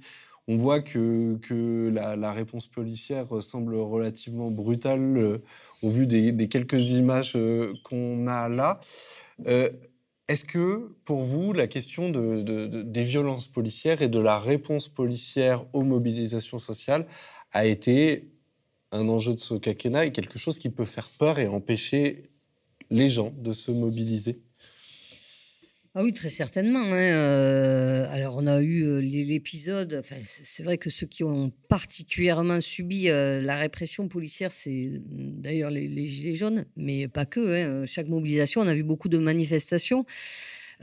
On voit que, la, réponse policière semble relativement brutale euh, au vu des, quelques images euh, qu'on a là. Est-ce que, pour vous, la question de- de- de- des violences policières et de la réponse policière aux mobilisations sociales a été un enjeu de ce quinquennat et quelque chose qui peut faire peur et empêcher les gens de se mobiliser? Ah oui, très certainement. hein, euh, alors, on a eu euh, l'é- l'épisode. C'est vrai que ceux qui ont particulièrement subi euh, la répression policière, c'est mm, d'ailleurs les, les Gilets jaunes, mais pas que. hein, chaque mobilisation, on a vu beaucoup de manifestations.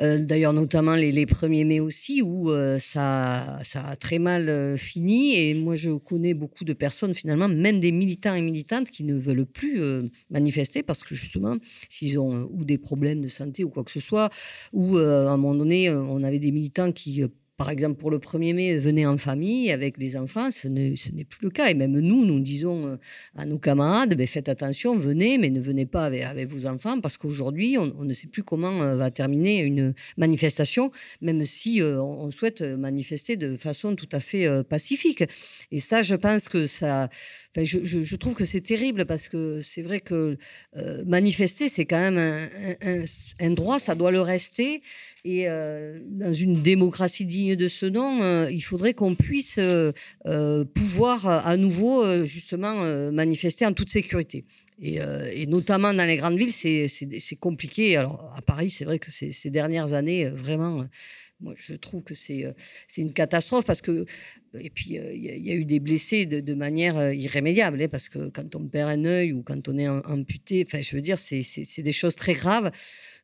Euh, D'ailleurs, notamment les, les 1er mai aussi, où euh, ça, ça a très mal euh, fini. Et moi, je connais beaucoup de personnes, finalement, même des militants et militantes, qui ne veulent plus manifester parce que, justement, s'ils ont ou des problèmes de santé ou quoi que ce soit, ou à un moment donné, on avait des militants qui. Par exemple, pour le 1er mai, venaient en famille avec les enfants, ce n'est plus le cas. Et même nous, nous disons euh, à nos camarades, ben, faites attention, venez, mais ne venez pas avec, vos enfants, parce qu'aujourd'hui, on, ne sait plus comment euh, va terminer une manifestation, même si euh, on souhaite manifester de façon tout à fait pacifique. Et ça, je pense que ça... je, trouve que c'est terrible, parce que c'est vrai que manifester, c'est quand même un, un- droit, ça doit le rester. Et dans une démocratie digne de ce nom, euh, il faudrait qu'on puisse euh, euh, pouvoir à nouveau justement manifester en toute sécurité. Et, notamment dans les grandes villes, c'est- compliqué. Alors à Paris, c'est vrai que ces, dernières années, vraiment, moi, je trouve que c'est une catastrophe parce que et puis il y, a- eu des blessés de, manière irrémédiable hein, parce que quand on perd un œil ou quand on est am- amputé, enfin je veux dire, c'est des choses très graves.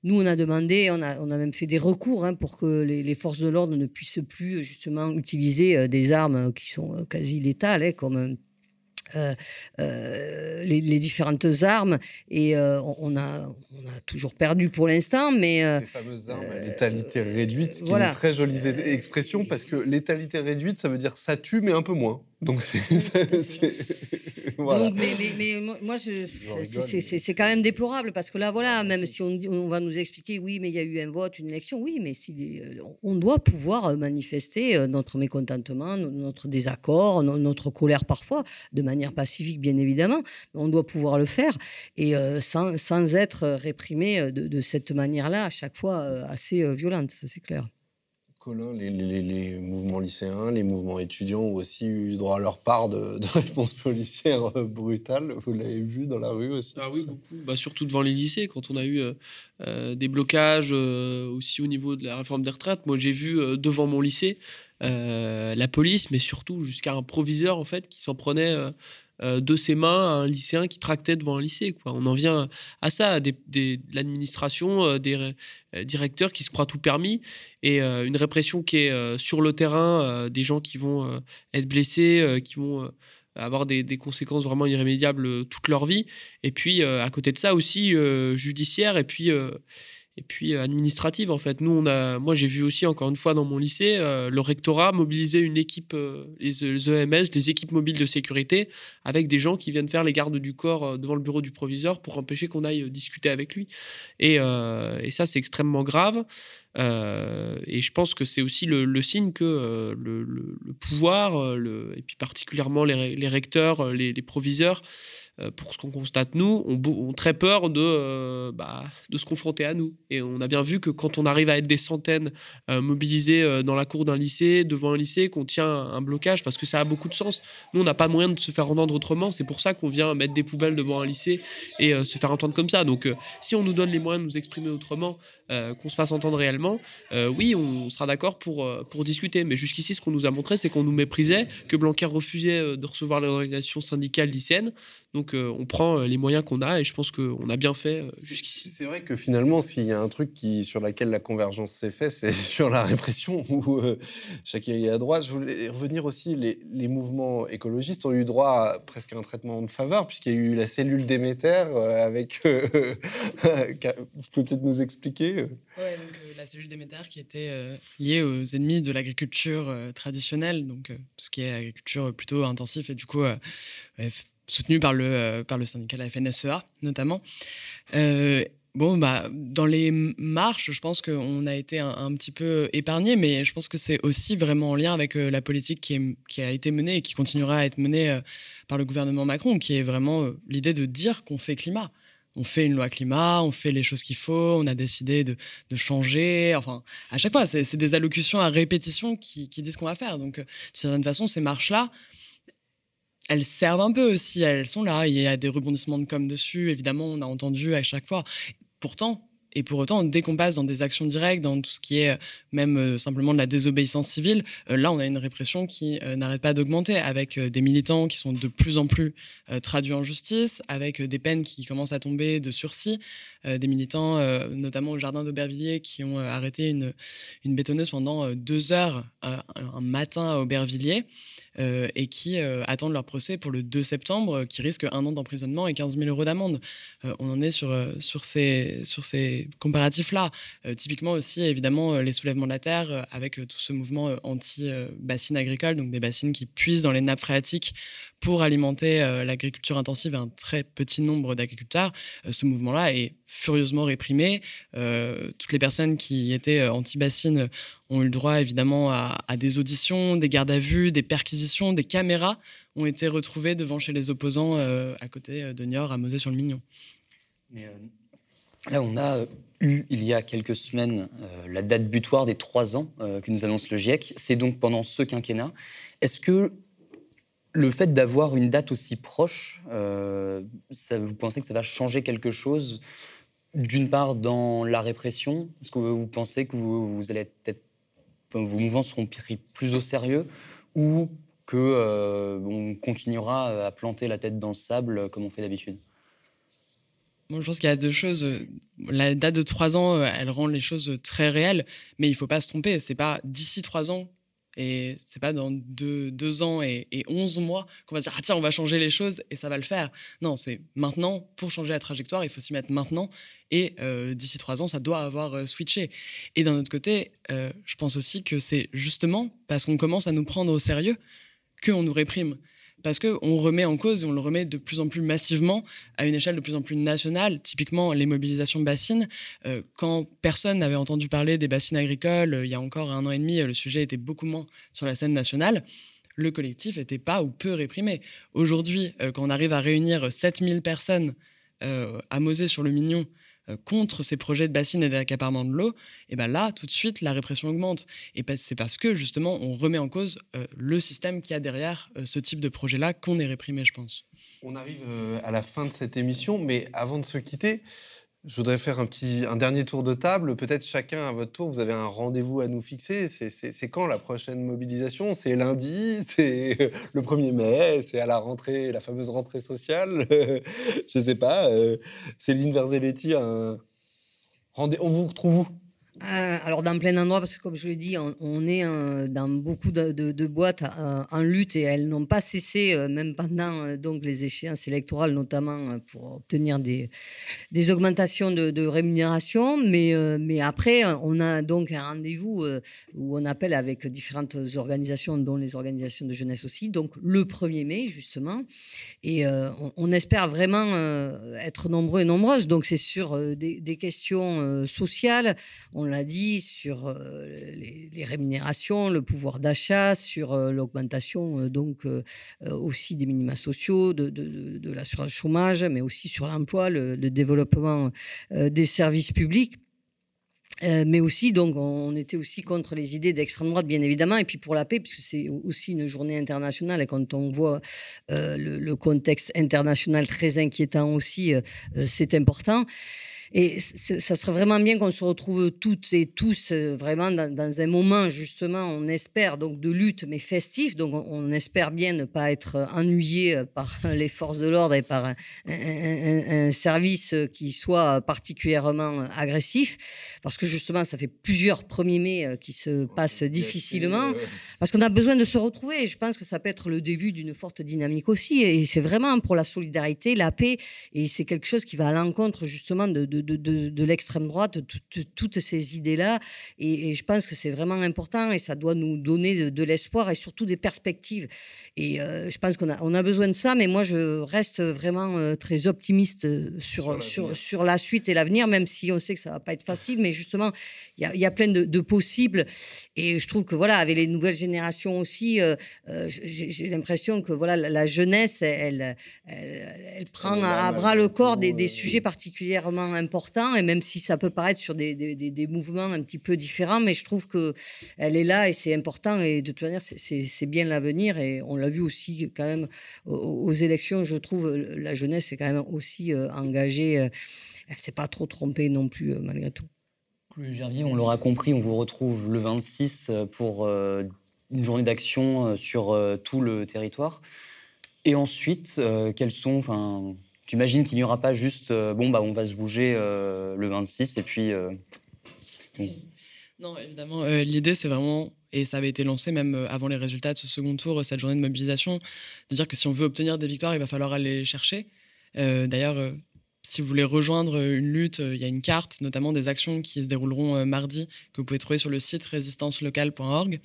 Nous, on a demandé, on a, on a même fait des recours hein, pour que les, forces de l'ordre ne puissent plus justement utiliser euh, des armes qui sont euh, quasi létales, hein, comme les, les différentes armes. Et euh, on, a, on a toujours perdu pour l'instant, mais... euh, Les fameuses armes à létalité réduite, qui est voilà. une très jolie expression, parce que létalité réduite, ça veut dire ça tue, mais un peu moins. Donc, c'est. voilà. Donc, mais, mais, mais, moi, c'est quand même déplorable parce que là, voilà, même si on, on, va nous expliquer, oui, mais il y a eu un vote, une élection, oui, mais si, on doit pouvoir manifester notre mécontentement, notre désaccord, notre colère parfois, de manière pacifique, bien évidemment. On doit pouvoir le faire et euh, sans, sans, être réprimé de, de cette manière-là, à chaque fois assez violente, ça c'est clair. Colin, les, les, les, mouvements lycéens, les mouvements étudiants ont aussi eu droit à leur part de, de réponses policières euh, brutales. Vous l'avez vu dans la rue aussi Ah oui, beaucoup. Bah, surtout devant les lycées, quand on a eu euh, euh des blocages euh, aussi au niveau de la réforme des retraites. Moi, j'ai vu euh, devant mon lycée la police, mais surtout jusqu'à un proviseur en fait qui s'en prenait euh, de ses mains à un lycéen qui tractait devant un lycée. Quoi. On en vient à ça, à de l'administration, euh, des euh, directeurs qui se croient tout permis, et une répression qui est sur le terrain, des gens qui vont être blessés, qui vont avoir des, des, conséquences vraiment irrémédiables toute leur vie. Et puis, à côté de ça aussi, judiciaire, et puis et puis euh, administrative en fait. Nous, on a, moi j'ai vu aussi encore une fois dans mon lycée euh, le rectorat mobiliser une équipe, euh, les, EMS, les équipes mobiles de sécurité, avec des gens qui viennent faire les gardes du corps devant le bureau du proviseur pour empêcher qu'on aille discuter avec lui. Et, ça, c'est extrêmement grave. et je pense que c'est aussi le, signe que le, pouvoir, et puis particulièrement les, recteurs, les, proviseurs, pour ce qu'on constate, nous, ont, très peur de, euh, bah, de se confronter à nous. Et on a bien vu que quand on arrive à être des centaines euh, mobilisés dans la cour d'un lycée, devant un lycée, qu'on tient un blocage, parce que ça a beaucoup de sens. Nous, on n'a pas moyen de se faire entendre autrement. C'est pour ça qu'on vient mettre des poubelles devant un lycée et se faire entendre comme ça. Donc, si on nous donne les moyens de nous exprimer autrement, qu'on se fasse entendre réellement, oui, on sera d'accord pour, pour discuter. Mais jusqu'ici, ce qu'on nous a montré, c'est qu'on nous méprisait, que Blanquer refusait de recevoir les organisations syndicales lycéennes. Donc euh, on prend euh, les moyens qu'on a et je pense qu'on a bien fait euh, jusqu'ici. C'est vrai que finalement, s'il y a un truc qui, sur lequel la convergence s'est faite, c'est *laughs* sur la répression où chacun est à droite. Je voulais revenir aussi, les, les, mouvements écologistes ont eu droit à presque un traitement de faveur puisqu'il y a eu la cellule Déméter avec... *laughs* vous pouvez peut-être nous expliquer Oui, donc la cellule Déméter qui était liée aux ennemis de l'agriculture traditionnelle, donc tout ce qui est agriculture plutôt intensif et du coup soutenu par le, euh, par le syndicat la FNSEA notamment. Euh, bon, bah, dans les marches, je pense qu'on a été un, petit peu épargné, mais je pense que c'est aussi vraiment en lien avec euh, la politique qui, a été menée et qui continuera à être menée par le gouvernement Macron, qui est vraiment l'idée de dire qu'on fait climat. On fait une loi climat, on fait les choses qu'il faut, on a décidé de, changer. Enfin, à chaque fois, c'est des allocutions à répétition qui, qui disent qu'on va faire. Donc, d'une certaine façon, ces marches-là, elles servent un peu aussi, elles sont là, il y a des rebondissements de com dessus, évidemment, on a entendu à chaque fois. Pourtant, et pour autant, dès qu'on passe dans des actions directes, dans tout ce qui est euh, même euh, simplement de la désobéissance civile, euh, là, on a une répression qui n'arrête pas d'augmenter, avec des militants qui sont de plus en plus traduits en justice, avec des peines qui commencent à tomber de sursis, des militants, notamment au jardin d'Aubervilliers, qui ont arrêté une, une bétonneuse pendant deux heures un matin à Aubervilliers. Euh, et qui euh, attendent leur procès pour le 2 septembre, qui risque un an d'emprisonnement et 15 000 euros d'amende. Euh, on en est sur, sur ces, sur ces comparatifs-là. typiquement aussi, évidemment, les soulèvements de la terre avec tout ce mouvement anti-bassines agricoles, donc des bassines qui puisent dans les nappes phréatiques pour alimenter l'agriculture intensive un très petit nombre d'agriculteurs. ce mouvement-là est furieusement réprimé. toutes les personnes qui étaient anti-bassines ont eu le droit évidemment à, des auditions, des gardes à vue, des perquisitions, des caméras ont été retrouvées devant chez les opposants euh, à côté euh, de Niort, à Mosée-sur-le-Mignon. Euh, là, on a eu il y a quelques semaines la date butoir des trois ans que nous annonce le GIEC. C'est donc pendant ce quinquennat. Est-ce que le fait d'avoir une date aussi proche, ça, vous pensez que ça va changer quelque chose d'une part dans la répression? Est-ce que vous pensez que vous, allez peut-être vos mouvements seront pris plus au sérieux? Ou que euh, on continuera à planter la tête dans le sable comme on fait d'habitude? Moi, je pense qu'il y a deux choses. La date de trois ans, euh, elle rend les choses très réelles, mais il ne faut pas se tromper. C'est pas d'ici trois ans et c'est pas dans deux, ans et, 11 mois qu'on va dire ah tiens on va changer les choses et ça va le faire. Non, c'est maintenant pour changer la trajectoire, il faut s'y mettre maintenant et euh, d'ici trois ans ça doit avoir euh, switché. Et d'un autre côté, euh, je pense aussi que c'est justement parce qu'on commence à nous prendre au sérieux qu'on nous réprime parce qu'on remet en cause et on le remet de plus en plus massivement à une échelle de plus en plus nationale. Typiquement, les mobilisations bassines, euh, quand personne n'avait entendu parler des bassines agricoles, euh, il y a encore un an et demi, le sujet était beaucoup moins sur la scène nationale. Le collectif n'était pas ou peu réprimé. Aujourd'hui, quand on arrive à réunir 7000 personnes à Mosée sur le Mignon euh, contre ces projets de bassines et d'accaparement de l'eau, et ben là, tout de suite, la répression augmente. Et c'est parce que, justement, on remet en cause euh, le système qui a derrière euh, ce type de projet-là qu'on est réprimé, je pense. On arrive à la fin de cette émission, mais avant de se quitter, je voudrais faire un, petit, un dernier tour de table. Peut-être chacun à votre tour, vous avez un rendez-vous à nous fixer. C'est quand la prochaine mobilisation? C'est lundi *laughs* C'est le 1er mai C'est à la rentrée, la fameuse rentrée sociale *laughs* Je ne sais pas. Euh, Céline Verzelletti, un... on vous retrouve où? Euh, alors dans plein endroits, parce que comme je l'ai dit, on, est dans beaucoup de, boîtes euh, en lutte et elles n'ont pas cessé, euh, même pendant donc les échéances électorales, notamment pour obtenir des, des augmentations de, rémunération. Mais, mais après, on a donc un rendez-vous où on appelle avec différentes organisations, dont les organisations de jeunesse aussi, donc le 1er mai justement. Et on, espère vraiment être nombreux et nombreuses. Donc c'est sur des, questions sociales. On on l'a dit, sur euh, les, rémunérations, le pouvoir d'achat, sur euh, l'augmentation euh, donc aussi des minima sociaux, de, l'assurance chômage, mais aussi sur l'emploi, le, développement des services publics. mais aussi, donc, on était aussi contre les idées d'extrême droite, bien évidemment, et puis pour la paix, puisque c'est aussi une journée internationale, et quand on voit le, contexte international très inquiétant aussi, c'est important. Et ça serait vraiment bien qu'on se retrouve toutes et tous euh, vraiment dans, un moment, justement, on espère, donc de lutte, mais festif. Donc on, espère bien ne pas être ennuyé euh, par *laughs* les forces de l'ordre et par un, service qui soit particulièrement agressif. Parce que justement, ça fait plusieurs 1er mai euh, qui se passent difficilement. Parce qu'on a besoin de se retrouver. Et je pense que ça peut être le début d'une forte dynamique aussi. Et c'est vraiment pour la solidarité, la paix. Et c'est quelque chose qui va à l'encontre justement de de, l'extrême droite, toutes ces idées-là. Et, je pense que c'est vraiment important et ça doit nous donner de, l'espoir et surtout des perspectives. Et euh, je pense qu'on a, on a besoin de ça, mais moi, je reste vraiment euh, très optimiste sur, sur, sur, la suite et l'avenir, même si on sait que ça va pas être facile. Mais justement, il y a, plein de, possibles. Et je trouve que, voilà, avec les nouvelles générations aussi, euh, j'ai l'impression que voilà, la, jeunesse, elle, elle, prend à, bras le corps des, des sujets particulièrement importants. Important, et même si ça peut paraître sur des, des, mouvements un petit peu différents, mais je trouve qu'elle est là et c'est important, et de toute manière, c'est bien l'avenir, et on l'a vu aussi quand même aux, élections, je trouve, la jeunesse est quand même aussi euh, engagée, euh, elle ne s'est pas trop trompée non plus, euh, malgré tout. Chloé Gervier, on l'aura compris, on vous retrouve le 26 pour une journée d'action sur tout le territoire. Et ensuite, quels sont, enfin, tu imagines qu'il n'y aura pas juste, euh, bon, bah, on va se bouger euh, le 26 et puis. Euh, non, évidemment, l'idée, c'est vraiment, et ça avait été lancé même avant les résultats de ce second tour, cette journée de mobilisation, de dire que si on veut obtenir des victoires, il va falloir aller chercher. D'ailleurs, si vous voulez rejoindre une lutte, il y a une carte, notamment des actions qui se dérouleront mardi, que vous pouvez trouver sur le site résistancelocale.org.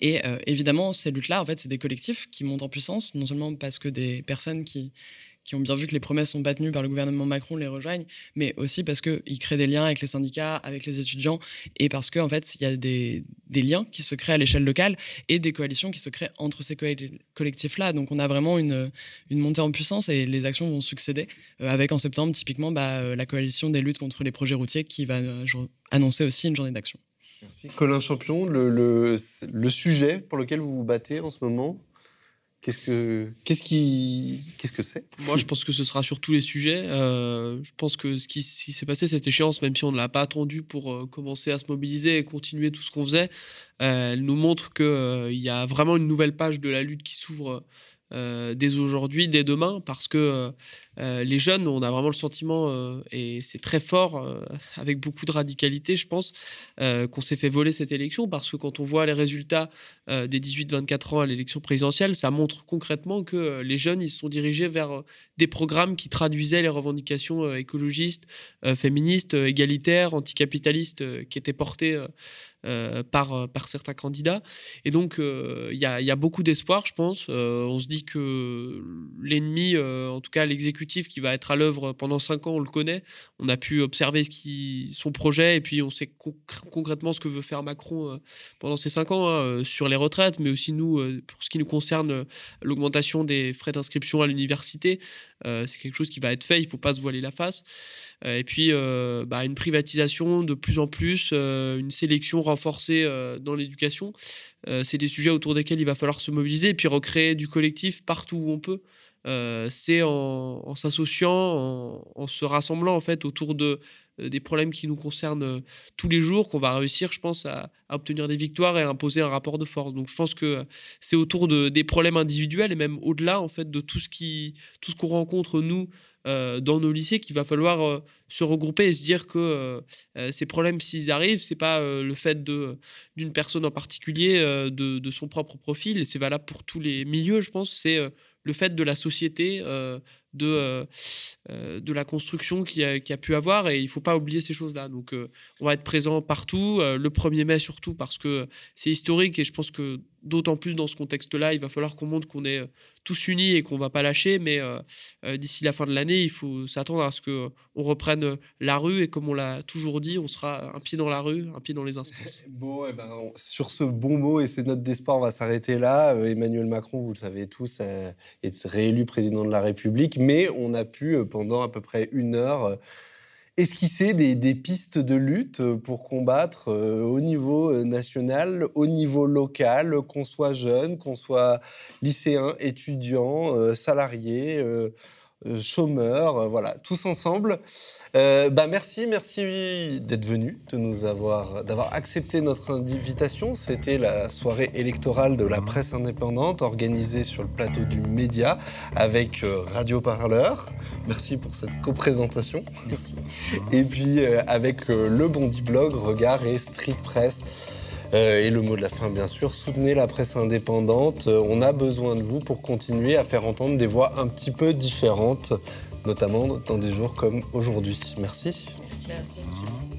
Et évidemment, ces luttes-là, en fait, c'est des collectifs qui montent en puissance, non seulement parce que des personnes qui qui ont bien vu que les promesses sont pas tenues par le gouvernement Macron les rejoignent, mais aussi parce qu'ils créent des liens avec les syndicats, avec les étudiants, et parce qu'en en fait, il y a des, liens qui se créent à l'échelle locale et des coalitions qui se créent entre ces collectifs-là. Donc on a vraiment une, montée en puissance et les actions vont succéder, euh, avec en septembre typiquement bah, euh, la coalition des luttes contre les projets routiers qui va euh, annoncer aussi une journée d'action. Merci. Colin Champion, le, sujet pour lequel vous vous battez en ce moment? Qu'est-ce que qu'est-ce qui qu'est-ce que c'est Moi, je pense que ce sera sur tous les sujets. Euh, je pense que ce qui, s'est passé cette échéance, même si on ne l'a pas attendu pour euh, commencer à se mobiliser et continuer tout ce qu'on faisait, euh, elle nous montre qu'il il y a vraiment une nouvelle page de la lutte qui s'ouvre dès aujourd'hui, dès demain, parce que euh, les jeunes, on a vraiment le sentiment, euh, et c'est très fort, euh, avec beaucoup de radicalité, je pense, qu'on s'est fait voler cette élection, parce que quand on voit les résultats des 18-24 ans à l'élection présidentielle, ça montre concrètement que les jeunes, ils se sont dirigés vers des programmes qui traduisaient les revendications écologistes, féministes, égalitaires, anticapitalistes, qui étaient portées par, par certains candidats. Et donc, il y, a, beaucoup d'espoir, je pense. on se dit que l'ennemi, en tout cas l'exécutif qui va être à l'œuvre pendant cinq ans, on le connaît. On a pu observer son projet et puis on sait concrètement ce que veut faire Macron pendant ces cinq ans hein, sur les retraites, mais aussi nous, pour ce qui nous concerne, l'augmentation des frais d'inscription à l'université. c'est quelque chose qui va être fait, il ne faut pas se voiler la face. et puis, bah, une privatisation de plus en plus, une sélection renforcer euh, dans l'éducation. Euh, c'est des sujets autour desquels il va falloir se mobiliser et puis recréer du collectif partout où on peut. Euh, c'est en, s'associant, en, se rassemblant en fait autour de des problèmes qui nous concernent tous les jours qu'on va réussir, je pense, à, obtenir des victoires et à imposer un rapport de force. Donc, je pense que c'est autour de, des problèmes individuels et même au-delà en fait de tout ce qui, tout ce qu'on rencontre nous euh, dans nos lycées qu'il va falloir euh, se regrouper et se dire que euh, ces problèmes, s'ils arrivent, c'est pas le fait d'une personne en particulier, de, de, son propre profil, et c'est valable pour tous les milieux, je pense, c'est le fait de la société, de, de la construction qui a, qui a, pu avoir, et il faut pas oublier ces choses-là. Donc, on va être présent partout, le 1er mai surtout, parce que c'est historique, et je pense que d'autant plus dans ce contexte-là, il va falloir qu'on montre qu'on est tous unis et qu'on va pas lâcher. Mais euh, euh, d'ici la fin de l'année, il faut s'attendre à ce qu'on reprenne la rue et comme on l'a toujours dit, on sera un pied dans la rue, un pied dans les instances. *laughs* Bon, eh ben, sur ce bon mot et ces notes d'espoir, on va s'arrêter là. Euh, Emmanuel Macron, vous le savez tous, est réélu président de la République, mais on a pu pendant à peu près une heure esquisser des, pistes de lutte euh, pour combattre euh, au niveau euh, national, au niveau local, qu'on soit jeune, qu'on soit lycéen, étudiant, salarié. Euh, chômeurs, euh, voilà, tous ensemble. Euh, bah merci, merci d'être venu, de nous avoir, d'avoir accepté notre invitation. C'était la soirée électorale de la presse indépendante organisée sur le plateau du Média avec Radio Parleur. Merci pour cette coprésentation. Merci. Et puis avec le Bondi Blog, Regard et Street Press. Euh, et le mot de la fin, bien sûr, soutenez la presse indépendante. Euh, on a besoin de vous pour continuer à faire entendre des voix un petit peu différentes, notamment dans des jours comme aujourd'hui. Merci. Merci. Merci.